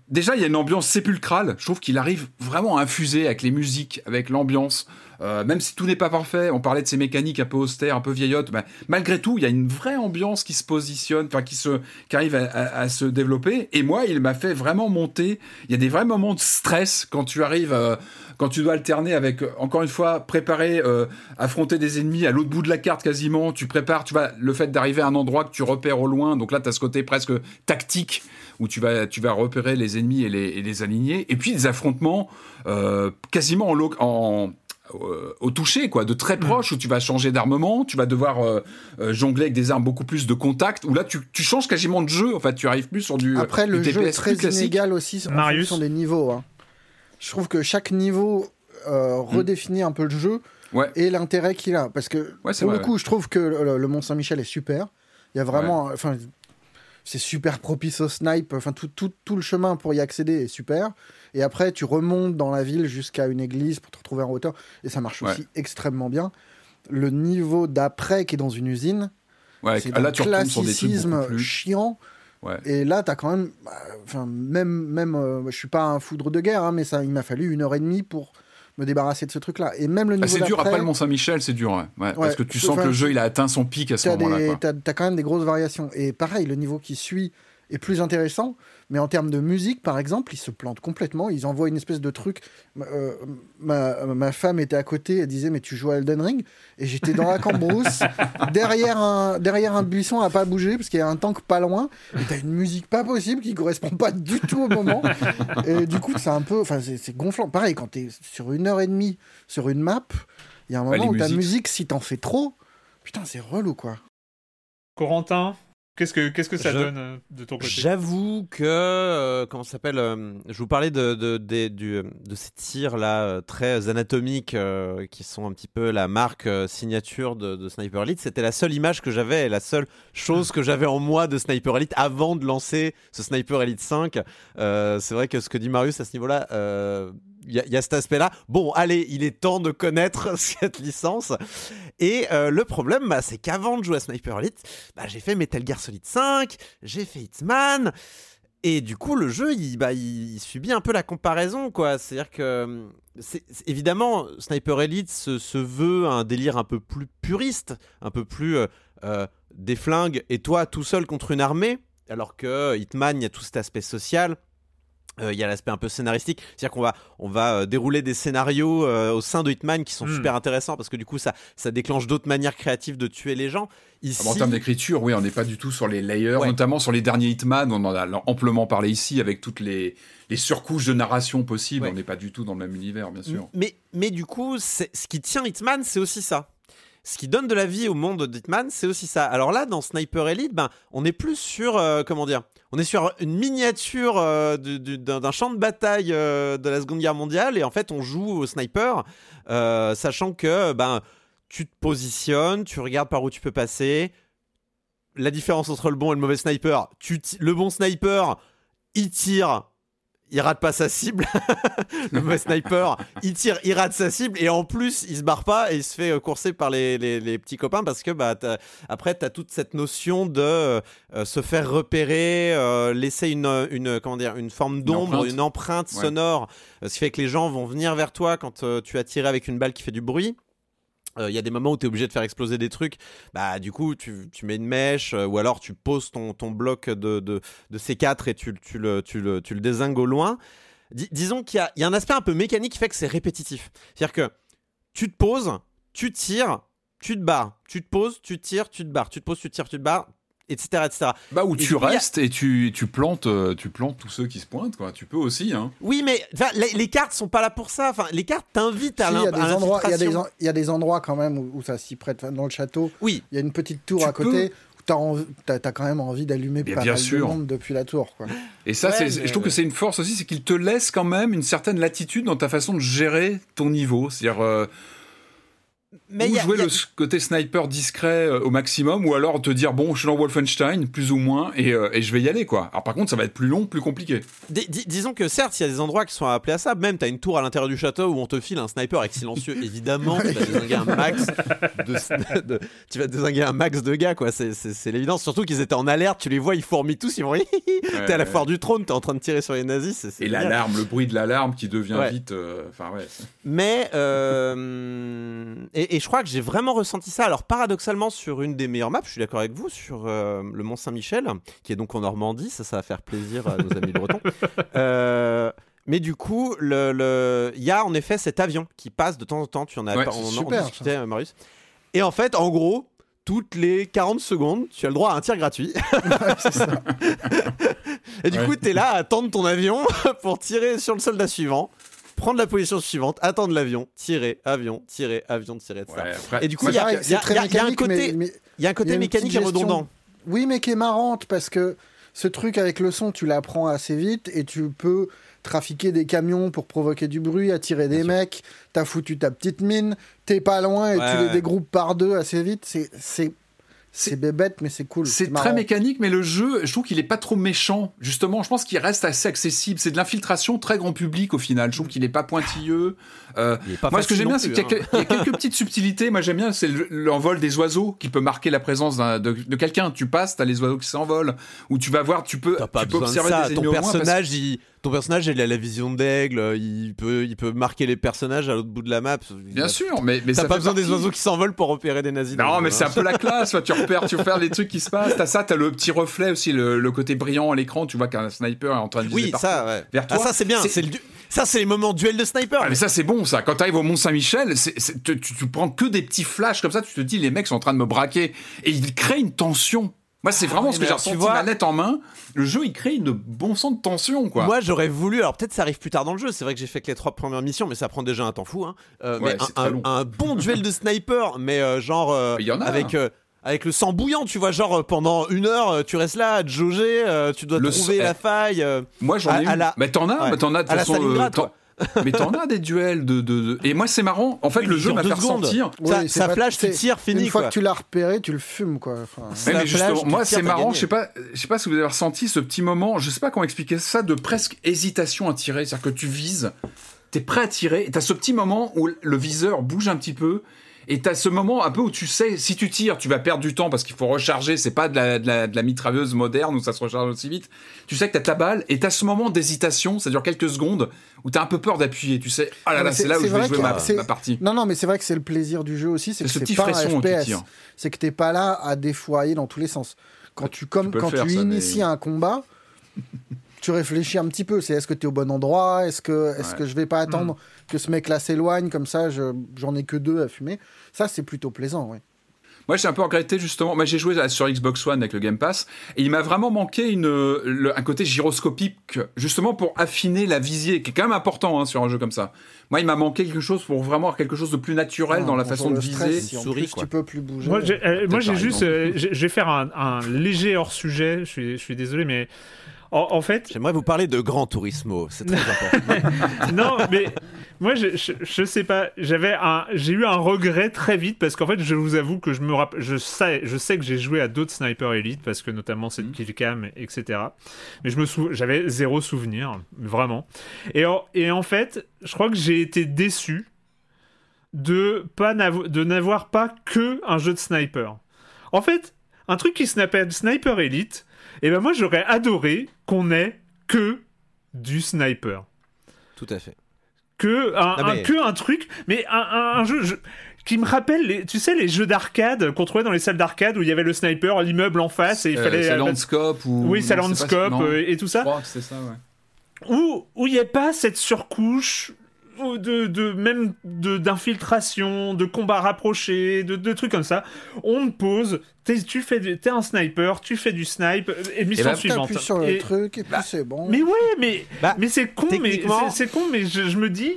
Déjà, il y a une ambiance sépulcrale. Je trouve qu'il arrive vraiment à infuser avec les musiques, avec l'ambiance. Euh, même si tout n'est pas parfait, on parlait de ces mécaniques un peu austères, un peu vieillottes, bah, malgré tout, il y a une vraie ambiance qui se positionne, enfin qui se, qui arrive à, se développer. Et moi, il m'a fait vraiment monter. Il y a des vrais moments de stress quand tu arrives, euh, quand tu dois alterner avec, encore une fois, préparer, euh, affronter des ennemis à l'autre bout de la carte quasiment. Tu prépares, tu vois, le fait d'arriver à un endroit que tu repères au loin. Donc là, tu as ce côté presque tactique où tu vas, tu vas repérer les ennemis et les, et les aligner. Et puis des affrontements quasiment en, en euh, au toucher, quoi, de très mm. proche, où tu vas changer d'armement, tu vas devoir euh, euh, jongler avec des armes beaucoup plus de contact, où là tu, changes quasiment de jeu, en fait, tu arrives plus sur du. Après, le jeu est très inégal aussi en Marius. fonction des niveaux. Hein. Je trouve que chaque niveau mm. redéfinit un peu le jeu et l'intérêt qu'il a. Parce que, pour le coup, je trouve que le, Mont Saint-Michel est super. Il y a vraiment. Enfin, c'est super propice au snipe. Enfin, tout, tout, tout, le chemin pour y accéder est super. Et après, tu remontes dans la ville jusqu'à une église pour te retrouver en hauteur. Et ça marche aussi extrêmement bien. Le niveau d'après, qui est dans une usine, c'est un classicisme chiant. Et là, tu as quand même. Bah, enfin, même. même euh, je suis pas un foudre de guerre, hein, mais ça, il m'a fallu une heure et demie pour me débarrasser de ce truc-là. Et même le bah, niveau. c'est dur après le Mont-Saint-Michel, c'est dur, ouais. parce que tu sens que le jeu il a atteint son pic à ce moment-là. Tu as, quand même des grosses variations. Et pareil, le niveau qui suit est plus intéressant. Mais en termes de musique, par exemple, ils se plantent complètement. Ils envoient une espèce de truc. Euh, ma, ma, femme était à côté, elle disait Mais tu joues à Elden Ring? Et j'étais dans la cambrousse, derrière, un, derrière un buisson à pas bouger, parce qu'il y a un tank pas loin. Et t'as une musique pas possible qui correspond pas du tout au moment. Et du coup, c'est un peu. Enfin, c'est gonflant. Pareil, quand t'es sur une heure et demie sur une map, il y a un moment où ta musique, si t'en fais trop, Putain, c'est relou quoi. Corentin Qu'est-ce que, qu'est-ce que ça donne euh, de ton côté? J'avoue que, euh, comment ça s'appelle euh, Je vous parlais de, de, de, de ces tirs là très anatomiques qui sont un petit peu la marque signature de, Sniper Elite. C'était la seule image que j'avais et la seule chose que j'avais en moi de Sniper Elite avant de lancer ce Sniper Elite 5. C'est vrai que ce que dit Marius à ce niveau-là il y, a cet aspect-là. Bon, allez, il est temps de connaître cette licence. Et euh, le problème, bah, c'est qu'avant de jouer à Sniper Elite, bah, j'ai fait Metal Gear Solid 5, j'ai fait Hitman. Et du coup, le jeu, il, bah, subit un peu la comparaison, quoi. C'est-à-dire que, évidemment, Sniper Elite se, veut un délire un peu plus puriste, un peu plus euh, euh, des flingues et toi tout seul contre une armée, alors que Hitman, il y a tout cet aspect social. Euh, il y a l'aspect un peu scénaristique, c'est-à-dire qu'on va, on va euh, dérouler des scénarios euh, au sein de Hitman qui sont hmm. super intéressants parce que du coup ça, ça déclenche d'autres manières créatives de tuer les gens. Ici... en termes d'écriture, oui, on n'est pas du tout sur les layers, notamment sur les derniers Hitman, on en a amplement parlé ici avec toutes les, les surcouches de narration possibles, on n'est pas du tout dans le même univers, bien sûr. Mais, mais du coup, ce qui tient Hitman, c'est aussi ça ce qui donne de la vie au monde d'Hitman, c'est aussi ça. Alors là, dans Sniper Elite, ben, on est plus sur, comment dire, on est sur une miniature euh, d'un champ de bataille euh, de la Seconde Guerre mondiale et en fait on joue au sniper, euh, sachant que ben tu te positionnes, tu regardes par où tu peux passer. La différence entre le bon et le mauvais sniper, tu le bon sniper, il tire il rate pas sa cible. le mauvais sniper, il tire, il rate sa cible et en plus, il se barre pas et il se fait euh, courser par les, les, petits copains parce que bah, après, tu as toute cette notion de euh, se faire repérer, euh, laisser une, une, comment dire, une forme d'ombre, une empreinte, sonore, ce qui fait que les gens vont venir vers toi quand tu as tiré avec une balle qui fait du bruit. Il y a des moments où tu es obligé de faire exploser des trucs, bah du coup tu, mets une mèche ou alors tu poses ton, bloc de, de, de, C4 et tu, le, tu, désingues au loin. disons qu'il y, y a, un aspect un peu mécanique qui fait que c'est répétitif. C'est-à-dire que tu te poses, tu tires, tu te barres, tu te poses, tu tires, tu te barres, tu te poses, tu tires, tu te barres, etc. etc. Bah, où tu restes et tu, tu, plantes, euh, tu plantes tous ceux qui se pointent, quoi. Tu peux aussi, hein. Oui, mais les, les, cartes sont pas là pour ça. Enfin, les cartes t'invitent à l'infiltration. Il y, a des endroits quand même où, ça s'y prête. Dans le château, oui. il y a une petite tour à côté. où tu as, quand même envie d'allumer pas bien sûr. de monde depuis la tour. Quoi. Et ça, je trouve que c'est une force aussi, c'est qu'il te laisse quand même une certaine latitude dans ta façon de gérer ton niveau. C'est-à-dire, euh, mais ou jouer le côté sniper discret euh, au maximum, ou alors te dire bon, je suis dans Wolfenstein, plus ou moins, et, euh, et, je vais y aller quoi. Alors par contre, ça va être plus long, plus compliqué. disons que certes, il y a des endroits qui sont appelés à ça. Même tu as une tour à l'intérieur du château où on te file un sniper avec silencieux. Évidemment, tu vas désinguer un max de, tu vas désinguer un max de gars quoi. C'est l'évidence. Surtout qu'ils étaient en alerte. Tu les vois, ils fourmillent tous. Ils vont. t'es à la foire du trône, t'es en train de tirer sur les nazis. et l'alarme, le bruit de l'alarme qui devient vite. Euh, ouais. Mais et, et je crois que j'ai vraiment ressenti ça. Alors, paradoxalement, sur une des meilleures maps, je suis d'accord avec vous, sur euh, le Mont-Saint-Michel, qui est donc en Normandie, ça, ça va faire plaisir à nos amis bretons. Euh, mais du coup, il le, y a en effet cet avion qui passe de temps en temps. Tu en as ouais, on, super, discutait, Marius. Et en fait, en gros, toutes les 40 secondes, tu as le droit à un tir gratuit. ça. et du coup, tu es là à attendre ton avion pour tirer sur le soldat suivant prendre la position suivante, attendre l'avion, tirer, avion, tirer, avion, tirer, etc. et du coup, il y, a un côté, il y a un côté mécanique et redondant. Oui, mais qui est marrante parce que ce truc avec le son, tu l'apprends assez vite et tu peux trafiquer des camions pour provoquer du bruit, attirer des mecs, t'as foutu ta petite mine, t'es pas loin et tu les dégroupes par deux assez vite. C'est c'est bébête, mais c'est cool. C'est très mécanique, mais le jeu, je trouve qu'il est pas trop méchant. Justement, je pense qu'il reste assez accessible. C'est de l'infiltration très grand public au final. Je trouve qu'il est pas pointilleux. Euh, moi, ce que j'aime bien, c'est qu'il y, a hein. quelques petites subtilités. Moi, j'aime bien, c'est l'envol des oiseaux qui peut marquer la présence de, de quelqu'un. Tu passes, t'as les oiseaux qui s'envolent, ou tu vas voir, tu peux, tu peux observer ça. des Ton personnage, il ton personnage il a la vision d'aigle, il peut, il peut marquer les personnages à l'autre bout de la map. Bien sûr, mais, mais t'as pas besoin des oiseaux qui s'envolent pour repérer des nazis. Non, mais c'est un peu la classe. tu repères, tu repères les trucs qui se passent. T'as ça, t'as le petit reflet aussi, le, côté brillant à l'écran. Tu vois qu'un sniper est en train de viser oui, ça, ouais. vers toi. Ah, ça c'est bien. C'est le ça, c'est les moments duel de sniper. Ah, mais ça, c'est bon, ça. Quand t'arrives au Mont-Saint-Michel, tu, tu, prends que des petits flashs comme ça, tu te dis, les mecs sont en train de me braquer. Et ils créent une tension Moi, c'est vraiment Ah, ce que j'ai ressenti, vois- manette en main. Le jeu, il crée une bon sens de tension, quoi. Moi, j'aurais voulu. Alors, peut-être ça arrive plus tard dans le jeu. C'est vrai que j'ai fait que les trois premières missions, mais ça prend déjà un temps fou. Hein. Euh, Ouais, mais un, bon duel de sniper, mais euh, genre euh, Mais il y en a, avec hein. avec le sang bouillant. Tu vois, genre pendant une heure, tu restes là à te jauger. euh, tu dois Le trouver sang- la faille. euh. Moi, j'en À- ai eu. à la- Mais t'en as, Ouais. mais t'en as de la façon. euh, mais t'en as des duels de, de, de- Et moi, c'est marrant. En fait, Oui, le jeu m'a fait ressentir. Ça- Oui, c'est ça flash, tu c'est- tires, fini, Une fois quoi. que tu l'as repéré, tu le fumes, quoi. Enfin, mais justement, moi, tires, c'est marrant. Je sais pas, je sais pas si vous avez ressenti ce petit moment. Je sais pas comment expliquer ça de presque hésitation à tirer. C'est-à-dire que tu vises, t'es prêt à tirer, et t'as ce petit moment où le viseur bouge un petit peu. Et t'as ce moment un peu où tu sais, si tu tires, tu vas perdre du temps parce qu'il faut recharger. C'est pas de la, de, la, de la mitrailleuse moderne où ça se recharge aussi vite. Tu sais que t'as ta balle et t'as ce moment d'hésitation, ça dure quelques secondes, où t'as un peu peur d'appuyer. Tu sais, ah là Non, là, mais c'est là où je vais jouer ma, partie. Non, non, mais c'est vrai que c'est le plaisir du jeu aussi, c'est ce c'est petit pas un frisson FPS. tire. C'est que t'es pas là à défourailler dans tous les sens. Quand tu, comme, quand faire, tu ça, mais- inities un combat, tu réfléchis un petit peu. C'est est-ce que tu es au bon endroit? Est-ce que, est-ce Ouais. que je vais pas attendre que ce mec-là s'éloigne? Comme ça, je- j'en ai que deux à fumer. Ça, c'est plutôt plaisant, oui. Moi, j'ai un peu regretté justement. Moi, j'ai joué sur Xbox One avec le Game Pass et il m'a vraiment manqué une, le- un côté gyroscopique, justement pour affiner la visée, qui est quand même important hein, sur un jeu comme ça. Moi, il m'a manqué quelque chose pour vraiment avoir quelque chose de plus naturel dans la Ah, façon de le stress, viser. Si souris, plus quoi. tu peux plus bouger. Moi, j'ai, euh, juste, euh, je vais faire un, un léger hors sujet. Je suis, je suis désolé, mais en, en fait, J'aimerais vous parler de Gran Turismo. C'est très important. non, mais moi, je, je, je sais pas. J'avais un, j'ai eu un regret très vite parce qu'en fait, je vous avoue que je me rapp- je sais, je sais que j'ai joué à d'autres Sniper Elite parce que notamment cette Mhm. killcam, etc. Mais je me sou, j'avais zéro souvenir, vraiment. Et en, et en fait, je crois que j'ai été déçu de pas de n'avoir pas que un jeu de sniper. En fait, un truc qui s'appelle Sniper Elite, et ben moi j'aurais adoré qu'on ait que du sniper Tout à fait. que un, Non, un- mais- que un truc, mais un, un- un jeu, je- qui me rappelle, les, tu sais, les jeux d'arcade qu'on trouvait dans les salles d'arcade où il y avait le sniper, l'immeuble en face et il Euh, fallait. c'est euh, Landscope ou. oui, c'est Landscope euh, et tout Je ça, crois que c'est ça, ouais. où où il n'y a pas cette surcouche ou de, de même de d'infiltration, de combat rapproché, de, de trucs comme ça. On te pose, t'es, tu fais, du- t'es un sniper, tu fais du snipe, euh, et mission ben, suivante. T'appuies sur le Et- truc et puis c'est bon. mais ouais, mais Bah, mais c'est con, mais c'est, con, mais je, je me dis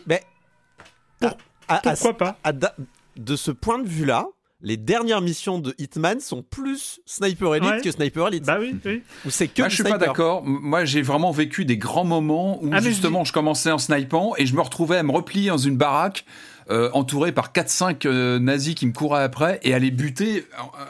À- à- pourquoi pas. à de ce point de vue-là, les dernières missions de Hitman sont plus Sniper Elite Ouais. que Sniper Elite. Bah oui, oui. Où c'est que Moi, je suis pas d'accord. Moi, j'ai vraiment vécu des grands moments où Ah, justement je, commençais en snipant et je me retrouvais à me replier dans une baraque. euh, entouré par 4-5 euh, nazis qui me couraient après et à les buter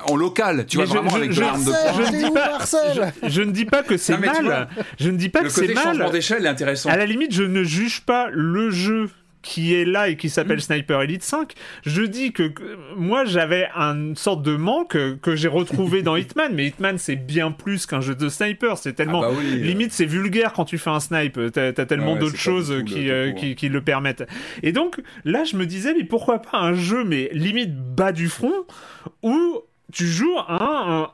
en, en local, tu Mais vois, je- vraiment je- avec je- de l'arme de Marcel, poing. je t'es dis pas- Marcel Je ne dis pas que c'est Non, mais tu mal. Je ne dis pas Le que c'est côté changement mal. d'échelle est intéressant. À la limite, je ne juge pas le jeu qui est là et qui Mm. s'appelle Sniper Elite 5. Je dis que, que moi j'avais une sorte de manque que j'ai retrouvé dans Hitman, mais Hitman c'est bien plus qu'un jeu de sniper. C'est tellement Ah bah oui, euh. limite c'est vulgaire quand tu fais un snipe. T'as as tellement ouais, d'autres choses tout qui, euh, hein. qui qui le permettent. Et donc là, je me disais mais pourquoi pas un jeu mais limite bas du front où tu joues un,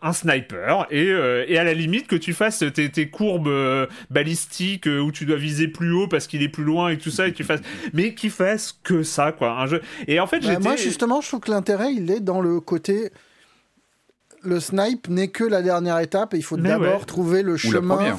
un, un sniper et, euh, et à la limite que tu fasses tes, tes courbes euh, balistiques euh, où tu dois viser plus haut parce qu'il est plus loin et tout ça et tu fasses mais qu'il fasse que ça quoi un jeu et en fait Bah, moi, justement, je trouve que l'intérêt, il est dans le côté. Le snipe n'est que la dernière étape et il faut d'abord ouais. trouver le Ou chemin. première.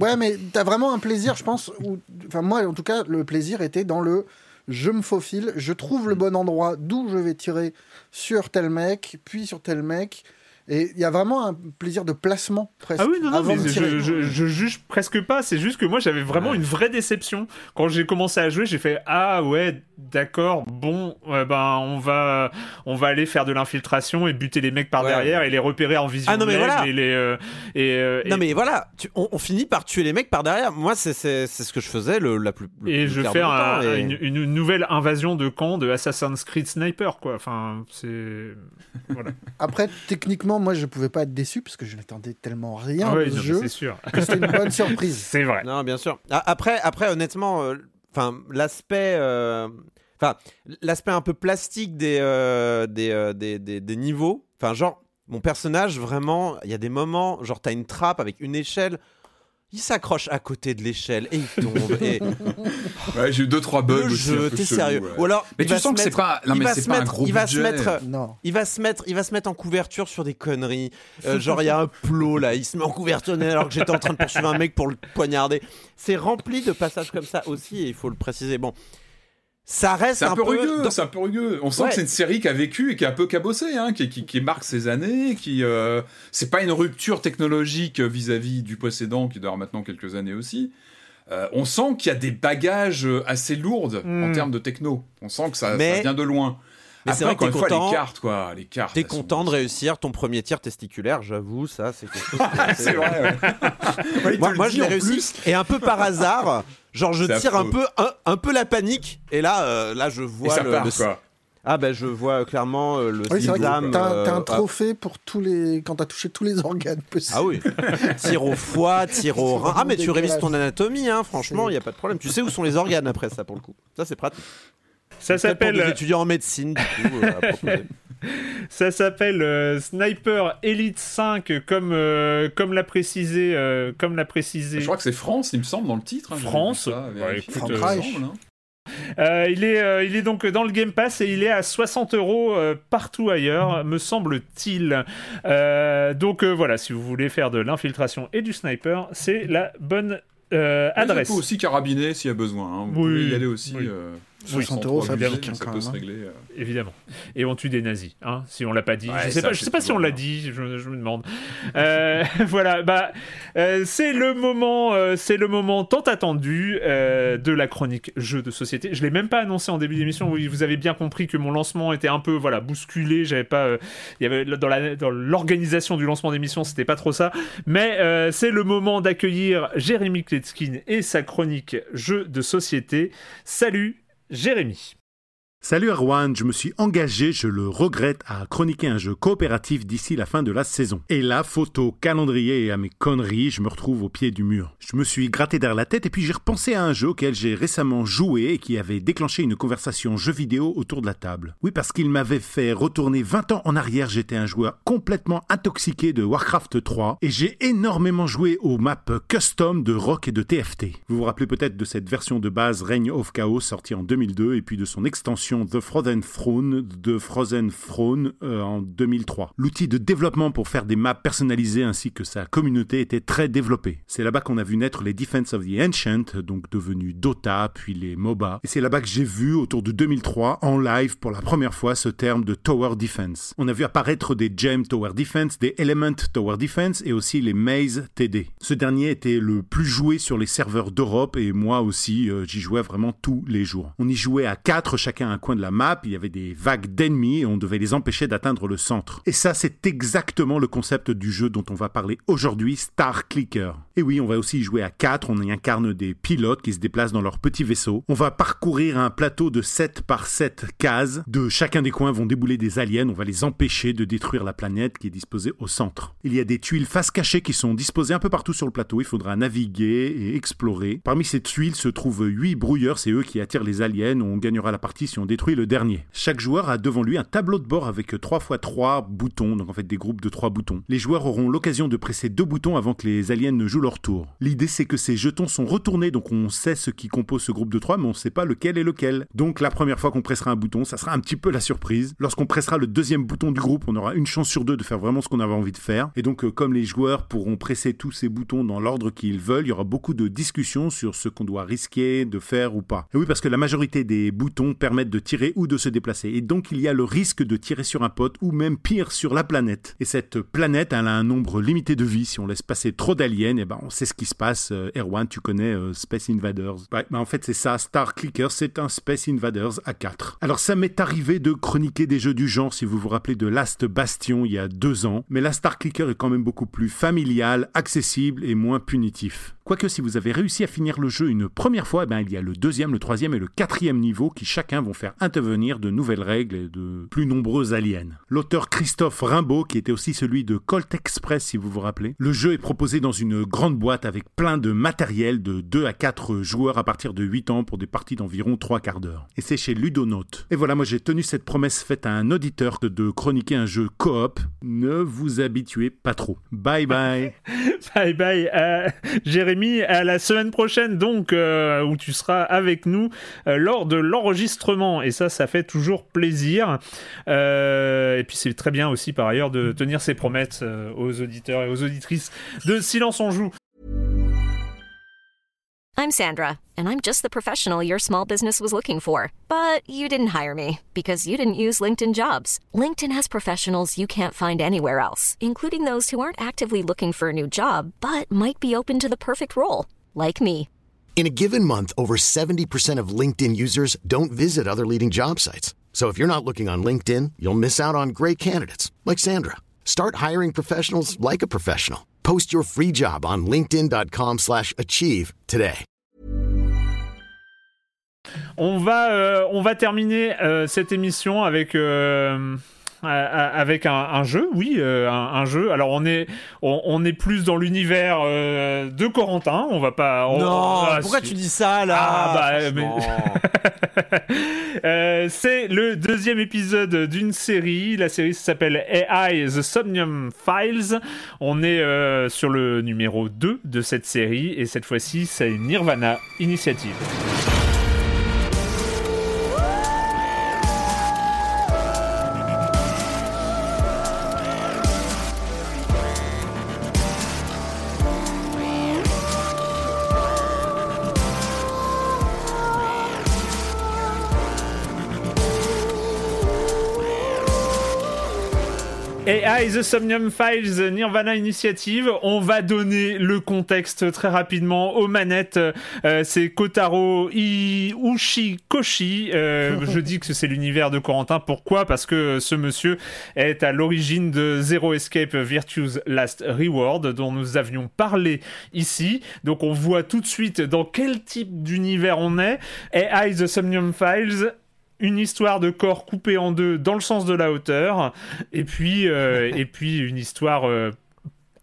Ouais, mais t'as vraiment un plaisir, je pense. Où... Enfin, moi, en tout cas, le plaisir était dans le je me faufile, je trouve le Mm. bon endroit d'où je vais tirer sur tel mec, puis sur tel mec. Et il y a vraiment un plaisir de placement presque. Ah oui, non, non, mais je, je, je juge presque pas. C'est juste que moi, j'avais vraiment une vraie déception. Quand j'ai commencé à jouer, j'ai fait Ah ouais, d'accord, bon, ouais, ben, on va, on va aller faire de l'infiltration et buter les mecs par Ouais. derrière et les repérer en vision Ah non, mais voilà. et les. euh, et, euh, Non et- mais voilà, tu- on, on finit par tuer les mecs par derrière. Moi, c'est c'est- c'est ce que je faisais le, la plus. le et plus je fais un- et- une, une nouvelle invasion de camp de Assassin's Creed Sniper, quoi. Enfin, c'est. Voilà. Après, techniquement, moi, je pouvais pas être déçu parce que je n'attendais tellement rien Ah de ce mais jeu c'est sûr. que c'était une bonne surprise. C'est vrai. Non, bien sûr. Après, après honnêtement, euh, enfin, l'aspect, euh, enfin, l'aspect un peu plastique des, euh, des, euh, des, des, des niveaux. Enfin, genre, mon personnage, vraiment, il y a des moments, genre, t'as une trappe avec une échelle. Il s'accroche à côté de l'échelle et il tombe. et... Ouais, j'ai eu deux trois bugs Le aussi. jeu, t'es sérieux ouais. Ou alors, Mais il tu va sens se que c'est pas, non il mais va c'est se pas un mettre- gros il va se mettre- Non. Il va se mettre, il va se mettre en couverture sur des conneries. Euh, genre il y a un plot là, il se met en couverture alors que j'étais en train de poursuivre un mec pour le poignarder. C'est rempli de passages comme ça aussi, et il faut le préciser. Bon, ça reste un, peu rugueux, dans- c'est un peu rugueux. On sent Ouais. que c'est une série qui a vécu et qui a un peu cabossé, hein, qui, qui, qui marque ses années, qui euh, c'est pas une rupture technologique vis-à-vis du précédent qui avoir maintenant quelques années aussi. Euh, on sent qu'il y a des bagages assez lourds en Mm. termes de techno. On sent que ça, Mais- ça vient de loin. Mais c'est vrai que t'es content- les cartes, quoi, les cartes. T'es content de réussir ton premier tir testiculaire, j'avoue, ça c'est quelque chose. C'est vrai. ouais. Moi, moi, je l'ai réussi et un peu par hasard, genre je tire un peu, un, un peu la panique et là, euh, là je Et vois ça le, part, le- quoi. ah ben je vois clairement euh, le Oui, que Zilzam, t'as euh, t'as un ah, trophée pour tous les. quand t'as touché tous les organes possibles. Ah oui, tir au foie, tir au rein. Ah mais tu révises ton anatomie, hein, franchement, il y a pas de problème. Tu sais où sont les organes après ça pour le coup. Ça c'est pratique. Ça Peut-être pour des s'appelle étudiants en médecine du coup. euh, à ça s'appelle euh, Sniper Elite 5 comme euh, comme l'a précisé euh, comme l'a précisé Je crois que c'est France, il me semble, dans le titre. hein, France. ça, Ouais, vérifier. écoute, Il semble, hein. Il, est, euh, il est donc dans le Game Pass et il est à 60 euros partout ailleurs, me semble-t-il. Euh, donc euh, voilà, si vous voulez faire de l'infiltration et du sniper, c'est la bonne euh, adresse. On peut aussi carabiner s'il y a besoin. hein. Vous Oui, pouvez y aller aussi. oui. Euh, 60 sans euros, ça hein, ça peut se hein. régler. euh. Évidemment. Et on tue des nazis, hein, si on l'a pas dit. Ouais, je sais ça, pas, je sais pas si on l'a bien. dit, je, je me demande. Euh, voilà, bah, euh, c'est le moment, euh, c'est le moment tant attendu euh, de la chronique jeu de société. Je l'ai même pas annoncé en début d'émission. Vous avez bien compris que mon lancement était un peu, voilà, bousculé. J'avais pas, euh, il y avait dans la dans l'organisation du lancement d'émission, c'était pas trop ça. Mais euh, c'est le moment d'accueillir Jérémy Kletskin et sa chronique jeu de société. Salut, Jérémy. Salut Erwan, je me suis engagé, je le regrette, à chroniquer un jeu coopératif d'ici la fin de la saison. Et là, photo, calendrier et à mes conneries, je me retrouve au pied du mur. Je me suis gratté derrière la tête et puis j'ai repensé à un jeu auquel j'ai récemment joué et qui avait déclenché une conversation jeu vidéo autour de la table. Oui, parce qu'il m'avait fait retourner 20 ans en arrière, j'étais un joueur complètement intoxiqué de Warcraft 3 et j'ai énormément joué aux maps custom de Rock et de TFT. Vous vous rappelez peut-être de cette version de base Reign of Chaos sortie en 2002 et puis de son extension The Frozen Throne de Frozen Throne euh, en 2003. L'outil de développement pour faire des maps personnalisées ainsi que sa communauté était très développé. C'est là-bas qu'on a vu naître les Defense of the Ancient, donc devenus Dota, puis les MOBA. Et c'est là-bas que j'ai vu, autour de 2003, en live pour la première fois, ce terme de Tower Defense. On a vu apparaître des Gem Tower Defense, des Element Tower Defense et aussi les Maze TD. Ce dernier était le plus joué sur les serveurs d'Europe et moi aussi, euh, j'y jouais vraiment tous les jours. On y jouait à quatre, chacun à coin de la map, il y avait des vagues d'ennemis et on devait les empêcher d'atteindre le centre. Et ça, c'est exactement le concept du jeu dont on va parler aujourd'hui, Star Clicker. Et oui, on va aussi y jouer à 4, on y incarne des pilotes qui se déplacent dans leur petit vaisseau. On va parcourir un plateau de 7 par 7 cases. De chacun des coins vont débouler des aliens, on va les empêcher de détruire la planète qui est disposée au centre. Il y a des tuiles face cachées qui sont disposées un peu partout sur le plateau, il faudra naviguer et explorer. Parmi ces tuiles se trouvent 8 brouilleurs, c'est eux qui attirent les aliens, on gagnera la partie si on détruit le dernier. Chaque joueur a devant lui un tableau de bord avec 3 x 3 boutons, donc en fait des groupes de 3 boutons. Les joueurs auront l'occasion de presser deux boutons avant que les aliens ne jouent leur tour. L'idée c'est que ces jetons sont retournés, donc on sait ce qui compose ce groupe de 3, mais on ne sait pas lequel est lequel. Donc la première fois qu'on pressera un bouton, ça sera un petit peu la surprise. Lorsqu'on pressera le deuxième bouton du groupe, on aura une chance sur deux de faire vraiment ce qu'on avait envie de faire. Et donc euh, comme les joueurs pourront presser tous ces boutons dans l'ordre qu'ils veulent, il y aura beaucoup de discussions sur ce qu'on doit risquer de faire ou pas. Et oui, parce que la majorité des boutons permettent de tirer ou de se déplacer. Et donc il y a le risque de tirer sur un pote ou même pire sur la planète. Et cette planète, elle a un nombre limité de vie. Si on laisse passer trop d'aliens, et ben on sait ce qui se passe. Euh, Erwan, tu connais euh, Space Invaders. Ouais, ben en fait c'est ça, Star Clicker, c'est un Space Invaders à 4. Alors ça m'est arrivé de chroniquer des jeux du genre, si vous vous rappelez de Last Bastion il y a deux ans. Mais la Star Clicker est quand même beaucoup plus familial, accessible et moins punitif. Quoique si vous avez réussi à finir le jeu une première fois, eh ben, il y a le deuxième, le troisième et le quatrième niveau qui chacun vont faire intervenir de nouvelles règles et de plus nombreux aliens. L'auteur Christophe Rimbaud, qui était aussi celui de Colt Express si vous vous rappelez, le jeu est proposé dans une grande boîte avec plein de matériel de 2 à 4 joueurs à partir de 8 ans pour des parties d'environ 3 quarts d'heure. Et c'est chez Ludonote. Et voilà, moi j'ai tenu cette promesse faite à un auditeur de chroniquer un jeu coop. Ne vous habituez pas trop. Bye bye. bye bye. Euh, Jérémy, à la semaine prochaine donc, euh, où tu seras avec nous euh, lors de l'enregistrement. Et ça, ça fait toujours plaisir. et puis c'est très bien aussi par ailleurs de tenir ses promesses aux auditeurs et aux auditrices de Silence on joue. I'm Sandra, and I'm just the professional your small business was looking for. But you didn't hire me because you didn't use LinkedIn jobs. LinkedIn has professionals you can't find anywhere else, including those who aren't actively looking for a new job but might be open to the perfect role, like me. In a given month, over 70% of LinkedIn users don't visit other leading job sites. So if you're not looking on LinkedIn, you'll miss out on great candidates like Sandra. Start hiring professionals like a professional. Post your free job on linkedin.com/achieve today. On va euh, on va terminer euh, cette émission avec euh, avec un, jeu, oui, euh, un, jeu. Alors on est, on, est plus dans l'univers euh, de Corentin. On va pas. non. pourquoi tu dis ça là? Ah, bah, euh, C'est le deuxième épisode d'une série. La série s'appelle AI The Somnium Files. On est sur le numéro 2 de cette série et cette fois-ci c'est Nirvana Initiative. AI The Somnium Files Nirvana Initiative. On va donner le contexte très rapidement aux manettes. Euh, c'est Kotaro Ushikoshi. Euh, je dis que c'est l'univers de Corentin. Pourquoi? Parce que ce monsieur est à l'origine de Zero Escape Virtue's Last Reward, dont nous avions parlé ici. Donc on voit tout de suite dans quel type d'univers on est. AI The Somnium Files une histoire de corps coupé en deux dans le sens de la hauteur, et puis, euh, et puis une histoire euh,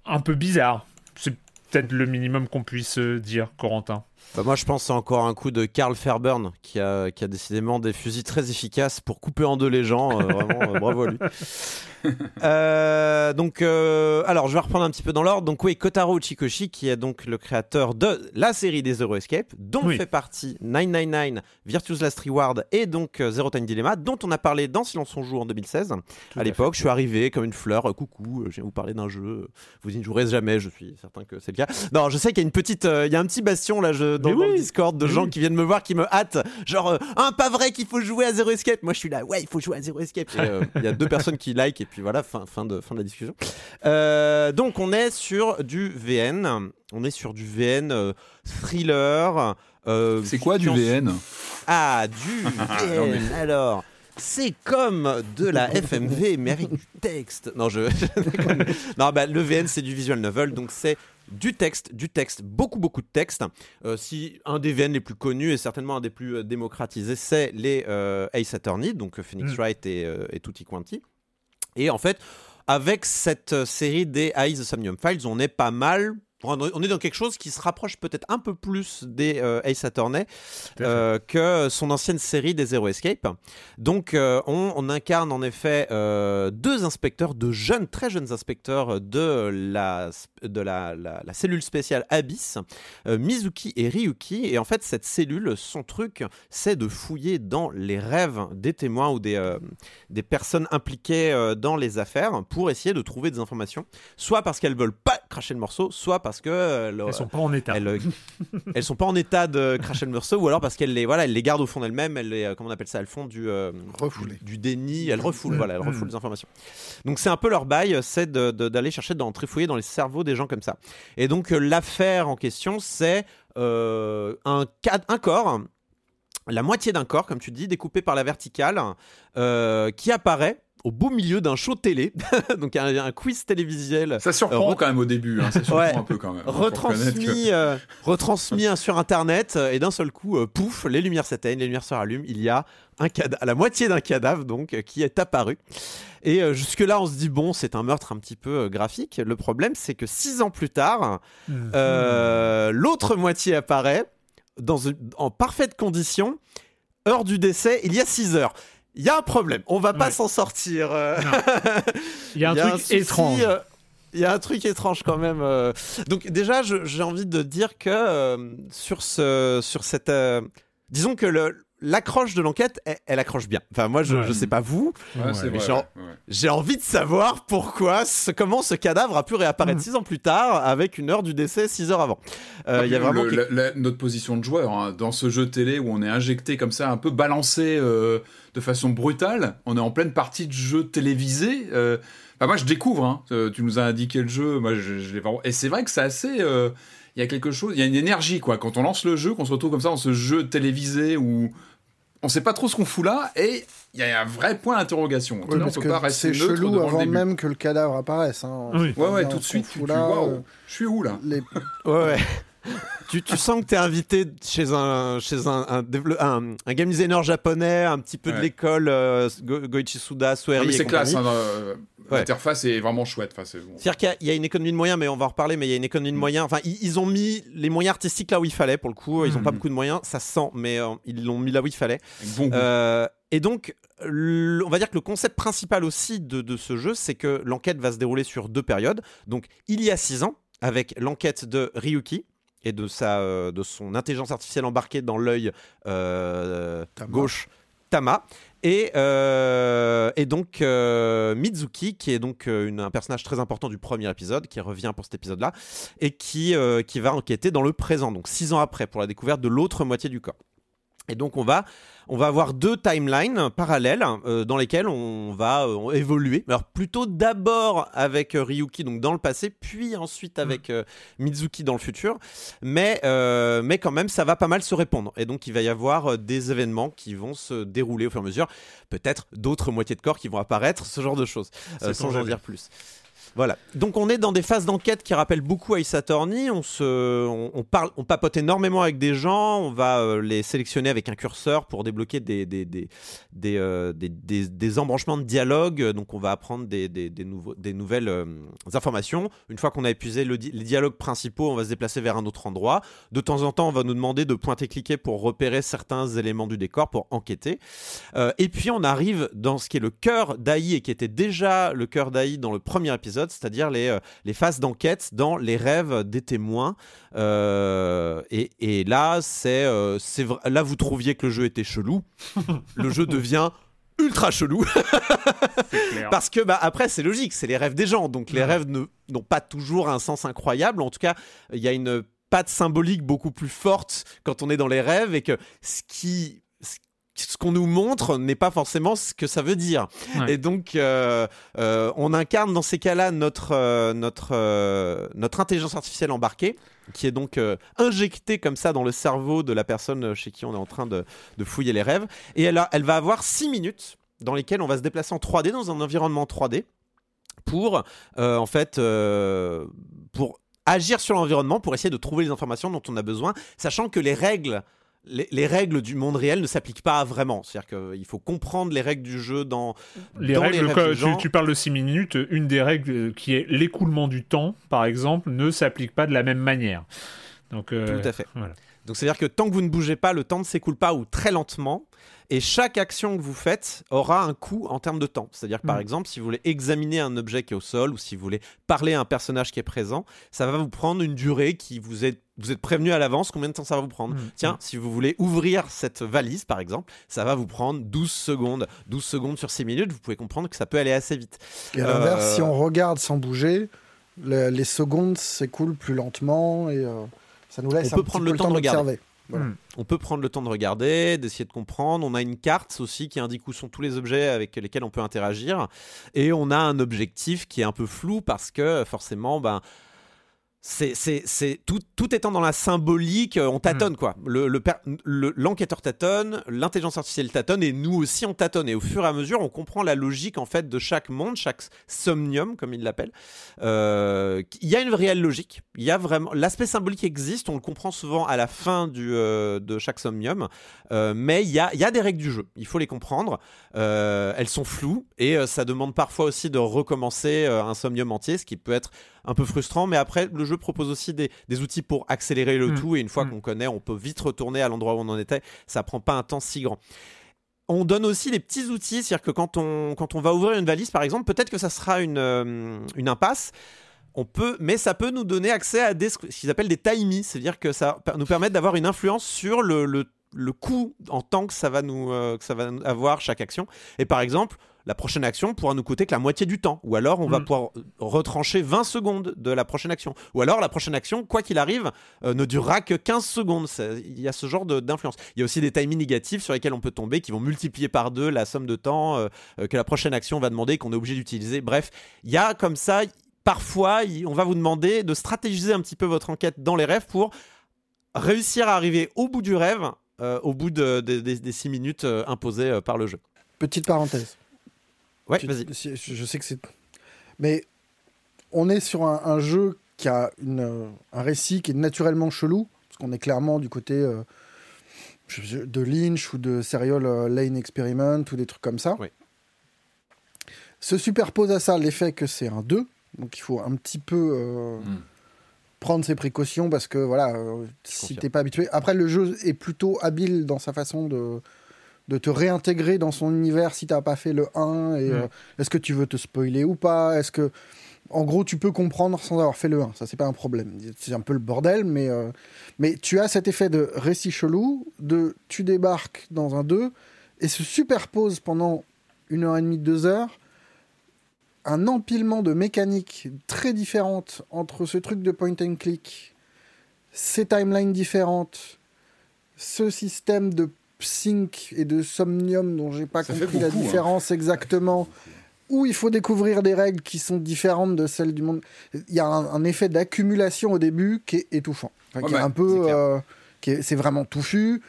un peu bizarre. C'est peut-être le minimum qu'on puisse euh, dire, Corentin. Bah moi, je pense c'est encore un coup de Karl Fairburn qui a, qui a décidément des fusils très efficaces pour couper en deux les gens. vraiment, bravo à lui. Euh, donc, euh, alors, je vais reprendre un petit peu dans l'ordre. Donc, oui, Kotaro Uchikoshi, qui est donc le créateur de la série des Zero Escape, dont fait partie 999, Virtuous Last Reward et donc euh, Zero Time Dilemma, dont on a parlé dans Silence on joue en 2016. à l'époque, je suis arrivé comme une fleur, coucou, je viens vous parler d'un jeu. Vous n'y jouerez jamais, je suis certain que c'est le cas. Non, je sais qu'il y a une petite, il y a un petit bastion là je, dans, le Discord de gens qui viennent me voir, qui me hâtent, genre, un pas vrai qu'il faut jouer à Zero Escape. Moi, je suis là, ouais, il faut jouer à Zero Escape. Il y a deux personnes qui like et puis voilà, fin, fin, de, fin de la discussion. Euh, donc on est sur du VN, on est sur du VN euh, thriller. Euh, c'est quoi du VN Ah, du VN. Alors. C'est comme de la FMV, mais avec du texte. Non, je. non, bah, le VN, c'est du visual novel, donc c'est du texte, du texte, beaucoup beaucoup de texte. Euh, si un des VN les plus connus et certainement un des plus euh, démocratisés, c'est les euh, Ace Attorney, donc Phoenix mm. Wright et, et Tutti Quanti. Et en fait, avec cette série des Eyes Somnium Files, on est pas mal on est dans quelque chose qui se rapproche peut-être un peu plus des euh, Ace Attorney euh, que son ancienne série des Zero Escape. Donc euh, on, incarne en effet deux inspecteurs, deux jeunes, très jeunes inspecteurs de la, de la, la, cellule spéciale Abyss, Mizuki et Ryuki. Et en fait cette cellule, son truc, c'est de fouiller dans les rêves des témoins ou des, des personnes impliquées dans les affaires pour essayer de trouver des informations, soit parce qu'elles veulent pas cracher le morceau, soit parce que euh, elles sont pas en état. Elles, elles, sont pas en état de cracher le morceau, ou alors parce qu'elles les voilà, elles les gardent au fond d'elles-mêmes. Elles les, comment on appelle ça Elles font du euh, du, déni. Elles refoulent, voilà, elles mm. refoulent les informations. Donc c'est un peu leur bail, c'est d'aller chercher, d'entrer fouiller dans les cerveaux des gens comme ça. Et donc euh, l'affaire en question, c'est un, un corps la moitié d'un corps, comme tu dis, découpé par la verticale, qui apparaît au beau milieu d'un show télé, donc un, un, quiz télévisuel. Ça surprend quand même au début, hein, ça surprend un peu quand même. Retransmis, retransmis sur Internet, et d'un seul coup, pouf, les lumières s'éteignent, les lumières se rallument, il y a un cadavre, la moitié d'un cadavre donc qui est apparu. Et jusque-là, on se dit, bon, c'est un meurtre un petit peu graphique. Le problème, c'est que six ans plus tard, mhm. l'autre moitié apparaît dans en parfaite condition. Heure du décès, il y a 6 heures. Il y a un problème. On va pas s'en sortir. Euh. Il y a un truc étrange. Euh, il y a un truc étrange quand même. Euh. Donc déjà, j'ai envie de dire que sur ce, sur cette, disons que le, l'accroche de l'enquête, elle, accroche bien. Enfin, moi, je, ne sais pas vous, j'ai envie de savoir pourquoi, comment ce cadavre a pu réapparaître mm. six ans plus tard avec une heure du décès six heures avant. Euh, il y a vraiment notre position de joueur hein, dans ce jeu télé où on est injecté comme ça, un peu balancé euh, de façon brutale. On est en pleine partie de jeu télévisé. Euh, moi, je découvre. Hein. tu nous as indiqué le jeu. Moi, je, je Et c'est vrai que c'est assez il y a quelque chose, il y a une énergie quoi. Quand on lance le jeu, qu'on se retrouve comme ça dans ce jeu télévisé où on sait pas trop ce qu'on fout là et il y a un vrai point d'interrogation. c'est chelou avant même que le cadavre apparaisse. Hein. Oui. Ouais, ouais, tout de suite. Tu, là, euh, je suis où là? ouais, ouais. Tu, tu, sens que tu es invité chez un, chez un, un, un, game designer japonais, un petit peu de l'école euh, Goichi Suda, Sueri. c'est classe. Hein, euh, L'interface est vraiment chouette. Enfin, C'est-à-dire qu'il y, a une économie de moyens, mais on va en reparler, mais il y a une économie de moyens. Enfin, ils, ont mis les moyens artistiques là où il fallait, pour le coup. Ils n'ont pas hmm. beaucoup de moyens, ça sent, mais euh, ils l'ont mis là où il fallait. et donc, on va dire que le concept principal aussi de, de ce jeu, c'est que l'enquête va se dérouler sur deux périodes. Donc, il y a six ans, avec l'enquête de Ryuki, et de, sa, euh, de son intelligence artificielle embarquée dans l'œil euh, gauche Tama. Et, euh, et donc Mizuki, qui est donc un personnage très important du premier épisode, qui revient pour cet épisode-là, et qui, qui va enquêter dans le présent, donc six ans après, pour la découverte de l'autre moitié du corps. Et donc on va on va avoir deux timelines parallèles euh, dans lesquelles on va euh, évoluer. Alors plutôt d'abord avec euh, Ryuki donc dans le passé, puis ensuite avec mm. Mizuki dans le futur. Mais, mais quand même, ça va pas mal se répondre. Et donc il va y avoir des événements qui vont se dérouler au fur et à mesure. Peut-être d'autres moitiés de corps qui vont apparaître, ce genre de choses, sans en dire plus. Voilà. Donc on est dans des phases d'enquête qui rappellent beaucoup Ace Attorney. On se, on, parle, on papote énormément avec des gens. On va euh, les sélectionner avec un curseur pour débloquer des des des des, euh, des, embranchements de dialogue. Donc on va apprendre des, nouveaux, des nouvelles euh, informations. Une fois qu'on a épuisé les dialogues principaux, on va se déplacer vers un autre endroit. De temps en temps, on va nous demander de pointer-cliquer pour repérer certains éléments du décor pour enquêter. et puis on arrive dans ce qui est le cœur d'Aïe et qui était déjà le cœur d'Aïe dans le premier épisode c'est-à-dire les, euh, les phases d'enquête dans les rêves des témoins. Euh, et, là, c'est, euh, là, vous trouviez que le jeu était chelou. le jeu devient ultra chelou. Parce que bah, après, c'est logique, c'est les rêves des gens. Donc les rêves n'ont pas toujours un sens incroyable. En tout cas, il y a une patte symbolique beaucoup plus forte quand on est dans les rêves et que ce qui ce qu'on nous montre n'est pas forcément ce que ça veut dire. Et donc, euh, euh, on incarne dans ces cas-là notre, euh, notre, notre intelligence artificielle embarquée, qui est donc injectée comme ça dans le cerveau de la personne chez qui on est en train de, de fouiller les rêves. Et elle, a, elle va avoir 6 minutes dans lesquelles on va se déplacer en 3D, dans un environnement 3D, pour, en fait, pour agir sur l'environnement, pour essayer de trouver les informations dont on a besoin, sachant que les règles les, règles du monde réel ne s'appliquent pas vraiment. C'est-à-dire qu'il faut comprendre les règles du jeu dans les règles. tu, tu, parles de 6 minutes. Une des règles qui est l'écoulement du temps, par exemple, ne s'applique pas de la même manière. Donc, euh, Tout à fait. Donc c'est-à-dire que tant que vous ne bougez pas, le temps ne s'écoule pas ou très lentement. Et chaque action que vous faites aura un coût en termes de temps. C'est-à-dire que par mm. exemple, si vous voulez examiner un objet qui est au sol ou si vous voulez parler à un personnage qui est présent, ça va vous prendre une durée qui vous est vous êtes prévenu à l'avance combien de temps ça va vous prendre. Mm. Tiens, si vous voulez ouvrir cette valise, par exemple, ça va vous prendre 12 secondes. 12 secondes sur 6 minutes, vous pouvez comprendre que ça peut aller assez vite. Et à l'inverse, si euh, on regarde sans bouger, les, secondes s'écoulent plus lentement et euh, ça nous laisse on peut prendre le temps, de regarder. Hmm. On peut prendre le temps de regarder, d'essayer de comprendre. On a une carte aussi qui indique où sont tous les objets avec lesquels on peut interagir. Et on a un objectif qui est un peu flou parce que forcément, ben, c'est tout, tout étant dans la symbolique, on tâtonne Mm. quoi. Le le- l'enquêteur tâtonne, l'intelligence artificielle tâtonne et nous aussi on tâtonne. Et au fur et à mesure, on comprend la logique en fait de chaque monde, chaque somnium comme il l'appelle. Euh, Il y a une réelle logique. Il y a vraiment l'aspect symbolique existe. On le comprend souvent à la fin du, euh, de chaque somnium. Euh, mais il y a, y a des règles du jeu. Il faut les comprendre. Euh, elles sont floues et euh, ça demande parfois aussi de recommencer euh, un somnium entier, ce qui peut être un peu frustrant. Mais après, le jeu propose aussi des, des outils pour accélérer le Mm. tout. Et une fois Mm. qu'on connaît, on peut vite retourner à l'endroit où on en était. Ça prend pas un temps si grand. On donne aussi des petits outils, c'est-à-dire que quand on, quand on va ouvrir une valise, par exemple, peut-être que ça sera une, euh, une impasse. On peut, mais ça peut nous donner accès à des, ce qu'ils appellent des timies, c'est-à-dire que ça nous permet d'avoir une influence sur le, le, le coût en temps que ça va nous euh, que ça va avoir chaque action. Et par exemple, la prochaine action pourra nous coûter que la moitié du temps, ou alors on va Mm. pouvoir retrancher 20 secondes de la prochaine action, ou alors la prochaine action, quoi qu'il arrive, euh, ne durera que 15 secondes. Il y a ce genre de- d'influence. Il y a aussi des timings négatifs sur lesquels on peut tomber, qui vont multiplier par deux la somme de temps euh, euh, que la prochaine action va demander, qu'on est obligé d'utiliser. Bref, il y a comme ça, parfois, on va vous demander de stratégiser un petit peu votre enquête dans les rêves pour réussir à arriver au bout du rêve, euh, au bout de- de- des- des 6 minutes euh, imposées euh, par le jeu. Petite parenthèse. Ouais, vas-y. Je, je sais que c'est. Mais on est sur un, un jeu qui a une, un récit qui est naturellement chelou, parce qu'on est clairement du côté euh, de Lynch ou de Serial euh, Lane Experiment ou des trucs comme ça. Oui. Se superpose à ça l'effet que c'est un 2, donc il faut un petit peu euh, Mm. prendre ses précautions parce que voilà, euh, si t'es pas habitué. Après, le jeu est plutôt habile dans sa façon de de te réintégrer dans son univers si t'as pas fait le 1 et Mm. euh, est-ce que tu veux te spoiler ou pas? Est-ce que en gros tu peux comprendre sans avoir fait le 1 Ça c'est pas un problème. C'est un peu le bordel mais euh, mais tu as cet effet de récit chelou de tu débarques dans un 2 et se superpose pendant une heure et demie, deux heures un empilement de mécaniques très différentes entre ce truc de point and click, ces timelines différentes, ce système de sync et de somnium dont j'ai pas Ça compris la hein. différence exactement, où il faut découvrir des règles qui sont différentes de celles du monde. Il y a un, un effet d'accumulation au début qui est étouffant, Enfin, qui est bah, un c'est peu, euh, qui est- c'est vraiment touffu.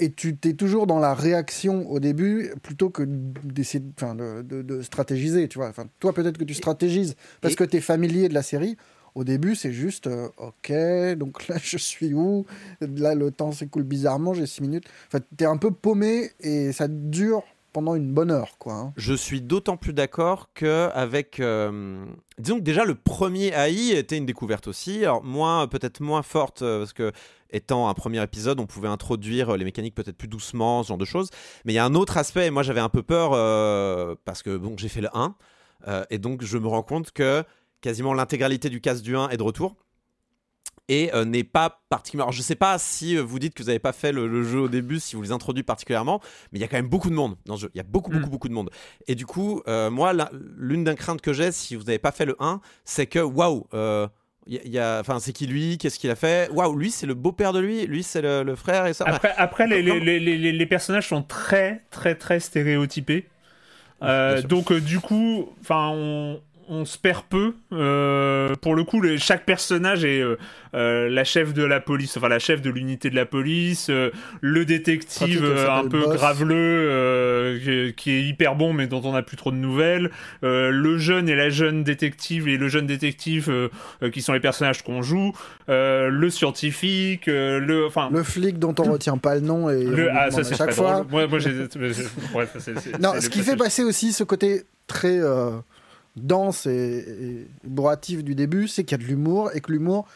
Et tu t'es toujours dans la réaction au début plutôt que d'essayer de, enfin, de, de- de stratégiser, tu vois. Enfin, toi, peut-être que tu stratégises parce et- que tu es familier de la série. Au début, c'est juste, euh, ok, donc là, je suis où? Là, le temps s'écoule bizarrement, j'ai 6 minutes. Enfin, tu es un peu paumé et ça dure pendant une bonne heure, quoi. hein. Je suis d'autant plus d'accord que avec, euh, disons que déjà le premier AI était une découverte aussi, alors moins peut-être moins forte euh, parce que étant un premier épisode, on pouvait introduire les mécaniques peut-être plus doucement, ce genre de choses. Mais il y a un autre aspect, et moi j'avais un peu peur parce que bon, j'ai fait le 1 euh, et donc je me rends compte que quasiment l'intégralité du cast du 1 est de retour et euh, n'est pas particulièrement. Alors, je sais pas si euh, vous dites que vous n'avez pas fait le, le jeu au début, si vous les introduisez particulièrement, mais il y a quand même beaucoup de monde dans ce jeu. Il y a beaucoup, beaucoup, Mm. beaucoup de monde. Et du coup, euh, moi, l'une des craintes que j'ai, si vous n'avez pas fait le 1, c'est que waouh, y a- enfin, c'est qui lui? Qu'est-ce qu'il a fait? Waouh, lui, c'est le beau-père de lui, lui, c'est le, le frère et ça? Après, après les, Comment- les, les, les, les personnages sont très, très, très stéréotypés. Donc, du coup, enfin, on, on se perd peu. Euh, pour le coup, chaque personnage est euh, euh, la chef de la police, enfin la chef de l'unité de la police, euh, le détective un peu Boss. graveleux, qui- qui est hyper bon, mais dont on n'a plus trop de nouvelles. Le jeune et la jeune détective et le jeune détective, qui sont les personnages qu'on joue. Le scientifique, le, enfin. Le flic dont on retient pas le nom et Le- ah, ça à chaque fois. drôle. Moi, moi Non, ce qui fait passer aussi ce côté très dense et, et bourratif du début, c'est qu'il y a de l'humour et que l'humour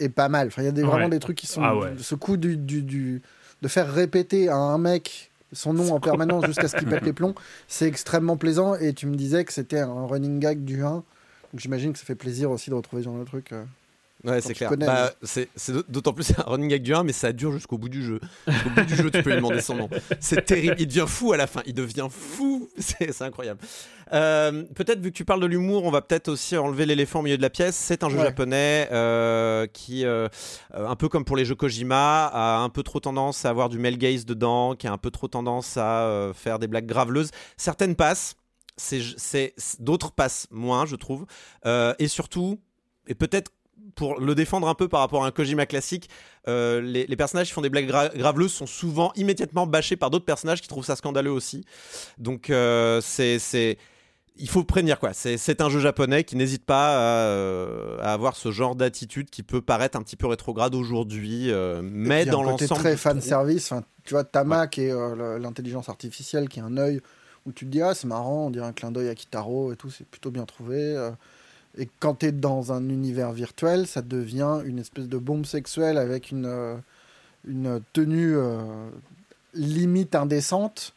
est pas mal. Enfin, il y a des, vraiment Ouais. des trucs qui sont. Ah ouais. Ce coup du, du, du- de faire répéter à un mec son nom en permanence jusqu'à ce qu'il pète les plombs, c'est extrêmement plaisant. Et tu me disais que c'était un running gag du 1. Donc j'imagine que ça fait plaisir aussi de retrouver ce genre de truc. Ouais, c'est clair. Bah, c'est d'autant plus un running gag du 1, mais ça dure jusqu'au bout du jeu. Jusqu'au bout du jeu, tu peux lui demander son nom. C'est terrible. Il devient fou à la fin. Il devient fou. C'est incroyable. Euh, peut-être, vu que tu parles de l'humour, on va peut-être aussi enlever l'éléphant au milieu de la pièce. C'est un jeu Ouais. japonais euh, qui, euh, un peu comme pour les jeux Kojima, a un peu trop tendance à avoir du male gaze dedans, qui a un peu trop tendance à faire des blagues graveleuses. Certaines passent. d'autres passent moins, je trouve. Et surtout, et peut-être pour le défendre un peu par rapport à un Kojima classique, euh, les, personnages qui font des blagues graveleuses sont souvent immédiatement bâchés par d'autres personnages qui trouvent ça scandaleux aussi. Donc euh, c'est il faut prévenir quoi. C'est un jeu japonais qui n'hésite pas euh, à, avoir ce genre d'attitude qui peut paraître un petit peu rétrograde aujourd'hui, mais dans l'ensemble. très fan service. tu vois, Tamak et l'intelligence artificielle qui a un œil où tu te dis ah c'est marrant, on dirait un clin d'œil à Kitaro et tout, c'est plutôt bien trouvé. Et quand tu es dans un univers virtuel, ça devient une espèce de bombe sexuelle avec une, euh, une tenue euh, limite indécente.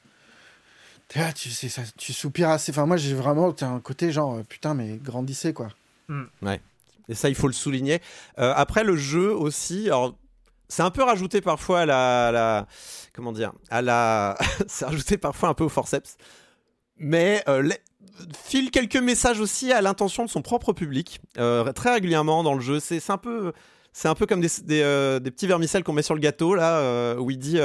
tu, ça, tu soupires assez. Enfin, moi, j'ai vraiment un côté genre, euh, putain, mais grandissez, quoi. Hmm. Ouais. Et ça, il faut le souligner. après, le jeu aussi, alors, c'est un peu rajouté parfois à la, la comment dire, à la, c'est rajouté parfois un peu au forceps. Mais file quelques messages aussi à l'intention de son propre public, euh, très régulièrement dans le jeu. C'est un peu, un peu comme des, euh, des, petits vermicelles qu'on met sur le gâteau là, euh, où il dit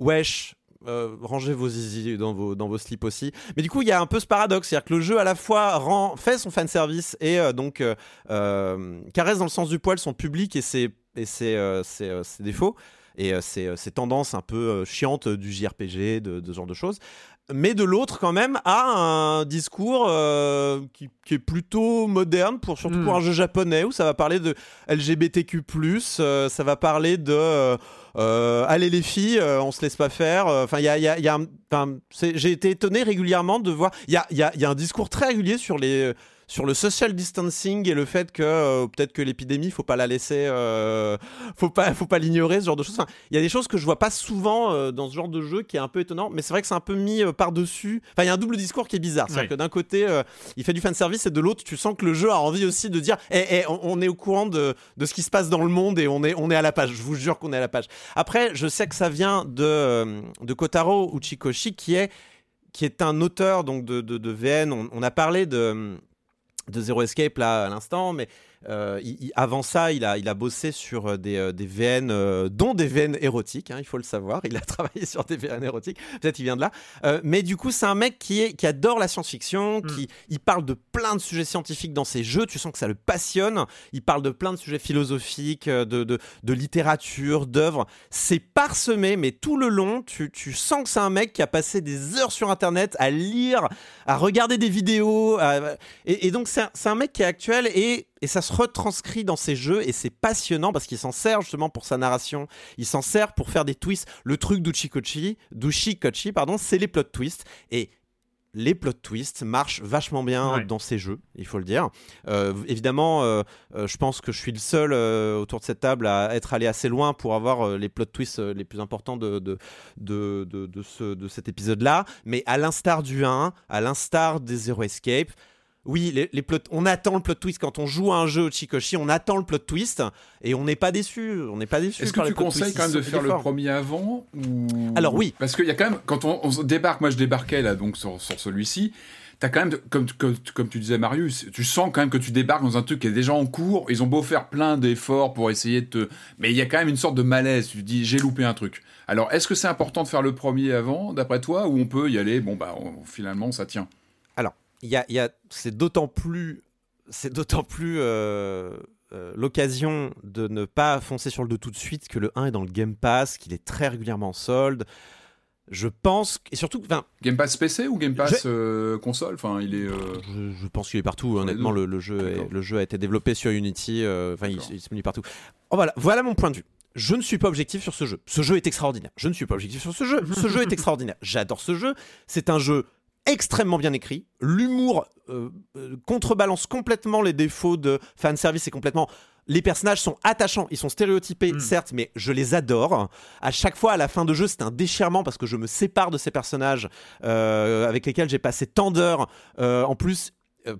wesh. rangez vos zizi dans vos, dans vos slips aussi. Mais du coup, il y a un peu ce paradoxe, c'est-à-dire que le jeu à la fois rend, fait son fan service et donc caresse dans le sens du poil son public et ses, et ses, ses défauts et ces, tendances un peu chiantes du JRPG, de, de ce genre de choses mais de l'autre quand même a un discours euh, qui, est plutôt moderne pour surtout pour hmm. un jeu japonais où ça va parler de LGBTQ+, euh, ça va parler de euh, allez les filles, on se laisse pas faire. Enfin, il y a, y a, y a j'ai été étonné régulièrement de voir. Il a, y a un discours très régulier sur les sur le social distancing et le fait que euh, peut-être que l'épidémie, faut pas la laisser, euh, faut pas, faut pas l'ignorer, ce genre de choses. il y a des choses que je vois pas souvent euh, dans ce genre de jeu qui est un peu étonnant, mais c'est vrai que c'est un peu mis par dessus. Enfin, il y a un double discours qui est bizarre, c'est-à-dire que d'un côté, il fait du fan service et de l'autre, tu sens que le jeu a envie aussi de dire, eh, eh on, est au courant de, de, ce qui se passe dans le monde et on est, on est à la page. Je vous jure qu'on est à la page. Après, je sais que ça vient de, de Kotaro Uchikoshi, qui est qui est un auteur donc de, de, VN. on, a parlé de, de Zero Escape là à l'instant, mais euh, avant ça, il a, il a bossé sur euh, des, euh, des VN, dont des VN érotiques, hein, il faut le savoir. Il a travaillé sur des VN érotiques, peut-être il vient de là. mais du coup, c'est un mec qui, est, qui adore la science-fiction, mm. qui il parle de plein de sujets scientifiques dans ses jeux. Tu sens que ça le passionne. Il parle de plein de sujets philosophiques, de, de, de littérature, d'œuvres. C'est parsemé, mais tout le long, tu, tu sens que c'est un mec qui a passé des heures sur Internet à lire, à regarder des vidéos. Et, et, donc, c'est un, un mec qui est actuel et et ça se retranscrit dans ses jeux et c'est passionnant parce qu'il s'en sert justement pour sa narration, il s'en sert pour faire des twists. Le truc d'Uchikochi, d'Ushikochi, pardon, c'est les plot twists et les plot twists marchent vachement bien dans ces jeux, il faut le dire. Euh, évidemment, euh, euh, je pense que je suis le seul autour de cette table à être allé assez loin pour avoir les plot twists les plus importants de, de, de, de, ce, de cet épisode-là. Mais à l'instar du 1, à l'instar des Zero Escape, oui, les, les on attend le plot twist quand on joue à un jeu au Chikoshi, on attend le plot twist et on n'est pas déçu. On n'est pas déçu. Est-ce que tu conseilles quand même de faire le premier avant Alors oui, parce qu'il y a quand même quand on, débarque, moi je débarquais là donc sur, celui-ci. T'as quand même, comme, comme, tu disais Marius, tu sens quand même que tu débarques dans un truc qui est déjà en cours. Ils ont beau faire plein d'efforts pour essayer de te... Mais il y a quand même une sorte de malaise. Tu te dis, j'ai loupé un truc. Alors, est-ce que c'est important de faire le premier avant, d'après toi, ou on peut y aller, bon, bah, finalement, ça tient? Y a, c'est d'autant plus, c'est d'autant plus euh, euh, l'occasion de ne pas foncer sur le 2 tout de suite que le 1 est dans le Game Pass, qu'il est très régulièrement en solde. Je pense et surtout, Game Pass PC ou Game Pass euh, console, enfin, il est. Je, pense qu'il est partout. Honnêtement, le, jeu, le jeu a été développé sur Unity. Enfin, il, il, se partout. Oh, voilà, voilà mon point de vue je ne suis pas objectif sur ce jeu. Ce jeu est extraordinaire. Je ne suis pas objectif sur ce jeu. Ce jeu est extraordinaire. J'adore ce jeu. C'est un jeu extrêmement bien écrit. L'humour euh, euh, contrebalance complètement les défauts de fanservice et complètement. Les personnages sont attachants, ils sont stéréotypés, hmm. certes, mais je les adore. À chaque fois, à la fin de jeu, c'est un déchirement parce que je me sépare de ces personnages euh, avec lesquels j'ai passé tant d'heures. en plus,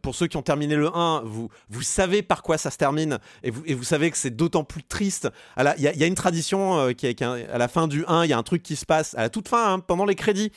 pour ceux qui ont terminé le 1, vous, vous savez par quoi ça se termine et vous, et vous savez que c'est d'autant plus triste. Il y, y, a une tradition qui, est, à la fin du 1, il y a un truc qui se passe à la toute fin, hein, pendant les crédits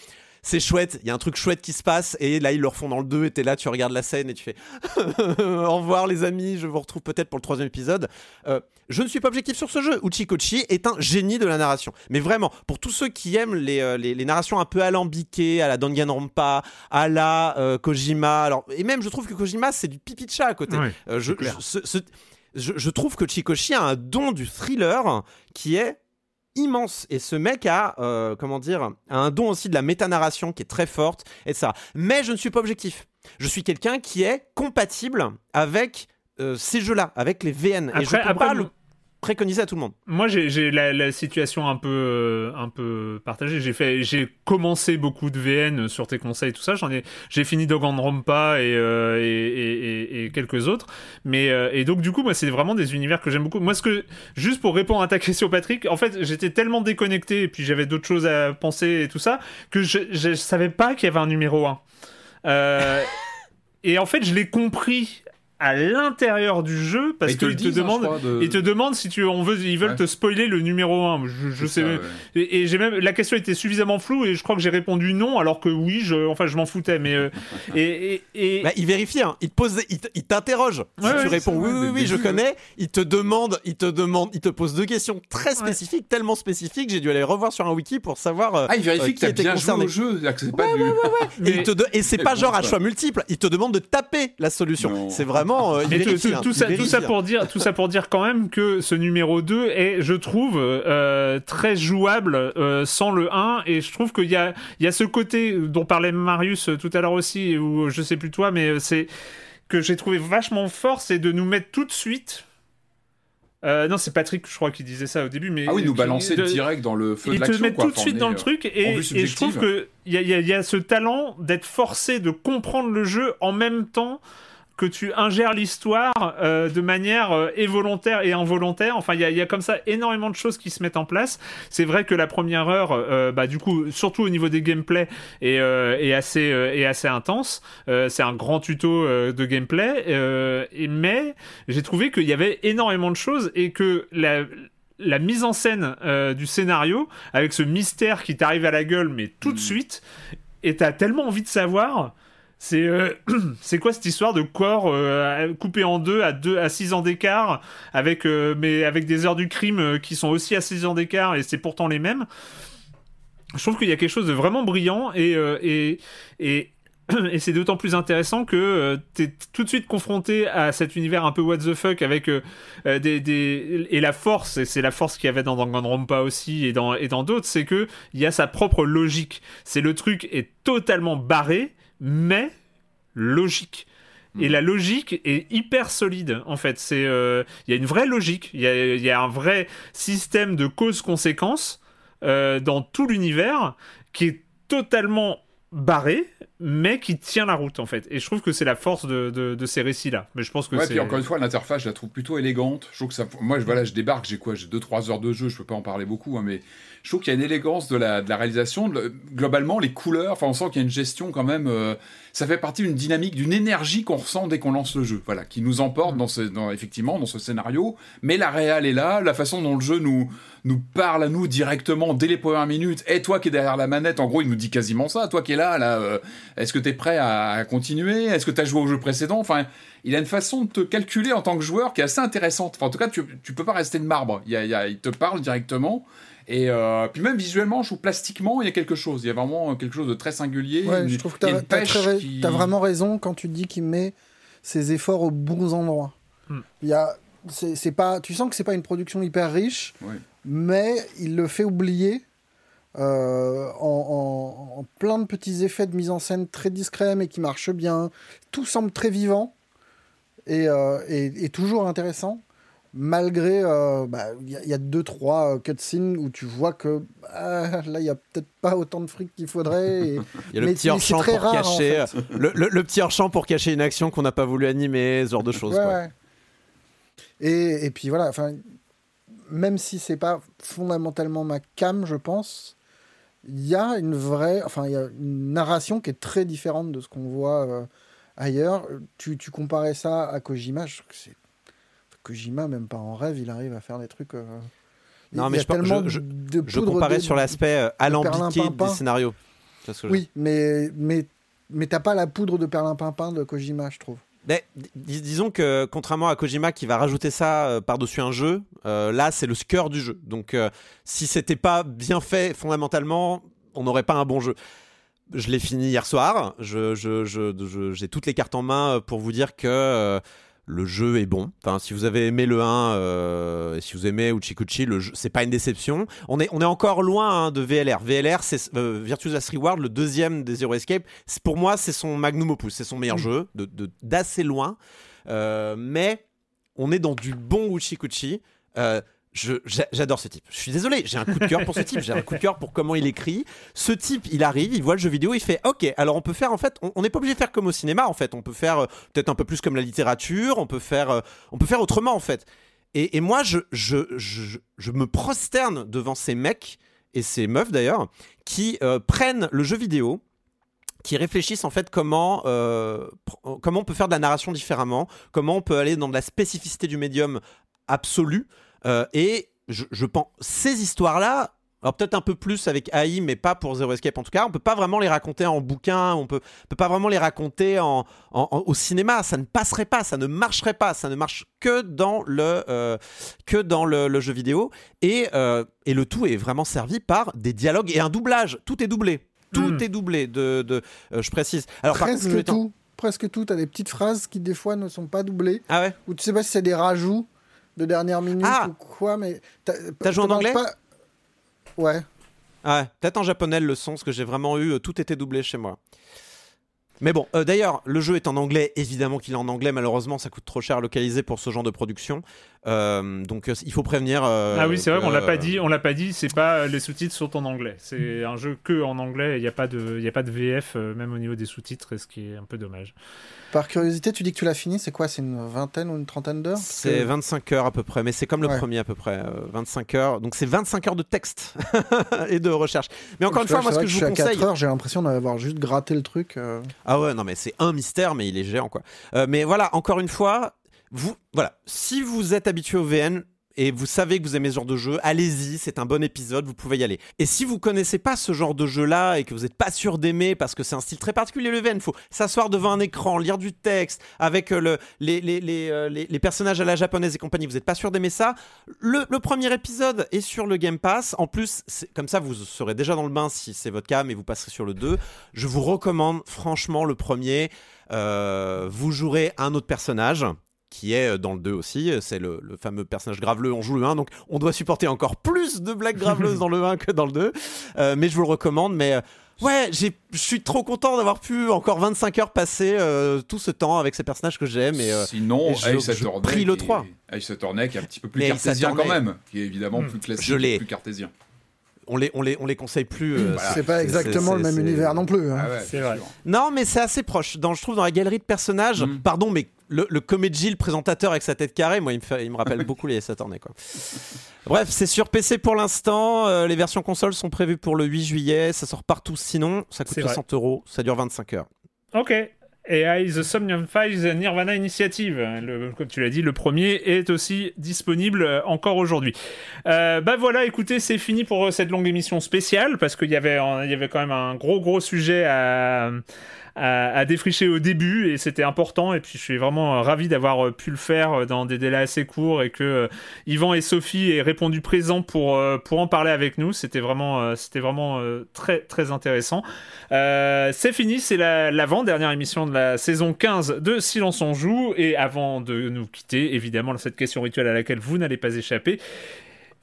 c'est chouette, il y a un truc chouette qui se passe, et là ils le refont dans le 2, et t'es là, tu regardes la scène et tu fais au revoir les amis, je vous retrouve peut-être pour le troisième épisode. Euh, je ne suis pas objectif sur ce jeu. Uchikochi est un génie de la narration. Mais vraiment, pour tous ceux qui aiment les, euh, les, narrations un peu alambiquées, à la Danganronpa, à la euh, Kojima, alors, et même je trouve que Kojima c'est du pipi de chat à côté. je, je, je trouve que Chikoshi a un don du thriller qui est immense. Et ce mec a euh, comment dire a un don aussi de la métanarration qui est très forte et ça mais je ne suis pas objectif. Je suis quelqu'un qui est compatible avec euh, ces jeux-là, avec les VN. et je peux après, pas le- le préconiser à tout le monde. Moi, j'ai la, la situation un peu, euh, un peu partagée. J'ai fait, j'ai commencé beaucoup de VN sur tes conseils, tout ça. J'en ai, j'ai fini Danganronpa et, euh, et, et, et- et quelques autres. Mais euh, et donc du coup, moi, c'est vraiment des univers que j'aime beaucoup. Moi, ce que, juste pour répondre à ta question, Patrick, en fait, j'étais tellement déconnecté et puis j'avais d'autres choses à penser et tout ça que je, je savais pas qu'il y avait un numéro 1. Euh, et en fait, je l'ai compris à l'intérieur du jeu parce qu'ils te hein, demandent ils te demandent si tu on veut ils veulent Ouais. te spoiler le numéro 1 je, je sais C'est ça, même- ouais. et, et j'ai même la question était suffisamment floue et je crois que j'ai répondu non alors que oui je enfin je m'en foutais mais euh, et, et, et- Bah, il vérifie, hein. il te pose, il t'interroge. Si Ouais, tu ouais, réponds oui, vrai, oui, oui, je connais, il te demande, il te demande, il te pose deux questions très spécifiques, tellement spécifiques, j'ai dû aller revoir sur un wiki pour savoir. euh, Ah, il vérifie euh, que qui t'as était bien concerné. joué au jeu. c'est pas du. Et, c'est pas genre à choix multiple, il te demande de taper la solution. C'est vraiment. Euh, il Mais tout, vérifie, tout- hein, tout il ça, tout vérifie, ça pour dire, tout ça pour dire quand même que ce numéro 2 est, je trouve, euh, très jouable euh, sans le 1 et je trouve qu'il y a, il y a ce côté dont parlait Marius euh, tout à l'heure aussi ou je sais plus toi, mais euh, c'est que j'ai trouvé vachement fort, c'est de nous mettre tout de suite. Euh, non, c'est Patrick, je crois, qui disait ça au début, mais Ah oui, nous balancer de- direct dans le feu de ils te l'action. mettent quoi. tout de suite dans le truc euh, et, je trouve subjective. que il y y a- il y a ce talent d'être forcé de comprendre le jeu en même temps que tu ingères l'histoire euh, de manière euh, et volontaire et involontaire. Enfin, il y a, il y a comme ça énormément de choses qui se mettent en place. C'est vrai que la première heure, euh, bah, du coup, surtout au niveau des gameplay, est, euh, est, assez, est assez intense. C'est un grand tuto de gameplay. et, mais j'ai trouvé qu'il y avait énormément de choses et que la la mise en scène du scénario avec ce mystère qui t'arrive à la gueule mais tout de suite et t'as tellement envie de savoir c'est euh, c'est quoi cette histoire de corps euh, coupé en deux à deux à 6 ans d'écart avec euh, mais avec des heures du crime qui sont aussi à 6 ans d'écart et c'est pourtant les mêmes? Je trouve qu'il y a quelque chose de vraiment brillant et et et c'est d'autant plus intéressant que euh, t'es tout de suite confronté à cet univers un peu what the fuck avec des, des et la force et c'est la force qu'il y avait dans Danganronpa aussi et dans et dans d'autres c'est que il y a sa propre logique. C'est le truc est totalement barré mais logique. Et la logique est hyper solide en fait. C'est euh, il y a une vraie logique. Il y y a un vrai système de cause-conséquence euh, dans tout l'univers qui est totalement barré mais qui tient la route en fait. Et je trouve que c'est la force de, de, de ces récits là mais je pense que Ouais, puis encore une fois, l'interface, je la trouve plutôt élégante. Je trouve que ça. Moi, je, voilà, je débarque, j'ai quoi? J'ai 2-3 heures de jeu, je peux pas en parler beaucoup, hein, mais je trouve qu'il y a une élégance de la, réalisation. Globalement, les couleurs, enfin, on sent qu'il y a une gestion quand même. euh, ça fait partie d'une dynamique, d'une énergie qu'on ressent dès qu'on lance le jeu. Voilà, qui nous emporte dans effectivement dans ce scénario. Mais la réal est là, la façon dont le jeu nous, parle à nous directement dès les premières minutes. Et toi qui es derrière la manette, en gros, il nous dit quasiment ça. Toi qui es là, là, euh, est-ce que tu es prêt à, continuer? Est-ce que tu as joué au jeu précédent? Enfin, il a une façon de te calculer en tant que joueur qui est assez intéressante. Enfin, en tout cas, tu, tu peux pas rester de marbre. Il te parle directement. Et euh, puis même visuellement, je trouve plastiquement, il y a quelque chose. Il y a vraiment quelque chose de très singulier. Ouais, Une- je trouve que il y a t'as une t'as pêche très ra- qui- t'as vraiment raison quand tu dis qu'il met ses efforts aux bons endroits. Hmm. Il y a, c'est pas, tu sens que c'est pas une production hyper riche, Ouais. mais il le fait oublier euh, en, en- en plein de petits effets de mise en scène très discrets mais qui marchent bien. Tout semble très vivant et, euh, et- et toujours intéressant. Malgré, euh, bah, il y, a- y a deux trois euh, cutscenes où tu vois que ah, là il y a peut-être pas autant de fric qu'il faudrait. et- Il y a le mais- petit c'est très pour rare, en cacher. fait. euh, le, le- le petit hors-champ pour cacher une action qu'on n'a pas voulu animer, ce genre de choses. Ouais, quoi. ouais. Et, et puis voilà, enfin, même si c'est pas fondamentalement ma cam, je pense, il y a une vraie, enfin, il y a une narration qui est très différente de ce qu'on voit euh, ailleurs. Tu, tu comparais ça à Kojima, je trouve que c'est Kojima, même pas en rêve, il arrive à faire des trucs. euh, Non, il mais y a je par- tellement je- de Je poudre comparais de- sur l'aspect euh, alambiqué veux dire Oui, mais mais mais t'as pas la poudre de perlimpinpin de Kojima, je trouve. Mais dis- disons que contrairement à Kojima qui va rajouter ça euh, par-dessus un jeu, euh, là c'est le cœur du jeu. Donc si c'était pas bien fait fondamentalement, on n'aurait pas un bon jeu. Je l'ai fini hier soir. Je, je- je- je- j'ai toutes les cartes en main pour vous dire que le jeu est bon. Enfin, si vous avez aimé le 1 euh, et si vous aimez Uchikuchi, le jeu, c'est pas une déception. On est, on est encore loin hein, de VLR. VLR, c'est euh, Virtuous Last Reward, le deuxième des Zero Escape. Pour moi, c'est son magnum opus, c'est son meilleur mm. jeu, d'assez de, loin. Euh, mais on est dans du bon Uchikuchi j'adore ce type. Je suis désolé, j'ai un coup de cœur pour ce type. J'ai un coup de cœur pour comment il écrit. Ce type, il arrive, il voit le jeu vidéo, il fait OK. Alors on peut faire en fait, on n'est pas obligé de faire comme au cinéma en fait. On peut faire euh, peut-être un peu plus comme la littérature. On peut faire, euh, on peut faire autrement en fait. Et, moi, je, je, je, me prosterne devant ces mecs et ces meufs d'ailleurs qui euh, prennent le jeu vidéo qui réfléchissent en fait comment, comment on peut faire de la narration différemment, comment on peut aller dans de la spécificité du médium absolu euh, et je, pense, ces histoires-là, alors peut-être un peu plus avec AI, mais pas pour Zero Escape en tout cas. On peut pas vraiment les raconter en bouquin, on peut, peut pas vraiment les raconter en, au cinéma. Ça ne passerait pas, ça ne marcherait pas, ça ne marche que dans le, euh, que dans le, jeu vidéo. Et, euh, et, le tout est vraiment servi par des dialogues et un doublage. Tout est doublé. Tout hmm. est doublé. De, de je précise. Alors presque tout. Presque tout. T'as des petites phrases qui des fois ne sont pas doublées. Ah ouais? Ou tu sais pas si c'est des rajouts de dernière minute ah ou quoi, mais. T'as joué en anglais Ouais. Ah ouais, peut-être en japonais le son, parce que j'ai vraiment eu. Euh, tout était doublé chez moi. Mais bon, euh, d'ailleurs, le jeu est en anglais, évidemment qu'il est en anglais, malheureusement ça coûte trop cher à localiser pour ce genre de production. Euh, donc il faut prévenir. ah oui, c'est vrai, on l'a pas dit, on l'a pas dit, c'est pas les sous-titres sont en anglais. C'est un jeu que en anglais, il n'y a pas de, il a pas de VF même au niveau des sous-titres, ce qui est un peu dommage. Par curiosité, tu dis que tu l'as fini, c'est quoi C'est une vingtaine ou une trentaine d'heures? C'est 25 heures à peu près, mais c'est comme le premier à peu près, 25 euh, heures. Donc c'est 25 heures de texte et de recherche. Mais encore une fois, moi ce que je, vous conseille... à 4 heures, j'ai l'impression d'avoir juste gratté le truc. Euh. Ah ouais, non mais c'est un mystère, mais il est géant quoi. Euh, mais voilà, encore une fois, vous, voilà, si vous êtes habitué au VN, et vous savez que vous aimez ce genre de jeu, allez-y, c'est un bon épisode, vous pouvez y aller. Et si vous connaissez pas ce genre de jeu-là et que vous n'êtes pas sûr d'aimer parce que c'est un style très particulier, le VN, faut s'asseoir devant un écran, lire du texte avec euh, euh, les, personnages à la japonaise et compagnie, vous n'êtes pas sûr d'aimer ça, le, le, premier épisode est sur le Game Pass. En plus, comme ça, vous serez déjà dans le bain si c'est votre cas, mais vous passerez sur le 2. Je vous recommande franchement le premier. Euh, vous jouerez un autre personnage qui est euh, dans le 2 aussi. Euh, c'est le, fameux personnage graveleux. On joue le 1, donc on doit supporter encore plus de blagues graveleuses dans le 1 que dans le 2. Euh, mais je vous le recommande. Mais ouais, je suis trop content d'avoir pu encore 25 heures passer tout ce temps avec ces personnages que j'aime. Et, Sinon, Ace Attorney, le 3. Ace Attorney qui est un petit peu plus cartésien quand même, qui est évidemment hmm. plus classique, plus cartésien on les, on les, on les conseille plus. c'est pas exactement le même univers non plus. Hein. Ah vrai. Non, mais c'est assez proche. Dans, je trouve dans la galerie de personnages, hmm. pardon, mais le, le comédie, le présentateur avec sa tête carrée, moi, il me, il me rappelle beaucoup les Saturday. Quoi. Bref, c'est sur PC pour l'instant. Euh, les versions consoles sont prévues pour le 8 juillet. Ça sort partout sinon. Ça coûte 60 euros. Ça dure 25 heures. Ok. Et The Somnium Files Nirvana Initiative, le, comme tu l'as dit, le premier est aussi disponible euh, encore aujourd'hui. Euh, bah voilà, écoutez, c'est fini pour cette longue émission spéciale parce qu'il y avait, il y avait quand même un gros gros sujet à à, défricher au début et c'était important. Et puis je suis vraiment euh, ravi d'avoir euh, pu le faire euh, dans des délais assez courts et que Yvan et Sophie aient répondu présent pour, pour en parler avec nous. C'était vraiment, c'était vraiment très, très intéressant. c'est fini, c'est l'avant-dernière émission de la saison 15 de Silence on joue. Et avant de nous quitter, évidemment, cette question rituelle à laquelle vous n'allez pas échapper.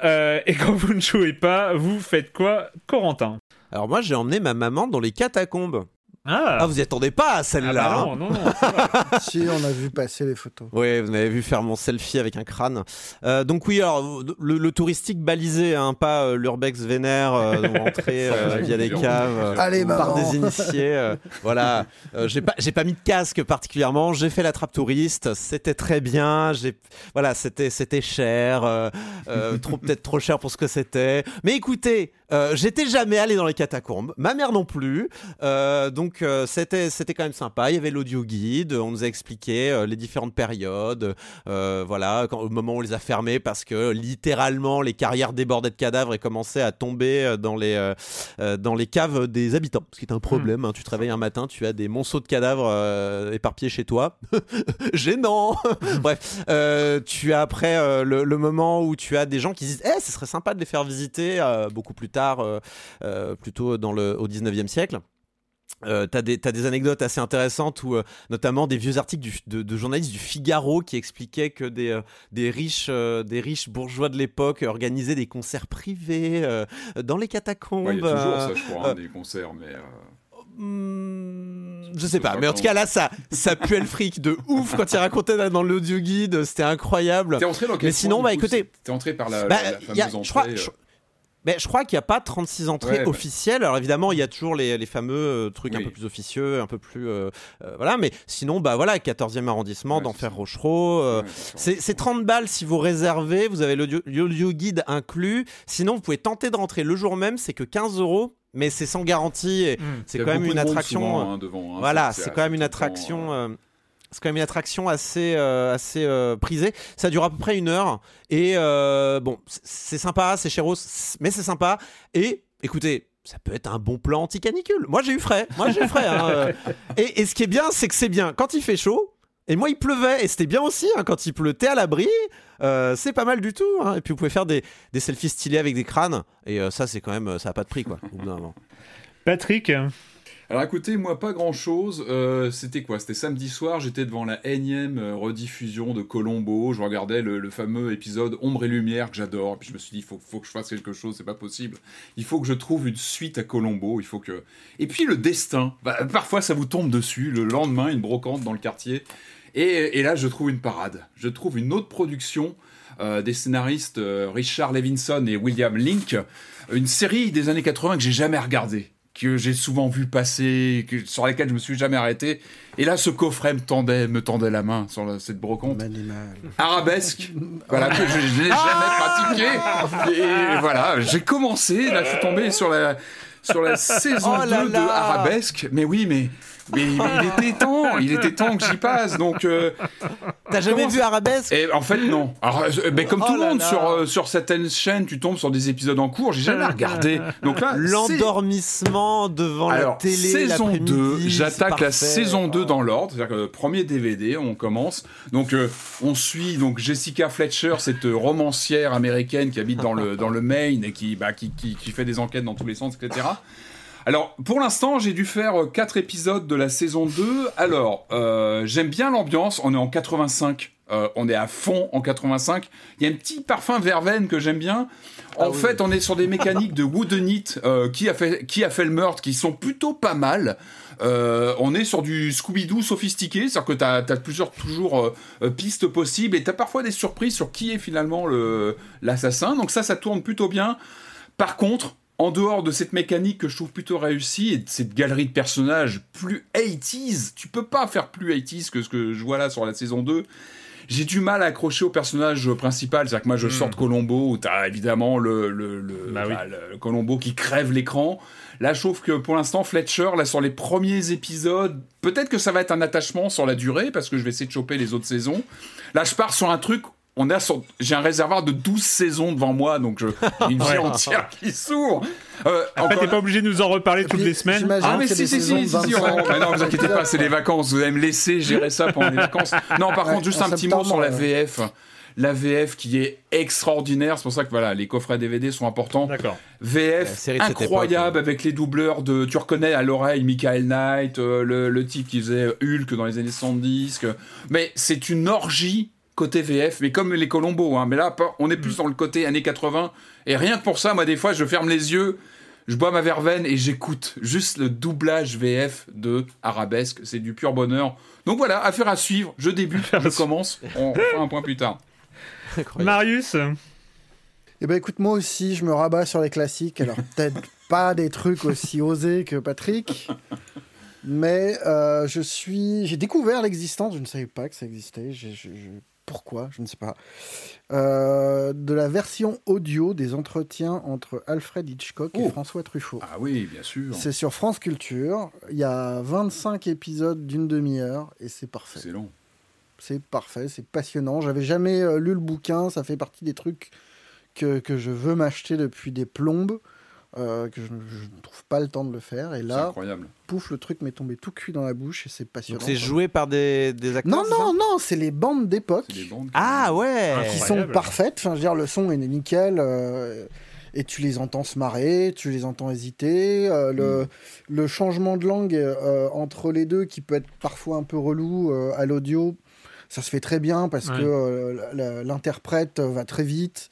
et quand vous ne jouez pas, vous faites quoi, Corentin? Alors moi j'ai emmené ma maman dans les catacombes. Ah. ah, vous y attendez pas à celle-là ah bah non, non, si, on a vu passer les photos. Oui, vous avez vu faire mon selfie avec un crâne. Euh, donc oui, alors le, touristique balisé, hein, pas euh, l'urbex vénère, euh, rentrer euh, via des caves par des initiés. voilà, j'ai pas, j'ai pas mis de casque particulièrement. J'ai fait la trappe touriste, c'était très bien. J'ai, voilà, c'était, c'était cher, trop peut-être trop cher pour ce que c'était. Mais écoutez, j'étais jamais allé dans les catacombes, ma mère non plus, donc donc euh, c'était c'était quand même sympa. Il y avait l'audio guide, on nous a expliqué euh, les différentes périodes, euh, voilà, au moment où on les a fermés parce que littéralement les carrières débordaient de cadavres et commençaient à tomber dans les dans les caves des habitants, ce qui est un problème. Hein. Tu te réveilles un matin, tu as des monceaux de cadavres éparpillés chez toi, gênant. Bref, tu as après le, moment où tu as des gens qui disent, eh, ce serait sympa de les faire visiter beaucoup plus tard, plutôt dans le au 19e siècle. euh, t'as des, des anecdotes assez intéressantes où notamment des vieux articles de, journalistes du Figaro qui expliquaient que des, des, riches, des riches bourgeois de l'époque organisaient des concerts privés dans les catacombes. Il y a toujours ça, je crois, hein, des concerts, mais. Hmm, je sais pas, mais en tout cas là, ça, ça puait le fric de ouf quand il racontait dans l'audio guide, c'était incroyable. T'es entré dans Mais sinon, bah écoutez, t'es entré par la, bah, fameuse entrée. Je crois, euh. Mais je crois qu'il n'y a pas 36 entrées officielles. Alors évidemment, il y a toujours les, les fameux euh, trucs un peu plus officieux, un peu plus. Euh, voilà, mais sinon, bah voilà, 14e arrondissement, d'Enfer Rochereau. c'est 30 balles si vous réservez, vous avez l'audio guide inclus. Sinon, vous pouvez tenter de rentrer le jour même, c'est que 15 euros mais c'est sans garantie. Hmm. C'est quand, même une attraction. Hein, hein, voilà, c'est quand même une attraction. Euh, c'est quand même une attraction assez, euh, assez euh, prisée. Ça dure à peu près une heure. Et bon, c'est sympa, c'est chéros, mais c'est sympa. Et écoutez, ça peut être un bon plan anti-canicule. Moi, j'ai eu frais. Moi, j'ai eu frais. Hein, et, et, ce qui est bien, c'est que c'est bien. Quand il fait chaud, et moi, il pleuvait, et c'était bien aussi, hein, quand il pleut, t'es à l'abri, euh, c'est pas mal du tout. Hein. Et puis vous pouvez faire des, des, selfies stylés avec des crânes, et euh, ça, c'est quand même, ça a pas de prix, quoi. Patrick alors écoutez, moi pas grand chose. Euh, c'était quoi? C'était samedi soir, j'étais devant la énième rediffusion de Colombo. Je regardais le, fameux épisode Ombre et Lumière que j'adore. Puis je me suis dit, il faut, que je fasse quelque chose, c'est pas possible. Il faut que je trouve une suite à Colombo. Il faut que. Et puis le destin. Bah, parfois ça vous tombe dessus. Le lendemain, une brocante dans le quartier. Et, là, je trouve une parade. Je trouve une autre production euh, des scénaristes euh, Richard Levinson et William Link, une série des années 80 que j'ai jamais regardée, que j'ai souvent vu passer, sur laquelle je me suis jamais arrêté. Et là, ce coffret me tendait, me tendait la main sur cette brocante. Arabesque, voilà, que je n'ai jamais pratiqué. Et voilà, j'ai commencé, là, je suis tombé sur la, sur la saison 2 de Arabesque. Mais oui, mais mais il était temps, il était temps que j'y passe. Donc, euh, t'as jamais vu Arabesque Et en fait, non. Alors, euh, mais comme oh tout le monde sur euh, sur certaines chaînes, tu tombes sur des épides en cours. J'ai jamais regardé. Donc là, l'endormissement devant la télé. Saison 2, j'attaque la saison 2 dans l'ordre. C'est-à-dire que le premier DVD, on commence. Donc, on suit donc Jessica Fletcher, cette romancière américaine qui habite dans le dans le Maine et qui bah, qui, qui, qui fait des enquêtes dans tous les sens, etc. Alors, pour l'instant, j'ai dû faire 4 euh, épisodes de la saison 2. Alors, euh, j'aime bien l'ambiance. On est en 85. Euh, on est à fond en 85. Il y a un petit parfum verveine que j'aime bien. En ah fait, on est sur des mécaniques de Woodenite qui, a fait, qui a fait le meurtre qui sont plutôt pas mal. on est sur du Scooby-Doo sophistiqué, c'est-à-dire que tu as, plusieurs toujours pistes possibles et tu as parfois des surprises sur qui est finalement l'assassin. Donc ça, ça tourne plutôt bien. Par contre, en dehors de cette mécanique que je trouve plutôt réussie et de cette galerie de personnages plus 80s, tu peux pas faire plus 80s que ce que je vois là sur la saison 2. J'ai du mal à accrocher au personnage principal, c'est-à-dire que moi je sors de hmm. Colombo où t'as évidemment le, le, le, bah bah, Colombo qui crève l'écran. Là je trouve que pour l'instant Fletcher, là sur les premiers épisodes, peut-être que ça va être un attachement sur la durée parce que je vais essayer de choper les autres saisons. Là je pars sur un truc on a j'ai un réservoir de 12 saisons devant moi, donc je, une vie entière qui s'ouvre. Euh, Après, t'es pas obligé de nous en reparler toutes les semaines. Ah, mais si, si, si, si, non, vous inquiétez pas, c'est les vacances. Vous allez me laisser gérer ça pendant les vacances. Non, par contre, juste un petit mot sur la VF. La VF qui est extraordinaire, c'est pour ça que voilà, les coffrets DVD sont importants. D'accord. VF incroyable avec les doubleurs de. Tu reconnais à l'oreille Michael Knight, euh, le, le, type qui faisait Hulk dans les années 70. Mais c'est une orgie côté VF, mais comme les Colombo. Hein. Mais là, on est plus mm. dans le côté années 80. Et rien que pour ça, moi, des fois, je ferme les yeux, je bois ma verveine et j'écoute juste le doublage VF de Arabesque. C'est du pur bonheur. Donc voilà, affaire à suivre. Je débute, je commence. On fera un point plus tard. Marius eh ben écoute, moi aussi, je me rabats sur les classiques. Alors peut-être pas des trucs aussi osés que Patrick, mais euh, je suis, j'ai découvert l'existence. Je ne savais pas que ça existait. je, pourquoi, je ne sais pas, euh, de la version audio des entretiens entre Alfred Hitchcock et oh. François Truffaut. Ah oui, bien sûr. C'est sur France Culture. Il y a 25 épisodes d'une demi-heure et c'est parfait. C'est long. C'est parfait, c'est passionnant. J'avais jamais euh, lu le bouquin, ça fait partie des trucs que, que je veux m'acheter depuis des plombes. Euh, que je ne trouve pas le temps de le faire. Et là, pouf, le truc m'est tombé tout cuit dans la bouche et c'est passionnant. c'est joué par des, des acteurs Non, non, non, c'est les bandes d'époque. Ah ouais Qui sont parfaites. Enfin, je veux dire, le son est nickel. Euh, et tu les entends se marrer, tu les entends hésiter. Euh, le, mm. le, changement de langue euh, entre les deux, qui peut être parfois un peu relou euh, à l'audio, ça se fait très bien parce que l'interprète va très vite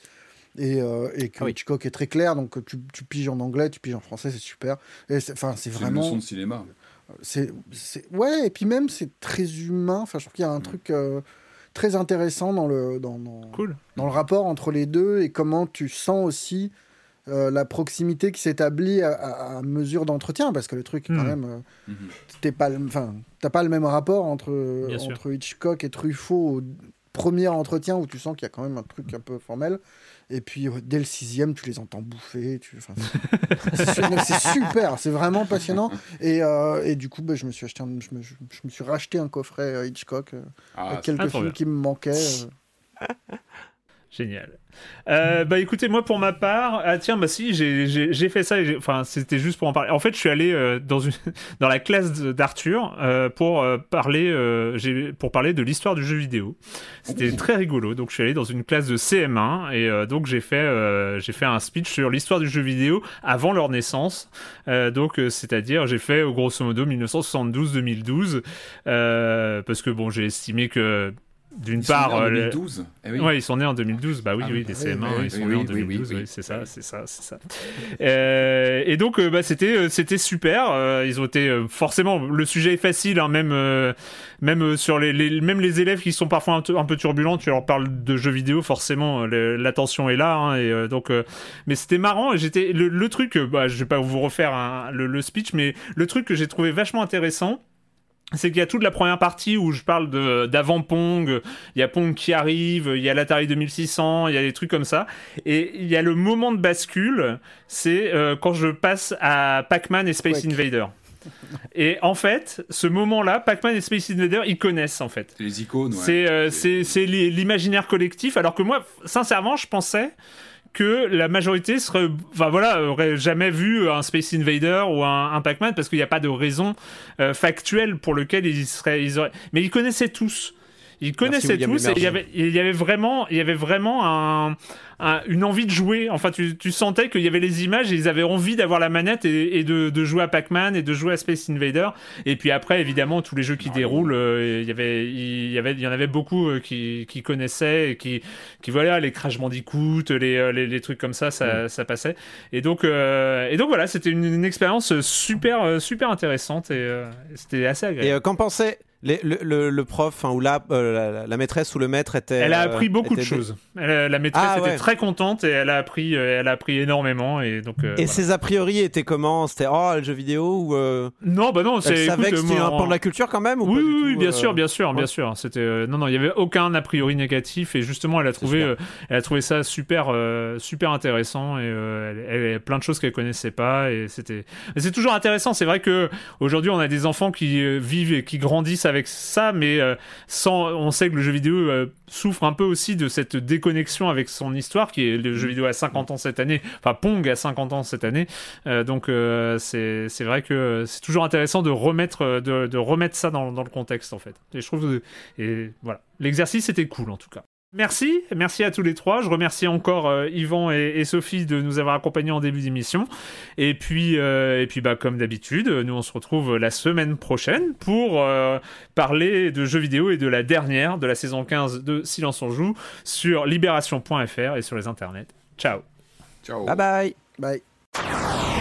et, et que ah Hitchcock est très clair. Donc tu, tu, piges en anglais, tu piges en français, c'est super. Enfin, c'est vraiment. une leçon de cinéma. C'est, ouais, et puis même c'est très humain. Enfin, je trouve qu'il y a un truc très intéressant dans le dans, dans, dans, le rapport entre les deux et comment tu sens aussi euh, la proximité qui s'établit à, mesure d'entretien, parce que le truc, quand hmm. même, euh, t'es pas, enfin, t'as pas le même rapport entre, entre Hitchcock et Truffaut au premier entretien où tu sens qu'il y a quand même un truc un peu formel. Et puis euh, dès le sixième, tu les entends bouffer. Tu... c'est super, c'est vraiment passionnant. Et, et du coup, bah, je, me suis acheté je, me, je, me, suis racheté un coffret Hitchcock ah, avec quelques films qui me manquaient. Génial. Euh, bah écoutez, moi pour ma part, ah tiens, bah si, j'ai fait ça, enfin c'était juste pour en parler. En fait, je suis allé euh, dans, une, dans la classe d'Arthur euh, pour, parler, pour parler de l'histoire du jeu vidéo. C'était très rigolo, donc je suis allé dans une classe de CM1 et donc j'ai fait, j'ai fait un speech sur l'histoire du jeu vidéo avant leur naissance. donc c'est-à-dire, j'ai fait grosso modo 1972-2012, parce que bon, j'ai estimé que d'une part, en 2012. Euh, eh oui. ils sont nés en 2012. Bah oui, ah oui, des CM1, ils sont nés en 2012. Oui, c'est ça, c'est ça, c'est ça. Euh, et donc, euh, bah, c'était, c'était super. ils ont été forcément. Le sujet est facile, hein, même, même sur les, les, même les élèves qui sont parfois un, peu turbulents. Tu leur parles de jeux vidéo, forcément, l'attention est là. Hein, et donc, mais c'était marrant. J'étais le, truc. Bah, je vais pas vous refaire le speech, mais le truc que j'ai trouvé vachement intéressant c'est qu'il y a toute la première partie où je parle de d'avant Pong, il y a Pong qui arrive, il y a l'Atari 2600, il y a des trucs comme ça, et il y a le moment de bascule, c'est euh, quand je passe à Pac-Man et Space Invader. Et en fait, ce moment-là, Pac-Man et Space Invader, ils connaissent en fait. C'est les icônes. Ouais. C'est euh, l'imaginaire collectif, alors que moi, sincèrement, je pensais que la majorité serait, enfin voilà, aurait jamais vu un Space Invader ou un, Pac-Man parce qu'il n'y a pas de raison euh, factuelle pour lequel ils seraient, ils auraient... mais ils connaissaient tous. Ils connaissaient tous et il y avait, il y avait vraiment, il y avait vraiment un, une envie de jouer. Enfin, tu, tu sentais qu'il y avait les images et ils avaient envie d'avoir la manette et, de, de, jouer à Pac-Man et de jouer à Space Invader. Et puis après, évidemment, tous les jeux qui déroulent, euh, il y avait, il y avait, il y en avait beaucoup euh, qui, qui connaissaient et qui, qui voilà, les Crash Bandicoot, les, euh, les, les trucs comme ça, ça, mm. ça passait. Et donc, et donc voilà, c'était une, expérience super, super intéressante et c'était assez agréable. Et qu'en pensait le, le, prof ou euh, la, maîtresse ou le maître était. Elle a appris euh, beaucoup de choses. la maîtresse ah, était très contente et elle a appris, euh, elle a appris énormément et donc. et ses a priori étaient comment? C'était oh le jeu vidéo ou Non bah non c'est. Elle savait que c'était un pan de la culture quand même ou Oui oui, bien sûr bien sûr bien sûr c'était non non il y avait aucun a priori négatif et justement elle a trouvé elle a trouvé ça super super intéressant et elle, elle, plein de choses qu'elle connaissait pas et c'était c'est toujours intéressant c'est vrai que aujourd'hui on a des enfants qui vivent et qui grandissent avec avec ça, mais euh, sans, on sait que le jeu vidéo euh, souffre un peu aussi de cette déconnexion avec son histoire, qui est le jeu vidéo à 50 ans cette année, enfin Pong à 50 ans cette année. Euh, donc c'est vrai que c'est toujours intéressant de remettre, de, remettre ça dans, dans, le contexte en fait. Et je trouve, et voilà, l'exercice était cool en tout cas. Merci, merci à tous les trois. Je remercie encore euh, Yvan et, Sophie de nous avoir accompagnés en début d'émission. Et puis, euh, et puis bah, comme d'habitude, nous on se retrouve la semaine prochaine pour euh, parler de jeux vidéo et de la dernière de la saison 15 de Silence on joue sur libération.fr et sur les internets. Ciao. Ciao. Bye bye. Bye.